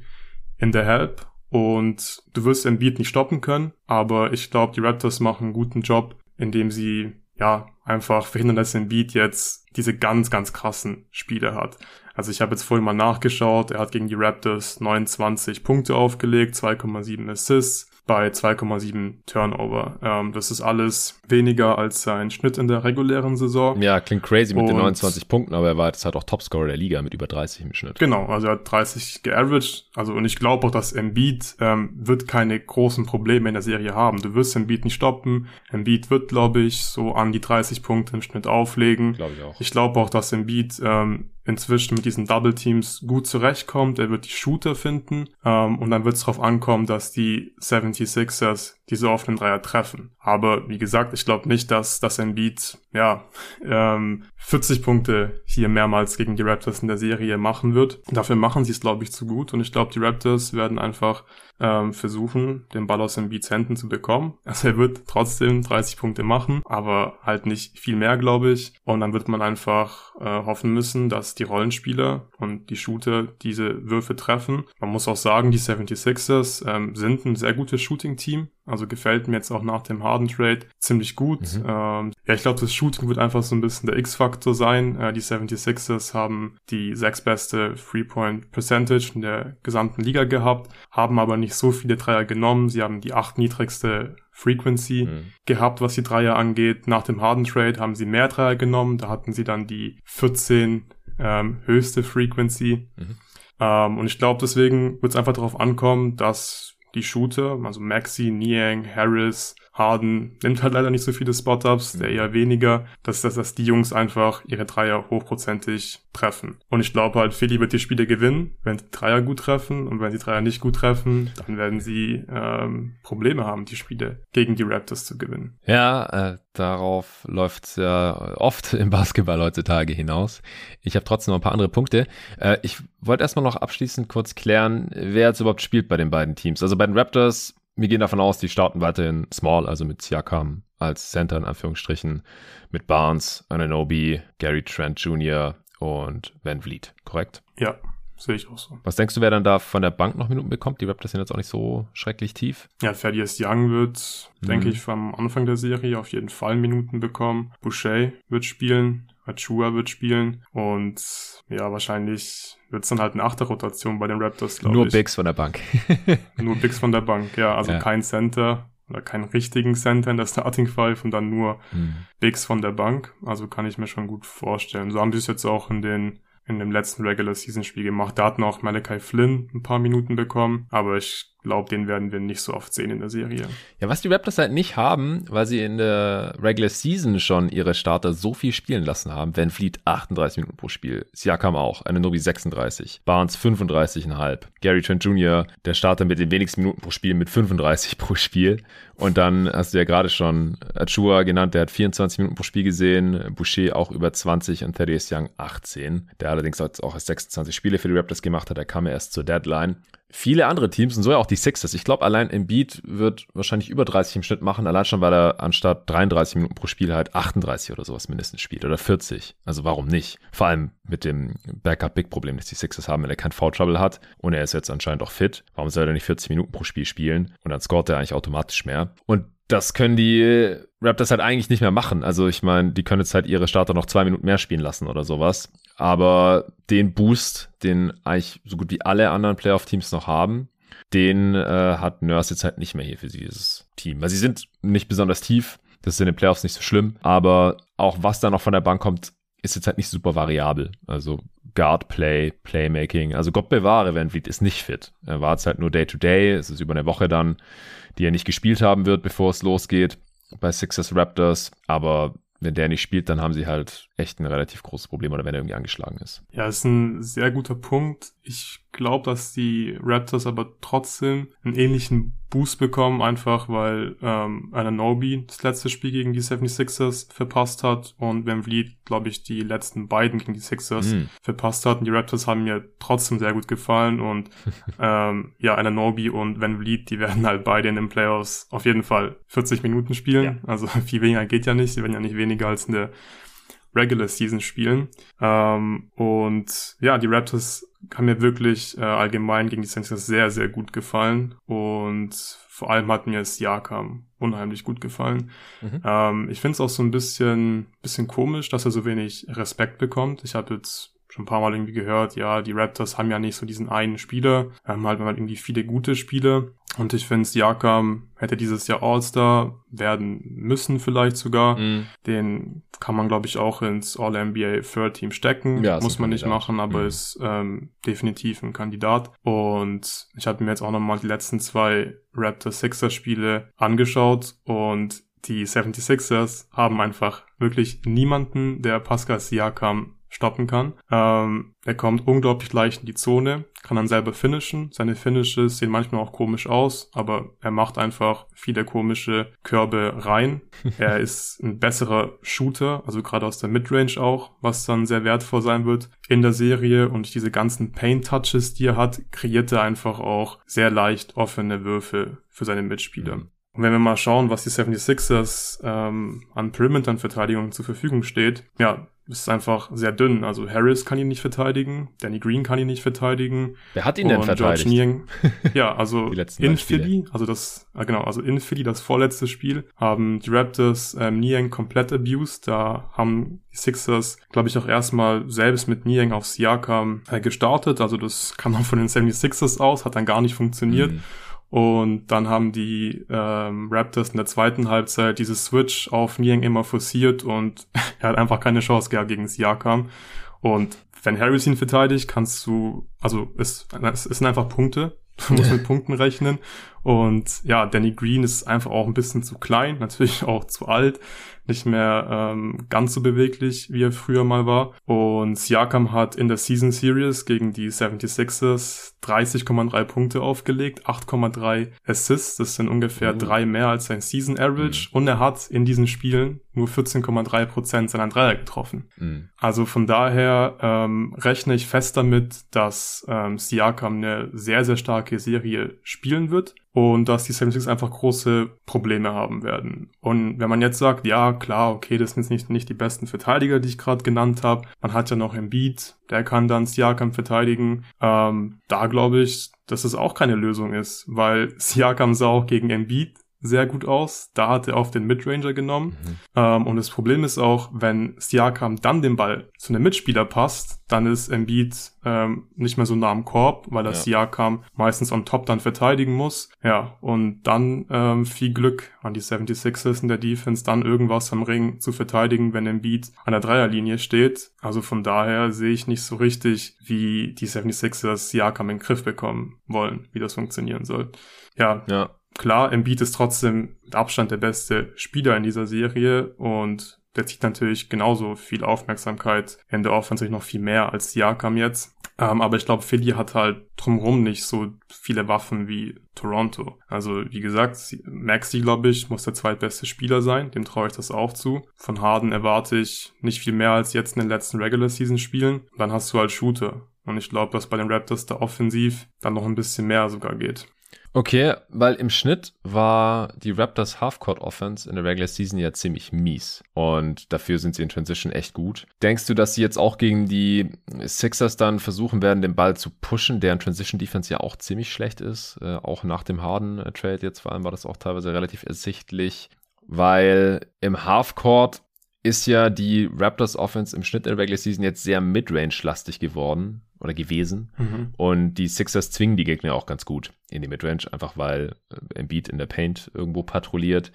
in der Help. Und du wirst Embiid nicht stoppen können, aber ich glaube, die Raptors machen einen guten Job, indem sie ja einfach verhindern, dass Embiid jetzt diese ganz, ganz krassen Spiele hat. Also ich habe jetzt vorhin mal nachgeschaut, er hat gegen die Raptors 29 Punkte aufgelegt, 2,7 Assists, bei 2,7 Turnover. Ähm, das ist alles weniger als sein Schnitt in der regulären Saison. Ja, klingt crazy mit und, den 29 Punkten, aber er war jetzt halt auch Topscorer der Liga mit über 30 im Schnitt. Genau, also er hat 30 geaveraged. Also und ich glaube auch, dass Embiid ähm, wird keine großen Probleme in der Serie haben. Du wirst Embiid nicht stoppen. Embiid wird, glaube ich, so an die 30 Punkte im Schnitt auflegen. Glaube ich auch. Ich glaube auch, dass Embiid ähm, inzwischen mit diesen Double Teams gut zurechtkommt. Er wird die Shooter finden ähm, und dann wird es darauf ankommen, dass die 76ers diese offenen Dreier treffen. Aber wie gesagt, ich glaube nicht, dass das Embiid ja ähm, 40 Punkte hier mehrmals gegen die Raptors in der Serie machen wird. Dafür machen sie es, glaube ich, zu gut und ich glaube, die Raptors werden einfach ähm, versuchen, den Ball aus Embiids Händen zu bekommen. Also er wird trotzdem 30 Punkte machen, aber halt nicht viel mehr, glaube ich. Und dann wird man einfach äh, hoffen müssen, dass die Rollenspieler und die Shooter diese Würfe treffen. Man muss auch sagen, die 76ers ähm, sind ein sehr gutes Shooting-Team. Also gefällt mir jetzt auch nach dem Harden Trade ziemlich gut. Mhm. Ähm, ja, ich glaube, das Shooting wird einfach so ein bisschen der X-Faktor sein. Äh, die 76ers haben die sechsbeste Three-Point Percentage in der gesamten Liga gehabt, haben aber nicht so viele Dreier genommen. Sie haben die acht niedrigste Frequency mhm. gehabt, was die Dreier angeht. Nach dem Harden Trade haben sie mehr Dreier genommen. Da hatten sie dann die 14 ähm, höchste Frequency. Mhm. Ähm, und ich glaube, deswegen wird es einfach darauf ankommen, dass die Shooter, also Maxi, Niang, Harris, Harden nimmt halt leider nicht so viele Spot-Ups, der eher weniger, dass, dass, dass die Jungs einfach ihre Dreier hochprozentig treffen. Und ich glaube halt, Philly wird die Spiele gewinnen, wenn die Dreier gut treffen und wenn die Dreier nicht gut treffen, dann werden sie ähm, Probleme haben, die Spiele gegen die Raptors zu gewinnen. Ja, äh, darauf läuft es ja oft im Basketball heutzutage hinaus. Ich habe trotzdem noch ein paar andere Punkte. Äh, ich wollte erstmal noch abschließend kurz klären, wer jetzt überhaupt spielt bei den beiden Teams. Also bei den Raptors wir gehen davon aus, die starten weiterhin small, also mit Siakam als Center in Anführungsstrichen, mit Barnes, Ananobi, Gary Trent Jr. und Van Vliet, korrekt? Ja, sehe ich auch so. Was denkst du, wer dann da von der Bank noch Minuten bekommt? Die Raptors sind jetzt auch nicht so schrecklich tief. Ja, Thaddeus Young wird, mhm. denke ich, vom Anfang der Serie auf jeden Fall Minuten bekommen. Boucher wird spielen. Achua wird spielen und ja, wahrscheinlich wird es dann halt eine Achterrotation bei den Raptors, glaube ich. Nur Bigs von der Bank. nur Bigs von der Bank, ja. Also ja. kein Center oder keinen richtigen Center in der Starting Five und dann nur mhm. Bigs von der Bank. Also kann ich mir schon gut vorstellen. So haben sie es jetzt auch in den in dem letzten Regular Season Spiel gemacht. Da hat noch Malachi Flynn ein paar Minuten bekommen, aber ich glaube, den werden wir nicht so oft sehen in der Serie. Ja, was die Raptors halt nicht haben, weil sie in der Regular Season schon ihre Starter so viel spielen lassen haben. Van Fleet 38 Minuten pro Spiel, Siakam auch, eine Nobi 36, Barnes 35,5, Gary Trent Jr., der Starter mit den wenigsten Minuten pro Spiel mit 35 pro Spiel. Und dann hast du ja gerade schon Achua genannt, der hat 24 Minuten pro Spiel gesehen, Boucher auch über 20 und Thaddeus Young 18, der allerdings auch erst 26 Spiele für die Raptors gemacht hat, der kam ja erst zur Deadline viele andere Teams und so ja auch die Sixers. Ich glaube, allein Embiid wird wahrscheinlich über 30 im Schnitt machen, allein schon, weil er anstatt 33 Minuten pro Spiel halt 38 oder sowas mindestens spielt oder 40. Also warum nicht? Vor allem mit dem Backup-Big-Problem, das die Sixers haben, wenn er kein Foul-Trouble hat und er ist jetzt anscheinend auch fit. Warum soll er nicht 40 Minuten pro Spiel spielen? Und dann scoret er eigentlich automatisch mehr. Und das können die Raptors halt eigentlich nicht mehr machen. Also ich meine, die können jetzt halt ihre Starter noch zwei Minuten mehr spielen lassen oder sowas. Aber den Boost, den eigentlich so gut wie alle anderen Playoff-Teams noch haben, den äh, hat Nurse jetzt halt nicht mehr hier für dieses Team. Weil sie sind nicht besonders tief. Das ist in den Playoffs nicht so schlimm. Aber auch was da noch von der Bank kommt, ist jetzt halt nicht super variabel. Also Guard-Play, Playmaking. Also Gott bewahre, Van Vliet ist nicht fit. Er war jetzt halt nur Day-to-Day. -Day. Es ist über eine Woche dann, die er nicht gespielt haben wird, bevor es losgeht bei Sixers Raptors. Aber wenn der nicht spielt, dann haben sie halt echt ein relativ großes Problem oder wenn er irgendwie angeschlagen ist. Ja, ist ein sehr guter Punkt. Ich glaube, dass die Raptors aber trotzdem einen ähnlichen Boost bekommen, einfach weil ähm, Ananobi das letzte Spiel gegen die 76ers verpasst hat und Van Vliet, glaube ich, die letzten beiden gegen die Sixers mm. verpasst hat. Und die Raptors haben mir trotzdem sehr gut gefallen und ähm, ja, Ananobi und Van Vliet, die werden halt beide in den Playoffs auf jeden Fall 40 Minuten spielen. Ja. Also viel weniger geht ja nicht. Sie werden ja nicht weniger als in der Regular Season spielen. Ähm, und ja, die Raptors haben mir wirklich äh, allgemein gegen die Celtics sehr, sehr gut gefallen. Und vor allem hat mir Siakam unheimlich gut gefallen. Mhm. Ähm, ich finde es auch so ein bisschen, bisschen komisch, dass er so wenig Respekt bekommt. Ich habe jetzt schon ein paar Mal irgendwie gehört, ja, die Raptors haben ja nicht so diesen einen Spieler, haben halt irgendwie viele gute Spiele. Und ich finde, Siakam hätte dieses Jahr All-Star werden müssen vielleicht sogar. Mm. Den kann man, glaube ich, auch ins All-NBA Third Team stecken. Ja, Muss man nicht machen, aber mm. ist ähm, definitiv ein Kandidat. Und ich habe mir jetzt auch nochmal die letzten zwei Raptors-Sixers-Spiele angeschaut und die 76ers haben einfach wirklich niemanden, der Pascal Siakam stoppen kann. Ähm, er kommt unglaublich leicht in die Zone, kann dann selber finishen. Seine Finishes sehen manchmal auch komisch aus, aber er macht einfach viele komische Körbe rein. er ist ein besserer Shooter, also gerade aus der Midrange auch, was dann sehr wertvoll sein wird in der Serie. Und diese ganzen Paint-Touches, die er hat, kreiert er einfach auch sehr leicht offene Würfe für seine Mitspieler. Und wenn wir mal schauen, was die 76ers ähm, an Perimeter-Verteidigung zur Verfügung steht, ja, ist einfach sehr dünn. Also Harris kann ihn nicht verteidigen, Danny Green kann ihn nicht verteidigen. Wer hat ihn denn verteidigt? Niang, ja, also in Philly, also das, genau, also in Philly, das vorletzte Spiel, haben die Raptors ähm, Niang komplett abused. Da haben die Sixers, glaube ich, auch erstmal selbst mit Niang auf Siakam äh, gestartet. Also das kam dann von den 76ers aus, hat dann gar nicht funktioniert. Mhm. Und dann haben die ähm, Raptors in der zweiten Halbzeit dieses Switch auf Niang immer forciert und er hat einfach keine Chance gehabt gegen Siakam. Und wenn Harris ihn verteidigt, kannst du, also es, es sind einfach Punkte. Du musst mit Punkten rechnen. Und ja, Danny Green ist einfach auch ein bisschen zu klein, natürlich auch zu alt nicht mehr ähm, ganz so beweglich, wie er früher mal war. Und Siakam hat in der Season Series gegen die 76ers 30,3 Punkte aufgelegt, 8,3 Assists, das sind ungefähr mhm. drei mehr als sein Season Average. Mhm. Und er hat in diesen Spielen nur 14,3 Prozent seiner Dreier getroffen. Mhm. Also von daher ähm, rechne ich fest damit, dass ähm, Siakam eine sehr, sehr starke Serie spielen wird und dass die 76 einfach große Probleme haben werden. Und wenn man jetzt sagt, ja, klar, okay, das sind jetzt nicht, nicht die besten Verteidiger, die ich gerade genannt habe, man hat ja noch Embiid, der kann dann Siakam verteidigen, ähm, da glaube ich, dass es auch keine Lösung ist, weil Siakam sah auch gegen Embiid sehr gut aus. Da hat er auf den Midranger genommen. Mhm. Ähm, und das Problem ist auch, wenn Siakam dann den Ball zu einem Mitspieler passt, dann ist Embiid ähm, nicht mehr so nah am Korb, weil das ja. Siakam meistens on top dann verteidigen muss. Ja, und dann ähm, viel Glück an die 76ers in der Defense, dann irgendwas am Ring zu verteidigen, wenn Embiid an der Dreierlinie steht. Also von daher sehe ich nicht so richtig, wie die 76ers Siakam in den Griff bekommen wollen, wie das funktionieren soll. Ja, ja klar, Embiid ist trotzdem mit Abstand der beste Spieler in dieser Serie und der zieht natürlich genauso viel Aufmerksamkeit in der Offensive noch viel mehr als Siakam jetzt. Ähm, aber ich glaube, Philly hat halt drumherum nicht so viele Waffen wie Toronto. Also wie gesagt, Maxi, glaube ich, muss der zweitbeste Spieler sein. Dem traue ich das auch zu. Von Harden erwarte ich nicht viel mehr als jetzt in den letzten Regular Season Spielen. Dann hast du halt Shooter. Und ich glaube, dass bei den Raptors da offensiv dann noch ein bisschen mehr sogar geht. Okay, weil im Schnitt war die Raptors Halfcourt Offense in der Regular Season ja ziemlich mies und dafür sind sie in Transition echt gut. Denkst du, dass sie jetzt auch gegen die Sixers dann versuchen werden, den Ball zu pushen, deren Transition Defense ja auch ziemlich schlecht ist, äh, auch nach dem Harden Trade jetzt vor allem war das auch teilweise relativ ersichtlich, weil im Halfcourt ist ja die Raptors Offense im Schnitt in der Regular Season jetzt sehr Midrange-lastig geworden oder gewesen. Mhm. Und die Sixers zwingen die Gegner auch ganz gut in die Midrange, einfach weil äh, Embiid in der Paint irgendwo patrouilliert.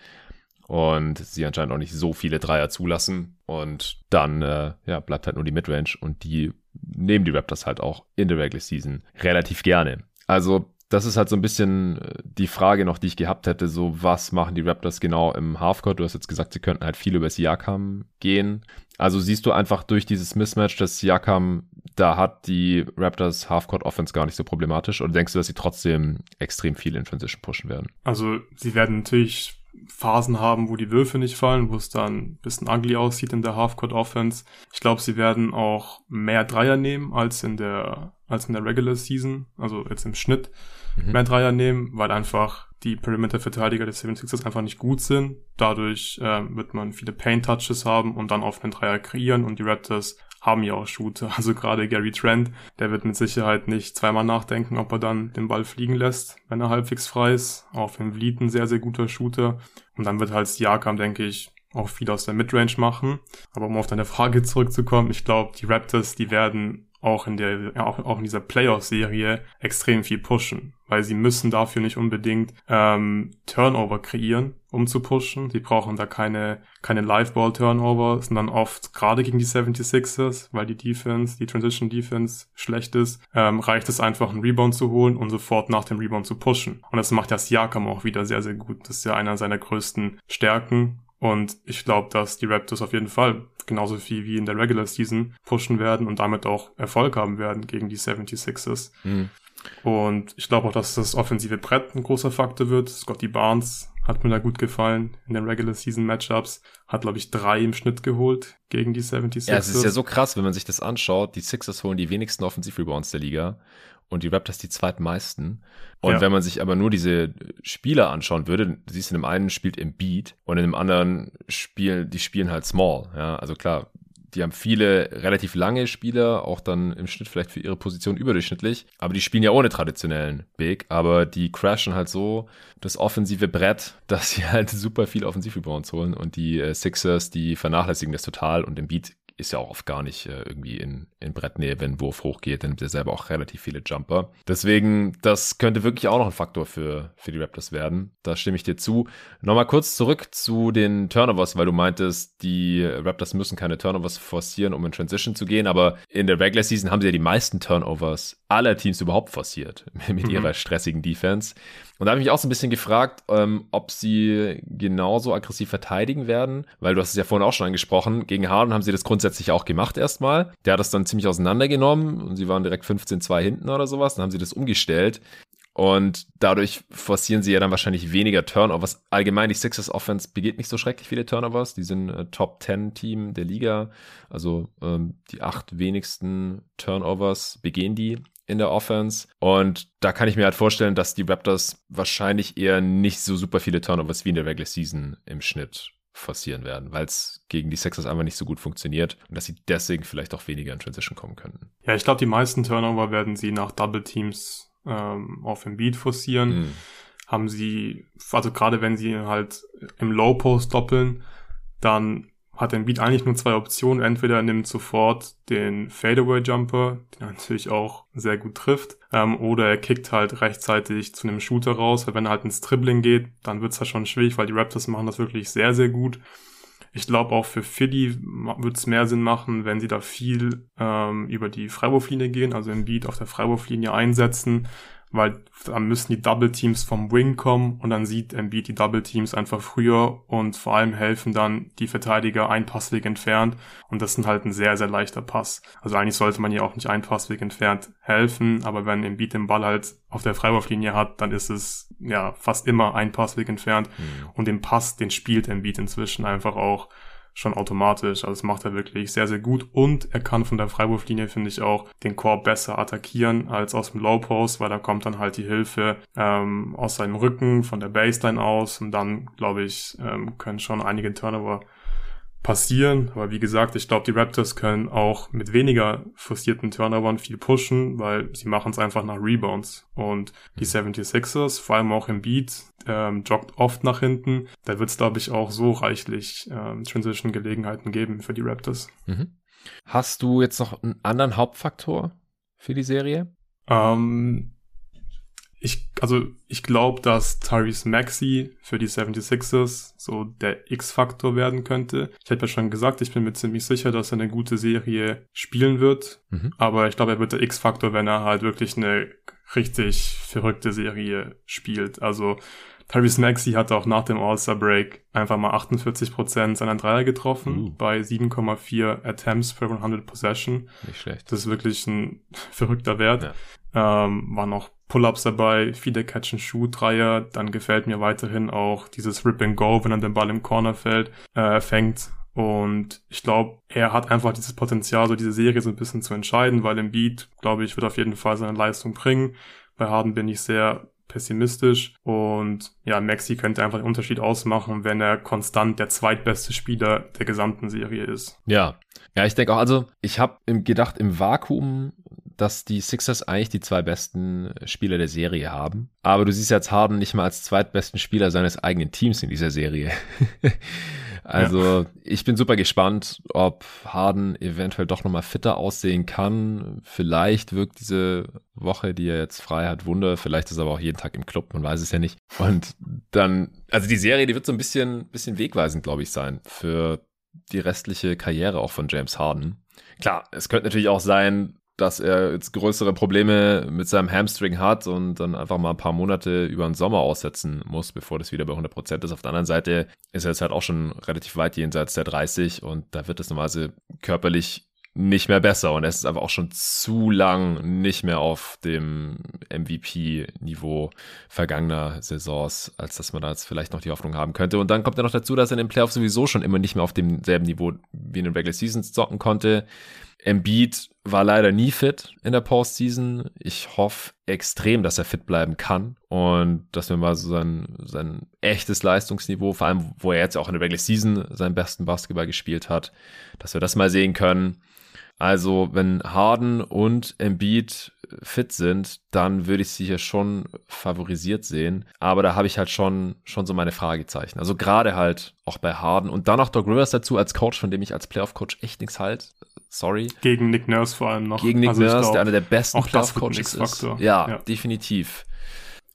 und sie anscheinend auch nicht so viele Dreier zulassen. Und dann äh, ja, bleibt halt nur die Midrange und die nehmen die Raptors halt auch in der Regular Season relativ gerne. Also das ist halt so ein bisschen äh, die Frage noch, die ich gehabt hätte, so was machen die Raptors genau im Halfcourt? Du hast jetzt gesagt, sie könnten halt viel über Siakam gehen. Also siehst du einfach durch dieses Mismatch, dass Siakam, da hat die Raptors Halfcourt Offense gar nicht so problematisch oder denkst du, dass sie trotzdem extrem viel in Transition pushen werden? Also sie werden natürlich Phasen haben, wo die Würfe nicht fallen, wo es dann ein bisschen ugly aussieht in der Halfcourt Offense. Ich glaube, sie werden auch mehr Dreier nehmen als in der als in der Regular Season, also jetzt im Schnitt mhm. mehr Dreier nehmen, weil einfach die Perimeter-Verteidiger des 76ers einfach nicht gut sind. Dadurch äh, wird man viele Paint-Touches haben und dann auf einen Dreier kreieren und die Raptors haben ja auch Shooter. Also gerade Gary Trent, der wird mit Sicherheit nicht zweimal nachdenken, ob er dann den Ball fliegen lässt, wenn er halbwegs frei ist. Auch Van Vliet ein sehr, sehr guter Shooter. Und dann wird halt Siakam, denke ich, auch viel aus der Midrange machen. Aber um auf deine Frage zurückzukommen, ich glaube, die Raptors, die werden auch in der, auch, auch in dieser Playoff-Serie extrem viel pushen, weil sie müssen dafür nicht unbedingt ähm, Turnover kreieren, um zu pushen. Sie brauchen da keine, keine Live-Ball-Turnover, sondern oft gerade gegen die 76ers, weil die Defense, die Transition-Defense schlecht ist, ähm, reicht es einfach, einen Rebound zu holen und sofort nach dem Rebound zu pushen. Und das macht ja Siakam auch wieder sehr, sehr gut. Das ist ja einer seiner größten Stärken. Und ich glaube, dass die Raptors auf jeden Fall genauso viel wie in der Regular Season pushen werden und damit auch Erfolg haben werden gegen die 76ers. Mhm. Und ich glaube auch, dass das offensive Brett ein großer Faktor wird. Scotty Barnes hat mir da gut gefallen in den Regular Season Matchups. Hat, glaube ich, drei im Schnitt geholt gegen die 76ers. Ja, es ist ja so krass, wenn man sich das anschaut. Die Sixers holen die wenigsten Offensivrebounds der Liga und die Raptors die zweitmeisten. Und ja. wenn man sich aber nur diese Spieler anschauen würde, siehst du, in dem einen spielt im Beat und in dem anderen spielen, die spielen halt small. Ja, also klar, die haben viele relativ lange Spieler, auch dann im Schnitt vielleicht für ihre Position überdurchschnittlich. Aber die spielen ja ohne traditionellen Big. Aber die crashen halt so das offensive Brett, dass sie halt super viel Offensivrebounds holen. Und die äh, Sixers, die vernachlässigen das total. Und im Beat ist ja auch oft gar nicht äh, irgendwie in, in Brettnähe, wenn Wurf hochgeht, dann nimmt er selber auch relativ viele Jumper. Deswegen, das könnte wirklich auch noch ein Faktor für, für die Raptors werden. Da stimme ich dir zu. Nochmal kurz zurück zu den Turnovers, weil du meintest, die Raptors müssen keine Turnovers forcieren, um in Transition zu gehen, aber in der Regular Season haben sie ja die meisten Turnovers aller Teams überhaupt forciert mit mhm. ihrer stressigen Defense. Und da habe ich mich auch so ein bisschen gefragt, ähm, ob sie genauso aggressiv verteidigen werden, weil du hast es ja vorhin auch schon angesprochen. Gegen Harden haben sie das grundsätzlich auch gemacht erstmal. Der hat das dann ziemlich auseinandergenommen und sie waren direkt 15-2 hinten oder sowas. Dann haben sie das umgestellt. Und dadurch forcieren sie ja dann wahrscheinlich weniger Turnovers. Allgemein, die Sixers Offense begeht nicht so schrecklich viele Turnovers. Die sind äh, Top 10 Team der Liga. Also ähm, die acht wenigsten Turnovers begehen die in der Offense. Und da kann ich mir halt vorstellen, dass die Raptors wahrscheinlich eher nicht so super viele Turnovers wie in der Regular Season im Schnitt forcieren werden, weil es gegen die Sixers einfach nicht so gut funktioniert und dass sie deswegen vielleicht auch weniger in Transition kommen könnten. Ja, ich glaube, die meisten Turnover werden sie nach Double Teams ähm, auf dem Beat forcieren. Mhm. Haben sie, also gerade wenn sie halt im Low Post doppeln, dann hat Embiid eigentlich nur zwei Optionen. Entweder er nimmt sofort den Fadeaway Jumper, den er natürlich auch sehr gut trifft, ähm, oder er kickt halt rechtzeitig zu einem Shooter raus, weil wenn er halt ins Dribbling geht, dann wird's halt schon schwierig, weil die Raptors machen das wirklich sehr, sehr gut. Ich glaube auch für Philly wird es mehr Sinn machen, wenn sie da viel ähm, über die Freiwurflinie gehen, also Embiid auf der Freiwurflinie einsetzen, weil dann müssen die Double Teams vom Wing kommen und dann sieht Embiid die Double Teams einfach früher und vor allem helfen dann die Verteidiger ein Passweg entfernt und das ist halt ein sehr, sehr leichter Pass. Also eigentlich sollte man ja auch nicht ein Passweg entfernt helfen, aber wenn Embiid den Ball halt auf der Freiwurflinie hat, dann ist es ja fast immer ein Passweg entfernt mhm. und den Pass, den spielt Embiid inzwischen einfach auch schon automatisch. Also das macht er wirklich sehr, sehr gut. Und er kann von der Freiwurflinie, finde ich, auch den Korb besser attackieren als aus dem Low Post, weil da kommt dann halt die Hilfe ähm, aus seinem Rücken, von der Baseline aus. Und dann, glaube ich, ähm, können schon einige Turnover passieren. Aber wie gesagt, ich glaube, die Raptors können auch mit weniger forcierten Turnovern viel pushen, weil sie machen es einfach nach Rebounds. Und die 76ers, mhm. vor allem auch im Beat, ähm, joggt oft nach hinten. Da wird es, glaube ich, auch so reichlich ähm, Transition-Gelegenheiten geben für die Raptors. Mhm. Hast du jetzt noch einen anderen Hauptfaktor für die Serie? Ähm, ich, also ich glaube, dass Tyrese Maxey für die 76ers so der X-Faktor werden könnte. Ich habe ja schon gesagt, ich bin mir ziemlich sicher, dass er eine gute Serie spielen wird. Mhm. Aber ich glaube, er wird der X-Faktor, wenn er halt wirklich eine richtig verrückte Serie spielt. Also Tyrese Maxey hat auch nach dem All-Star Break einfach mal 48% seiner Dreier getroffen uh. bei 7,4 Attempts per 100 Possession. Nicht schlecht. Das ist wirklich ein verrückter Wert. Ja. Ähm, war noch Pull-ups dabei, viele Catch-and-Shoot-Dreier. Dann gefällt mir weiterhin auch dieses Rip-and-Go, wenn er den Ball im Corner fällt, äh, fängt. Und ich glaube, er hat einfach dieses Potenzial, so diese Serie so ein bisschen zu entscheiden, weil im Beat, glaube ich, wird auf jeden Fall seine Leistung bringen. Bei Harden bin ich sehr pessimistisch und ja, Maxi könnte einfach den Unterschied ausmachen, wenn er konstant der zweitbeste Spieler der gesamten Serie ist. Ja, ja, ich denke auch, also ich habe gedacht, im Vakuum dass die Sixers eigentlich die zwei besten Spieler der Serie haben. Aber du siehst jetzt Harden nicht mal als zweitbesten Spieler seines eigenen Teams in dieser Serie. also ja. ich bin super gespannt, ob Harden eventuell doch nochmal fitter aussehen kann. Vielleicht wirkt diese Woche, die er jetzt frei hat, Wunder. Vielleicht ist er aber auch jeden Tag im Club, man weiß es ja nicht. Und dann, also die Serie, die wird so ein bisschen, bisschen wegweisend, glaube ich, sein für die restliche Karriere auch von James Harden. Klar, es könnte natürlich auch sein, dass er jetzt größere Probleme mit seinem Hamstring hat und dann einfach mal ein paar Monate über den Sommer aussetzen muss, bevor das wieder bei 100% ist. Auf der anderen Seite ist er jetzt halt auch schon relativ weit jenseits der 30 und da wird es normalerweise körperlich nicht mehr besser und er ist einfach auch schon zu lang nicht mehr auf dem MVP-Niveau vergangener Saisons, als dass man da jetzt vielleicht noch die Hoffnung haben könnte. Und dann kommt ja noch dazu, dass er in den Playoffs sowieso schon immer nicht mehr auf demselben Niveau wie in den Regular Seasons zocken konnte. Embiid war leider nie fit in der Postseason. Ich hoffe extrem, dass er fit bleiben kann und dass wir mal so sein, sein echtes Leistungsniveau, vor allem wo er jetzt auch in der Regular Season seinen besten Basketball gespielt hat, dass wir das mal sehen können. Also, wenn Harden und Embiid fit sind, dann würde ich sie hier schon favorisiert sehen. Aber da habe ich halt schon, schon so meine Fragezeichen. Also gerade halt auch bei Harden und dann auch Doc Rivers dazu als Coach, von dem ich als Playoff-Coach echt nichts halt. Sorry. Gegen Nick Nurse vor allem noch. Gegen Nick also Nurse, glaub, der einer der besten Playoff-Coaches ist. Ja, ja, definitiv.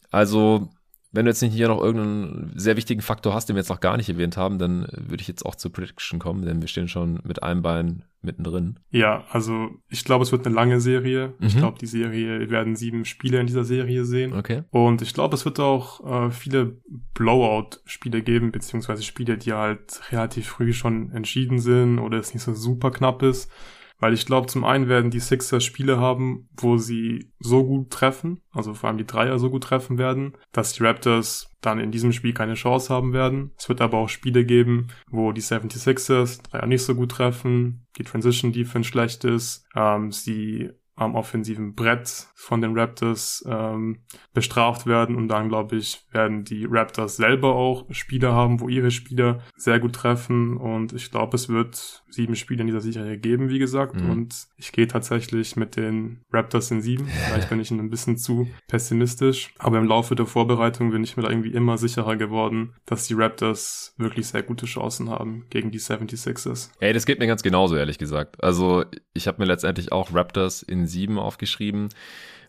Also wenn du jetzt nicht hier noch irgendeinen sehr wichtigen Faktor hast, den wir jetzt noch gar nicht erwähnt haben, dann würde ich jetzt auch zur Prediction kommen, denn wir stehen schon mit einem Bein mittendrin. Ja, also ich glaube, es wird eine lange Serie. Mhm. Ich glaube, die Serie, wir werden sieben Spiele in dieser Serie sehen. Okay. Und ich glaube, es wird auch äh, viele Blowout-Spiele geben, beziehungsweise Spiele, die halt relativ früh schon entschieden sind oder es nicht so super knapp ist. Weil ich glaube, zum einen werden die Sixers Spiele haben, wo sie so gut treffen, also vor allem die Dreier so gut treffen werden, dass die Raptors dann in diesem Spiel keine Chance haben werden. Es wird aber auch Spiele geben, wo die 76ers Dreier nicht so gut treffen, die Transition Defense schlecht ist, ähm, sie am offensiven Brett von den Raptors ähm, bestraft werden und dann glaube ich werden die Raptors selber auch Spieler haben, wo ihre Spieler sehr gut treffen und ich glaube es wird sieben Spiele in dieser Serie geben, wie gesagt mhm. und ich gehe tatsächlich mit den Raptors in sieben, vielleicht bin ich ein bisschen zu pessimistisch, aber im Laufe der Vorbereitung bin ich mir da irgendwie immer sicherer geworden, dass die Raptors wirklich sehr gute Chancen haben gegen die 76ers. Ey, das geht mir ganz genauso, ehrlich gesagt. Also ich habe mir letztendlich auch Raptors in 7 aufgeschrieben.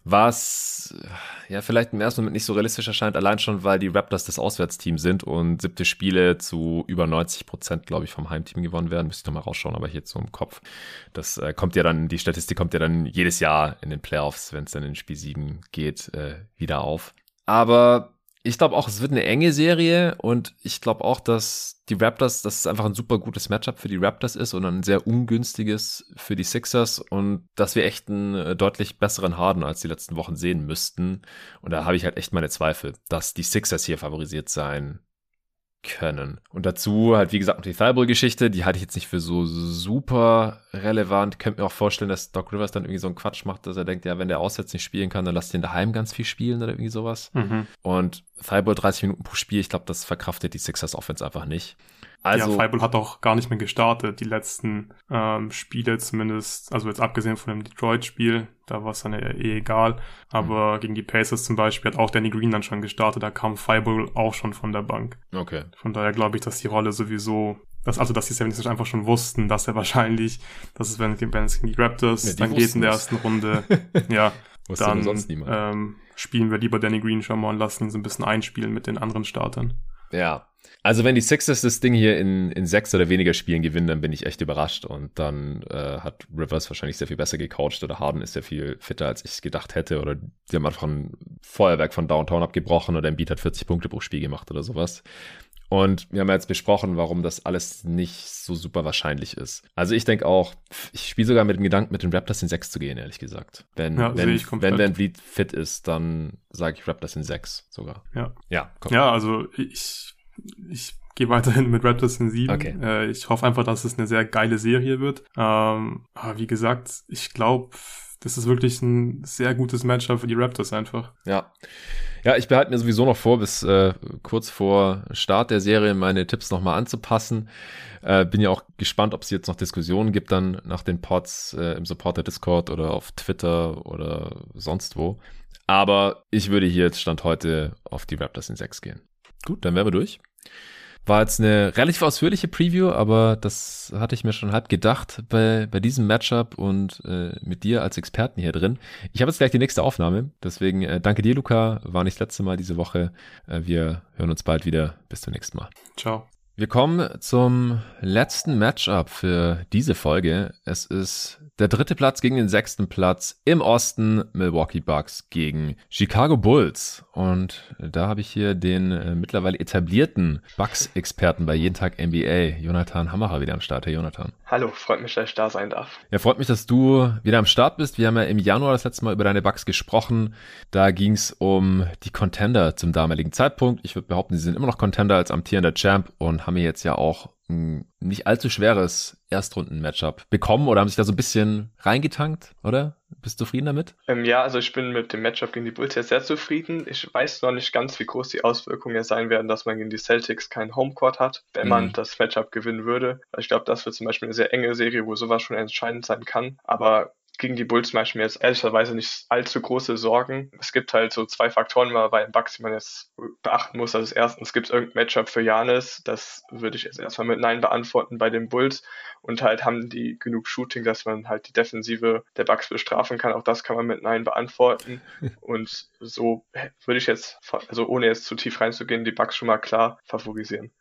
Was ja vielleicht im ersten Moment nicht so realistisch erscheint, allein schon, weil die Raptors das Auswärtsteam sind und siebte Spiele zu über 90 Prozent, glaube ich, vom Heimteam gewonnen werden. Müsste ich nochmal rausschauen, aber hier so im Kopf. Das äh, kommt ja dann, die Statistik kommt ja dann jedes Jahr in den Playoffs, wenn es dann in Spiel 7 geht, äh, wieder auf. Aber ich glaube auch, es wird eine enge Serie und ich glaube auch, dass die Raptors, dass es einfach ein super gutes Matchup für die Raptors ist und ein sehr ungünstiges für die Sixers und dass wir echt einen äh, deutlich besseren Harden als die letzten Wochen sehen müssten. Und da habe ich halt echt meine Zweifel, dass die Sixers hier favorisiert sein können. Und dazu halt, wie gesagt, noch die Thibault-Geschichte, die halte ich jetzt nicht für so super relevant. Könnte mir auch vorstellen, dass Doc Rivers dann irgendwie so einen Quatsch macht, dass er denkt, ja, wenn der auswärts nicht spielen kann, dann lass den daheim ganz viel spielen oder irgendwie sowas. Mhm. Und Thibault 30 Minuten pro Spiel, ich glaube, das verkraftet die Sixers Offense einfach nicht. Also, ja, Freiburg hat auch gar nicht mehr gestartet, die letzten ähm, Spiele zumindest, also jetzt abgesehen von dem Detroit-Spiel, da war es dann eh egal, aber mhm. gegen die Pacers zum Beispiel hat auch Danny Green dann schon gestartet, da kam Freiburg auch schon von der Bank. Okay. Von daher glaube ich, dass die Rolle sowieso dass, also, dass die 76 einfach schon wussten, dass er wahrscheinlich, dass es, wenn, wenn es gegen die Raptors ja, die dann geht in der ersten Runde, ja, dann sonst niemand. Ähm, spielen wir lieber Danny Green schon mal und lassen ihn so ein bisschen einspielen mit den anderen Startern. Ja. Also wenn die Sixers das Ding hier in, in sechs oder weniger Spielen gewinnen, dann bin ich echt überrascht. Und dann äh, hat Rivers wahrscheinlich sehr viel besser gecoacht oder Harden ist sehr viel fitter, als ich gedacht hätte. Oder die haben einfach ein Feuerwerk von Downtown abgebrochen oder ein Beat hat 40 Punkte pro Spiel gemacht oder sowas. Und wir haben ja jetzt besprochen, warum das alles nicht so super wahrscheinlich ist. Also ich denke auch, ich spiele sogar mit dem Gedanken, mit den Raptors in 6 zu gehen, ehrlich gesagt. Wenn, ja, wenn, wenn Van Vliet fit ist, dann sage ich Raptors in 6 sogar. Ja. Ja, komm. ja also ich, ich gehe weiterhin mit Raptors in 7. Okay. Äh, ich hoffe einfach, dass es eine sehr geile Serie wird. Ähm, aber wie gesagt, ich glaube, das ist wirklich ein sehr gutes Matchup für die Raptors einfach. Ja. Ja, ich behalte mir sowieso noch vor, bis äh, kurz vor Start der Serie meine Tipps nochmal anzupassen. Äh, bin ja auch gespannt, ob es jetzt noch Diskussionen gibt dann nach den Pods äh, im Supporter Discord oder auf Twitter oder sonst wo. Aber ich würde hier jetzt Stand heute auf die Raptors in 6 gehen. Gut, dann wären wir durch. War jetzt eine relativ ausführliche Preview, aber das hatte ich mir schon halb gedacht bei, bei diesem Matchup und äh, mit dir als Experten hier drin. Ich habe jetzt gleich die nächste Aufnahme, deswegen äh, danke dir, Luca. War nicht das letzte Mal diese Woche. Äh, wir hören uns bald wieder. Bis zum nächsten Mal. Ciao. Wir kommen zum letzten Matchup für diese Folge. Es ist der dritte Platz gegen den sechsten Platz im Osten Milwaukee Bucks gegen Chicago Bulls. Und da habe ich hier den äh, mittlerweile etablierten Bucks-Experten bei Jeden Tag NBA, Jonathan Hammerer, wieder am Start. Herr Jonathan. Hallo, freut mich, dass ich da sein darf. Ja, freut mich, dass du wieder am Start bist. Wir haben ja im Januar das letzte Mal über deine Bucks gesprochen. Da ging es um die Contender zum damaligen Zeitpunkt. Ich würde behaupten, sie sind immer noch Contender als amtierender Champ und haben mir jetzt ja auch ein nicht allzu schweres Erstrunden-Matchup bekommen oder haben sich da so ein bisschen reingetankt, oder? Bist du zufrieden damit? Ähm, ja, also ich bin mit dem Matchup gegen die Bulls jetzt sehr zufrieden. Ich weiß noch nicht ganz, wie groß die Auswirkungen sein werden, dass man gegen die Celtics keinen Homecourt hat, wenn mhm. man das Matchup gewinnen würde. Ich glaube, das wird zum Beispiel eine sehr enge Serie, wo sowas schon entscheidend sein kann. Aber gegen die Bulls mache ich mir jetzt ehrlicherweise nicht allzu große Sorgen. Es gibt halt so zwei Faktoren mal bei den Bucks, die man jetzt beachten muss. Also erstens gibt es irgendein Matchup für Janis. Das würde ich jetzt erstmal mit Nein beantworten bei den Bulls. Und halt haben die genug Shooting, dass man halt die Defensive der Bucks bestrafen kann. Auch das kann man mit Nein beantworten. Und so würde ich jetzt, also ohne jetzt zu tief reinzugehen, die Bucks schon mal klar favorisieren.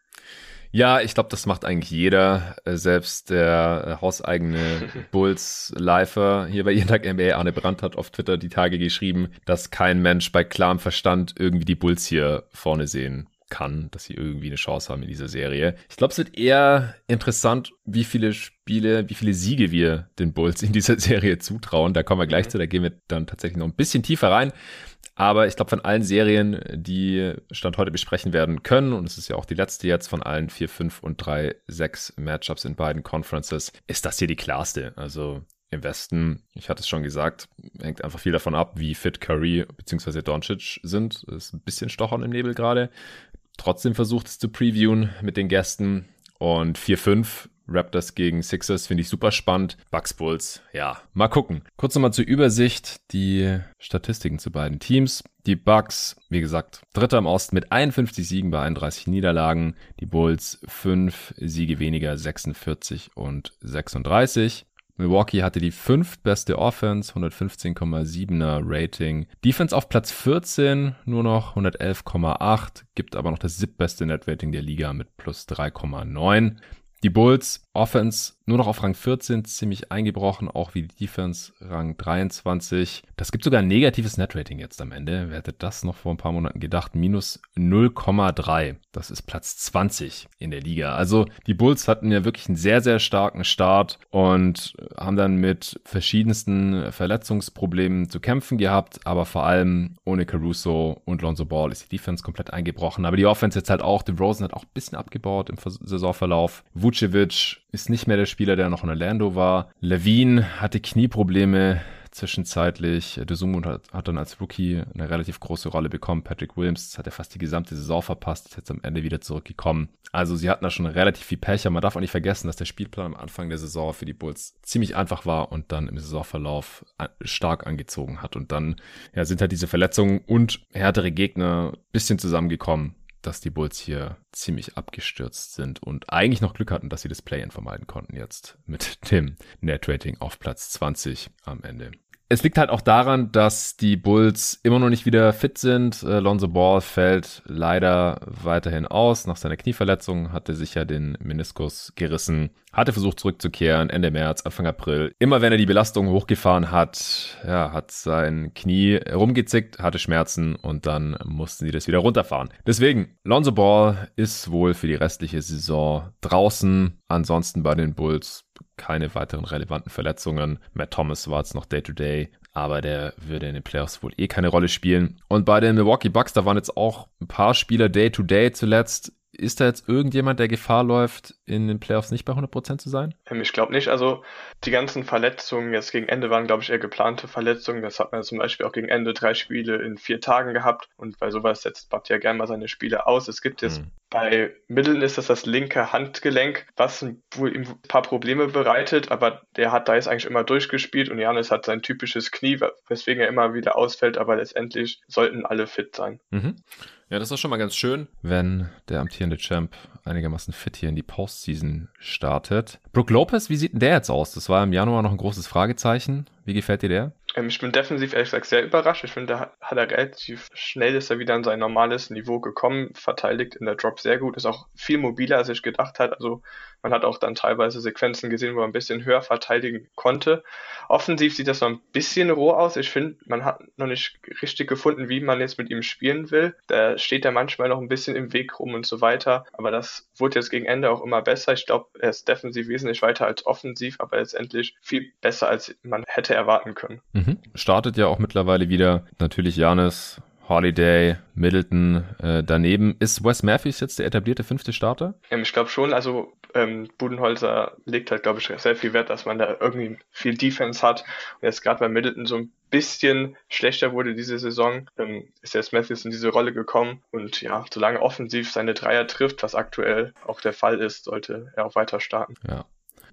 Ja, ich glaube, das macht eigentlich jeder. Äh, selbst der äh, hauseigene Bulls-Lifer hier bei Jeden Tag NBA, Arne Brandt, hat auf Twitter die Tage geschrieben, dass kein Mensch bei klarem Verstand irgendwie die Bulls hier vorne sehen kann, dass sie irgendwie eine Chance haben in dieser Serie. Ich glaube, es wird eher interessant, wie viele Spiele, wie viele Siege wir den Bulls in dieser Serie zutrauen. Da kommen wir gleich zu, da gehen wir dann tatsächlich noch ein bisschen tiefer rein. Aber ich glaube, von allen Serien, die Stand heute besprechen werden können, und es ist ja auch die letzte jetzt von allen 4, 5 und 3, 6 Matchups in beiden Conferences, ist das hier die klarste. Also im Westen, ich hatte es schon gesagt, hängt einfach viel davon ab, wie fit Curry bzw. Doncic sind. ist ein bisschen Stochern im Nebel gerade. Trotzdem versucht es zu previewen mit den Gästen. Und 4-5 Raptors gegen Sixers finde ich super spannend. Bucks Bulls, ja, mal gucken. Kurz nochmal zur Übersicht die Statistiken zu beiden Teams. Die Bucks, wie gesagt, Dritter im Osten mit 51 Siegen bei 31 Niederlagen. Die Bulls 5 Siege weniger, 46 und 36. Milwaukee hatte die fünftbeste Offense, 115,7er Rating. Defense auf Platz 14, nur noch 111,8, gibt aber noch das siebtbeste Net Rating der Liga mit plus 3,9. Die Bulls Offense nur noch auf Rang 14, ziemlich eingebrochen, auch wie die Defense Rang 23. Das gibt sogar ein negatives Netrating jetzt am Ende. Wer hätte das noch vor ein paar Monaten gedacht? Minus 0,3. Das ist Platz 20 in der Liga. Also die Bulls hatten ja wirklich einen sehr, sehr starken Start und haben dann mit verschiedensten Verletzungsproblemen zu kämpfen gehabt, aber vor allem ohne Caruso und Lonzo Ball ist die Defense komplett eingebrochen. Aber die Offense jetzt halt auch, DeRozan hat auch ein bisschen abgebaut im Saisonverlauf. Vucevic ist nicht mehr der Spieler, der noch in Orlando war. Levine hatte Knieprobleme zwischenzeitlich. Desumo hat, hat dann als Rookie eine relativ große Rolle bekommen. Patrick Williams hat er fast die gesamte Saison verpasst, ist jetzt am Ende wieder zurückgekommen. Also sie hatten da schon relativ viel Pech, aber man darf auch nicht vergessen, dass der Spielplan am Anfang der Saison für die Bulls ziemlich einfach war und dann im Saisonverlauf stark angezogen hat. Und dann ja, sind halt diese Verletzungen und härtere Gegner bisschen zusammengekommen dass die Bulls hier ziemlich abgestürzt sind und eigentlich noch Glück hatten, dass sie das Play-In vermeiden konnten jetzt mit dem Net-Rating auf Platz 20 am Ende. Es liegt halt auch daran, dass die Bulls immer noch nicht wieder fit sind. Äh, Lonzo Ball fällt leider weiterhin aus. Nach seiner Knieverletzung hatte sich ja den Meniskus gerissen, hatte versucht zurückzukehren Ende März, Anfang April. Immer wenn er die Belastung hochgefahren hat, ja, hat sein Knie rumgezickt, hatte Schmerzen und dann mussten sie das wieder runterfahren. Deswegen, Lonzo Ball ist wohl für die restliche Saison draußen. Ansonsten bei den Bulls keine weiteren relevanten Verletzungen. Matt Thomas war jetzt noch Day-to-Day, aber der würde in den Playoffs wohl eh keine Rolle spielen. Und bei den Milwaukee Bucks, da waren jetzt auch ein paar Spieler Day-to-Day -Day zuletzt ist da jetzt irgendjemand, der Gefahr läuft, in den Playoffs nicht bei 100% zu sein? Ähm, ich glaube nicht. Also die ganzen Verletzungen jetzt gegen Ende waren, glaube ich, eher geplante Verletzungen. Das hat man zum Beispiel auch gegen Ende drei Spiele in vier Tagen gehabt. Und bei sowas setzt Bad ja gerne mal seine Spiele aus. Es gibt jetzt hm. bei Mitteln ist das das linke Handgelenk, was wohl ihm ein paar Probleme bereitet. Aber der hat da jetzt eigentlich immer durchgespielt und Janis hat sein typisches Knie, weswegen er immer wieder ausfällt. Aber letztendlich sollten alle fit sein. Mhm. Ja, das ist schon mal ganz schön, wenn der amtierende Champ einigermaßen fit hier in die Postseason startet. Brook Lopez, wie sieht denn der jetzt aus? Das war im Januar noch ein großes Fragezeichen. Wie gefällt dir der? Ähm, ich bin defensiv ehrlich gesagt sehr überrascht. Ich finde, da hat er relativ schnell ist er wieder an sein normales Niveau gekommen, verteidigt in der Drop sehr gut, ist auch viel mobiler, als ich gedacht hat. Also man hat auch dann teilweise Sequenzen gesehen, wo er ein bisschen höher verteidigen konnte. Offensiv sieht das noch ein bisschen roh aus. Ich finde, man hat noch nicht richtig gefunden, wie man jetzt mit ihm spielen will. Da steht er manchmal noch ein bisschen im Weg rum und so weiter. Aber das wurde jetzt gegen Ende auch immer besser. Ich glaube, er ist defensiv wesentlich weiter als offensiv, aber letztendlich viel besser, als man hätte erwarten können. Mhm. Startet ja auch mittlerweile wieder natürlich Janis Holiday, Middleton äh, daneben. Ist Wes Matthews jetzt der etablierte fünfte Starter? Ähm, ich glaube schon. Also ähm, Budenholzer legt halt, glaube ich, sehr viel Wert, dass man da irgendwie viel Defense hat. Und jetzt gerade bei Middleton so ein bisschen schlechter wurde diese Saison, ähm, ist jetzt Matthews in diese Rolle gekommen. Und ja, solange offensiv seine Dreier trifft, was aktuell auch der Fall ist, sollte er auch weiter starten. Ja.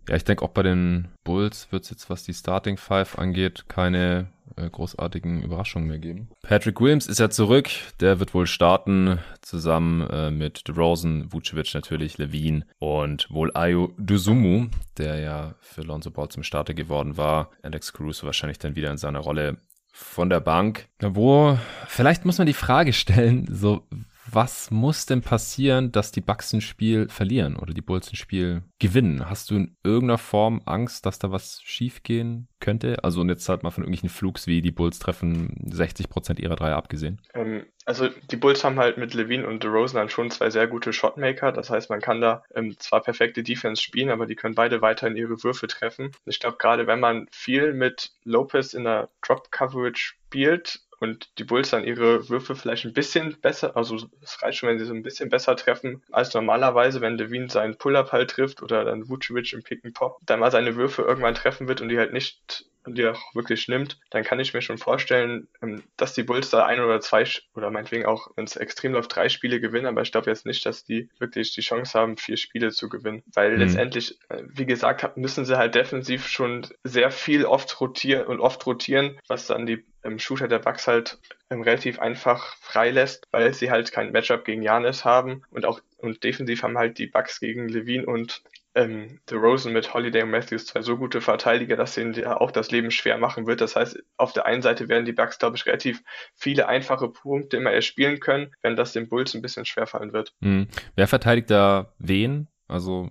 Ja, ich denke auch bei den Bulls wird es jetzt, was die Starting Five angeht, keine äh, großartigen Überraschungen mehr geben. Patrick Williams ist ja zurück. Der wird wohl starten, zusammen äh, mit DeRozan, Vucevic natürlich, Levine und wohl Ayo Duzumu, der ja für Lonzo Ball zum Starter geworden war. Alex Caruso wahrscheinlich dann wieder in seiner Rolle von der Bank. Wo, vielleicht muss man die Frage stellen, so, was muss denn passieren, dass die Bucks ein Spiel verlieren oder die Bulls ein Spiel gewinnen? Hast du in irgendeiner Form Angst, dass da was schiefgehen könnte? Also und jetzt halt mal von irgendwelchen Flugs wie die Bulls treffen 60 Prozent ihrer Dreier abgesehen. Ähm, also die Bulls haben halt mit Levine und DeRozan dann schon zwei sehr gute Shotmaker. Das heißt, man kann da ähm, zwar perfekte Defense spielen, aber die können beide weiterhin ihre Würfe treffen. Ich glaube, gerade wenn man viel mit Lopez in der Drop Coverage spielt und die Bulls dann ihre Würfe vielleicht ein bisschen besser, also es reicht schon, wenn sie so ein bisschen besser treffen als normalerweise, wenn Levine seinen Pull-Up halt trifft oder dann Vucevic im Pick and Pop, dann mal seine Würfe irgendwann treffen wird und die halt nicht die auch wirklich nimmt, dann kann ich mir schon vorstellen, ähm, dass die Bulls da ein oder zwei oder meinetwegen auch, wenn es extrem läuft, drei Spiele gewinnen, aber ich glaube jetzt nicht, dass die wirklich die Chance haben, vier Spiele zu gewinnen. Weil mhm. letztendlich, äh, wie gesagt, müssen sie halt defensiv schon sehr viel oft rotieren und oft rotieren, was dann die ähm, Shooter der Bucks halt ähm, relativ einfach freilässt, weil sie halt kein Matchup gegen Janis haben und auch und defensiv haben halt die Bucks gegen Levine und ähm, Rosen mit Holiday und Matthews zwei so gute Verteidiger, dass ihnen ja auch das Leben schwer machen wird. Das heißt, auf der einen Seite werden die Bucks, glaube ich, relativ viele einfache Punkte immer erspielen können, wenn das den Bulls ein bisschen schwer fallen wird. Mhm. Wer verteidigt da wen? Also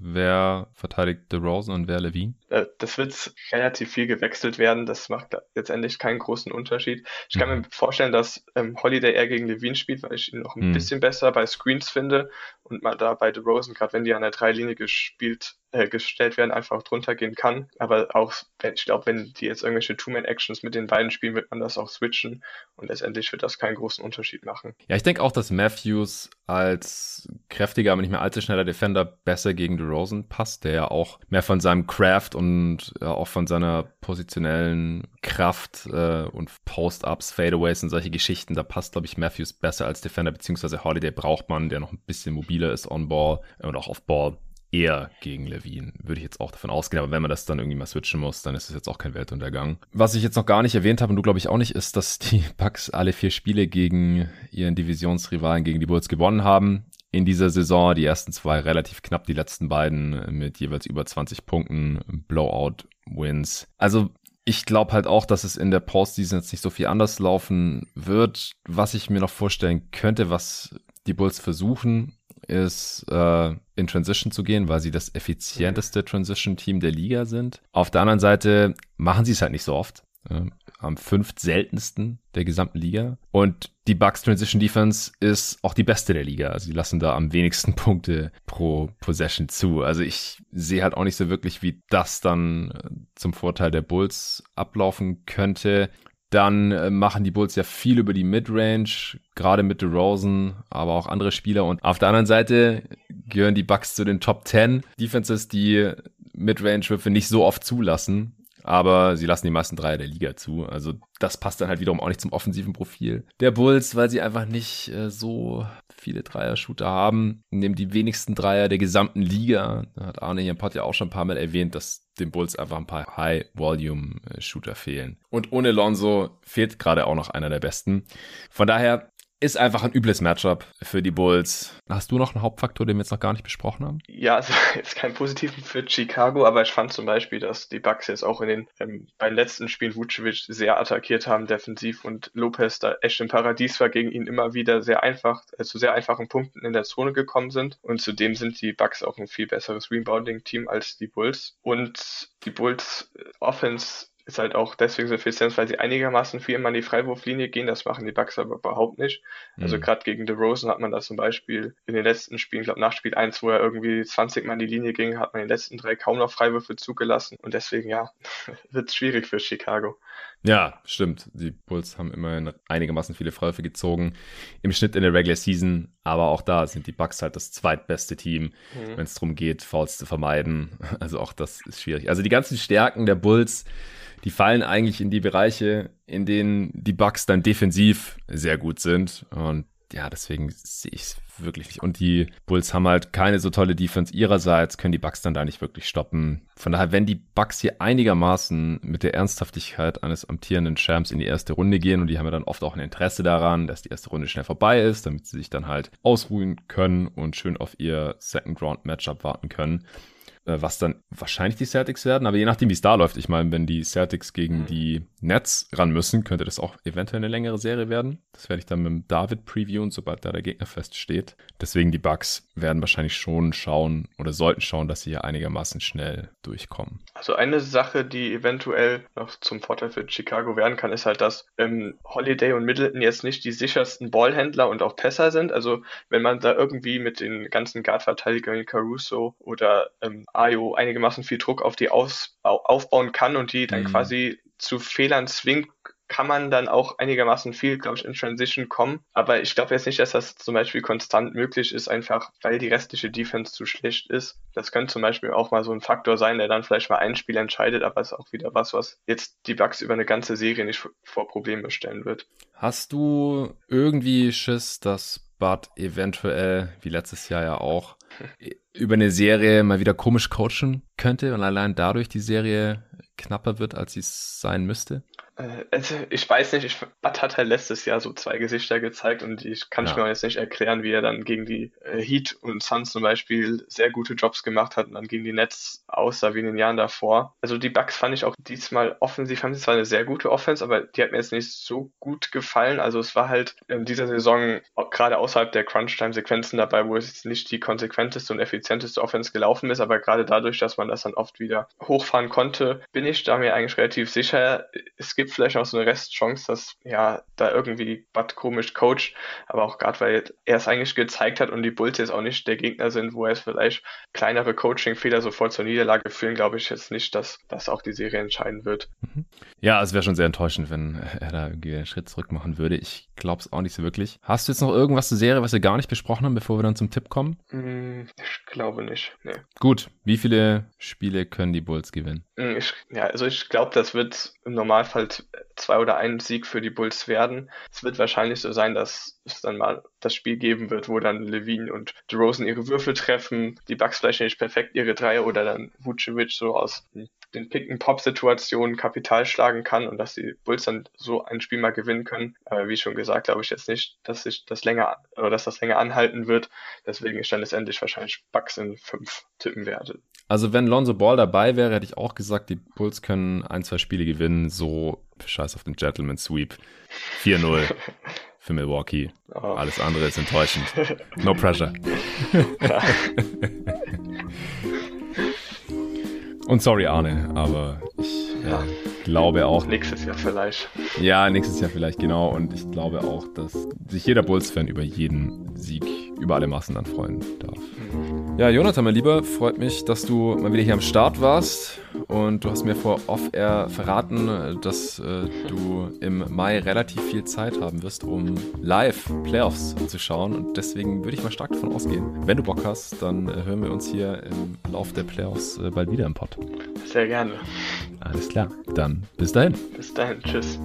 wer verteidigt DeRozan und wer Levine? Äh, das wird relativ viel gewechselt werden. Das macht letztendlich keinen großen Unterschied. Ich kann mhm. mir vorstellen, dass ähm, Holiday eher gegen Levine spielt, weil ich ihn noch ein mhm. bisschen besser bei Screens finde und mal da bei DeRozan, gerade wenn die an der Dreilinie gespielt äh, gestellt werden, einfach drunter gehen kann. Aber auch, ich glaube, wenn die jetzt irgendwelche Two-Man-Actions mit den beiden spielen, wird man das auch switchen und letztendlich wird das keinen großen Unterschied machen. Ja, ich denke auch, dass Matthews als kräftiger, aber nicht mehr allzu schneller Defender besser gegen DeRozan passt, der ja auch mehr von seinem Craft und ja, auch von seiner positionellen Kraft äh, und Post-Ups, Fadeaways und solche Geschichten, da passt, glaube ich, Matthews besser als Defender, beziehungsweise Holiday braucht man, der noch ein bisschen mobiler ist on Ball und auch auf Ball eher gegen Levine, würde ich jetzt auch davon ausgehen. Aber wenn man das dann irgendwie mal switchen muss, dann ist es jetzt auch kein Weltuntergang. Was ich jetzt noch gar nicht erwähnt habe und du glaube ich auch nicht, ist, dass die Bucks alle vier Spiele gegen ihren Divisionsrivalen, gegen die Bulls gewonnen haben. In dieser Saison die ersten zwei relativ knapp, die letzten beiden mit jeweils über 20 Punkten, Blowout-Wins. Also Ich glaube halt auch, dass es in der Postseason jetzt nicht so viel anders laufen wird. Was ich mir noch vorstellen könnte, was die Bulls versuchen, ist äh, in Transition zu gehen, weil sie das effizienteste Transition-Team der Liga sind. Auf der anderen Seite machen sie es halt nicht so oft. Äh, am fünft seltensten der gesamten Liga. Und die Bucks Transition Defense ist auch die beste der Liga. Also sie lassen da am wenigsten Punkte pro Possession zu. Also ich sehe halt auch nicht so wirklich, wie das dann äh, zum Vorteil der Bulls ablaufen könnte. Dann äh, machen die Bulls ja viel über die Midrange, gerade mit DeRozan, aber auch andere Spieler. Und auf der anderen Seite gehören die Bucks zu den Top 10 Defenses, die Midrange-Würfe nicht so oft zulassen aber sie lassen die meisten Dreier der Liga zu. Also das passt dann halt wiederum auch nicht zum offensiven Profil der Bulls, weil sie einfach nicht äh, so viele Dreier-Shooter haben. Nehmen die wenigsten Dreier der gesamten Liga. Da hat Arne hier im Pod ja auch schon ein paar Mal erwähnt, dass den Bulls einfach ein paar High-Volume-Shooter fehlen. Und ohne Lonzo fehlt gerade auch noch einer der besten. Von daher ist einfach ein übles Matchup für die Bulls. Hast du noch einen Hauptfaktor, den wir jetzt noch gar nicht besprochen haben? Ja, also jetzt kein positiven für Chicago, aber ich fand zum Beispiel, dass die Bucks jetzt auch in den ähm, beim letzten Spiel Vucevic sehr attackiert haben defensiv und Lopez da echt im Paradies war gegen ihn immer wieder sehr einfach äh, zu sehr einfachen Punkten in der Zone gekommen sind und zudem sind die Bucks auch ein viel besseres Rebounding-Team als die Bulls und die Bulls äh, Offense ist halt auch deswegen so effizient, weil sie einigermaßen viel immer an die Freiwurflinie gehen. Das machen die Bucks aber überhaupt nicht. Also mhm. gerade gegen DeRozan hat man das zum Beispiel in den letzten Spielen, ich glaube nach Spiel 1, wo er irgendwie 20 Mal in die Linie ging, hat man in den letzten drei kaum noch Freiwürfe zugelassen. Und deswegen, ja, wird es schwierig für Chicago. Ja, stimmt. Die Bulls haben immerhin einigermaßen viele Freiwürfe gezogen im Schnitt in der Regular Season. Aber auch da sind die Bucks halt das zweitbeste Team, mhm. wenn es darum geht, Fouls zu vermeiden. Also auch das ist schwierig. Also die ganzen Stärken der Bulls die fallen eigentlich in die Bereiche, in denen die Bucks dann defensiv sehr gut sind. Und ja, deswegen sehe ich es wirklich nicht. Und die Bulls haben halt keine so tolle Defense ihrerseits, können die Bucks dann da nicht wirklich stoppen. Von daher, wenn die Bucks hier einigermaßen mit der Ernsthaftigkeit eines amtierenden Champs in die erste Runde gehen und die haben ja dann oft auch ein Interesse daran, dass die erste Runde schnell vorbei ist, damit sie sich dann halt ausruhen können und schön auf ihr Second Round Matchup warten können, was dann wahrscheinlich die Celtics werden, aber je nachdem, wie es da läuft. Ich meine, wenn die Celtics gegen mhm. die Nets ran müssen, könnte das auch eventuell eine längere Serie werden. Das werde ich dann mit dem David previewen, sobald da der Gegner feststeht. Deswegen die Bucks werden wahrscheinlich schon schauen oder sollten schauen, dass sie hier einigermaßen schnell durchkommen. Also eine Sache, die eventuell noch zum Vorteil für Chicago werden kann, ist halt, dass ähm, Holiday und Middleton jetzt nicht die sichersten Ballhändler und auch Pässer sind. Also wenn man da irgendwie mit den ganzen Guard-Verteidigern Caruso oder ähm, Ayo einigermaßen viel Druck auf die aus, aufbauen kann und die dann mhm. quasi zu Fehlern zwingt, kann man dann auch einigermaßen viel, glaube ich, in Transition kommen. Aber ich glaube jetzt nicht, dass das zum Beispiel konstant möglich ist, einfach weil die restliche Defense zu schlecht ist. Das könnte zum Beispiel auch mal so ein Faktor sein, der dann vielleicht mal ein Spiel entscheidet, aber ist auch wieder was, was jetzt die Bugs über eine ganze Serie nicht vor Probleme stellen wird. Hast du irgendwie Schiss, dass Bud eventuell, wie letztes Jahr ja auch, über eine Serie mal wieder komisch coachen könnte und allein dadurch die Serie knapper wird, als sie es sein müsste? Äh, also ich weiß nicht, ich, Bud hat halt letztes Jahr so zwei Gesichter gezeigt und ich kann ja. mir jetzt nicht erklären, wie er dann gegen die äh, Heat und Suns zum Beispiel sehr gute Jobs gemacht hat und dann gegen die Nets aussah wie in den Jahren davor. Also die Bucks fand ich auch diesmal offensiv, haben sie zwar eine sehr gute Offense, aber die hat mir jetzt nicht so gut gefallen. Also es war halt in dieser Saison gerade außerhalb der Crunch-Time-Sequenzen dabei, wo es jetzt nicht die konsequenteste und effizienteste Offense gelaufen ist, aber gerade dadurch, dass man das dann oft wieder hochfahren konnte, bin ich da mir eigentlich relativ sicher, es gibt gibt vielleicht noch so eine Restchance, dass ja da irgendwie Bud komisch coacht, aber auch gerade weil er es eigentlich gezeigt hat und die Bulls jetzt auch nicht der Gegner sind, wo er es vielleicht kleinere Coaching-Fehler sofort zur Niederlage führen, glaube ich jetzt nicht, dass das auch die Serie entscheiden wird. Mhm. Ja, es wäre schon sehr enttäuschend, wenn er da irgendwie einen Schritt zurück machen würde. Ich glaube es auch nicht so wirklich. Hast du jetzt noch irgendwas zur Serie, was wir gar nicht besprochen haben, bevor wir dann zum Tipp kommen? Mm, ich glaube nicht. Nee. Gut, wie viele Spiele können die Bulls gewinnen? Mm, ich, ja, also ich glaube, das wird im Normalfall zwei oder ein Sieg für die Bulls werden. Es wird wahrscheinlich so sein, dass es dann mal das Spiel geben wird, wo dann Levine und DeRozan ihre Würfel treffen, die Bucks vielleicht nicht perfekt ihre Dreier oder dann Vucevic so aus den Pick-and-Pop-Situationen Kapital schlagen kann und dass die Bulls dann so ein Spiel mal gewinnen können. Aber wie schon gesagt, glaube ich jetzt nicht, dass sich das länger oder dass das länger anhalten wird. Deswegen ist dann letztendlich wahrscheinlich Bucks in fünf tippen werde. Also wenn Lonzo Ball dabei wäre, hätte ich auch gesagt, die Bulls können ein, zwei Spiele gewinnen. So scheiß auf den Gentleman Sweep. 4-0 für Milwaukee. Oh. Alles andere ist enttäuschend. No pressure. Und sorry, Arne, aber ich äh, glaube auch. Nächstes Jahr vielleicht. Ja, nächstes Jahr vielleicht, genau. Und ich glaube auch, dass sich jeder Bulls-Fan über jeden Sieg über alle Massen dann freuen darf. Ja, Jonathan, mein Lieber, freut mich, dass du mal wieder hier am Start warst. Und du hast mir vor Off-Air verraten, dass äh, du im Mai relativ viel Zeit haben wirst, um live Playoffs zu schauen. Und deswegen würde ich mal stark davon ausgehen, wenn du Bock hast, dann äh, hören wir uns hier im Lauf der Playoffs äh, bald wieder im Pod. Sehr gerne. Alles klar. Dann bis dahin. Bis dahin. Tschüss.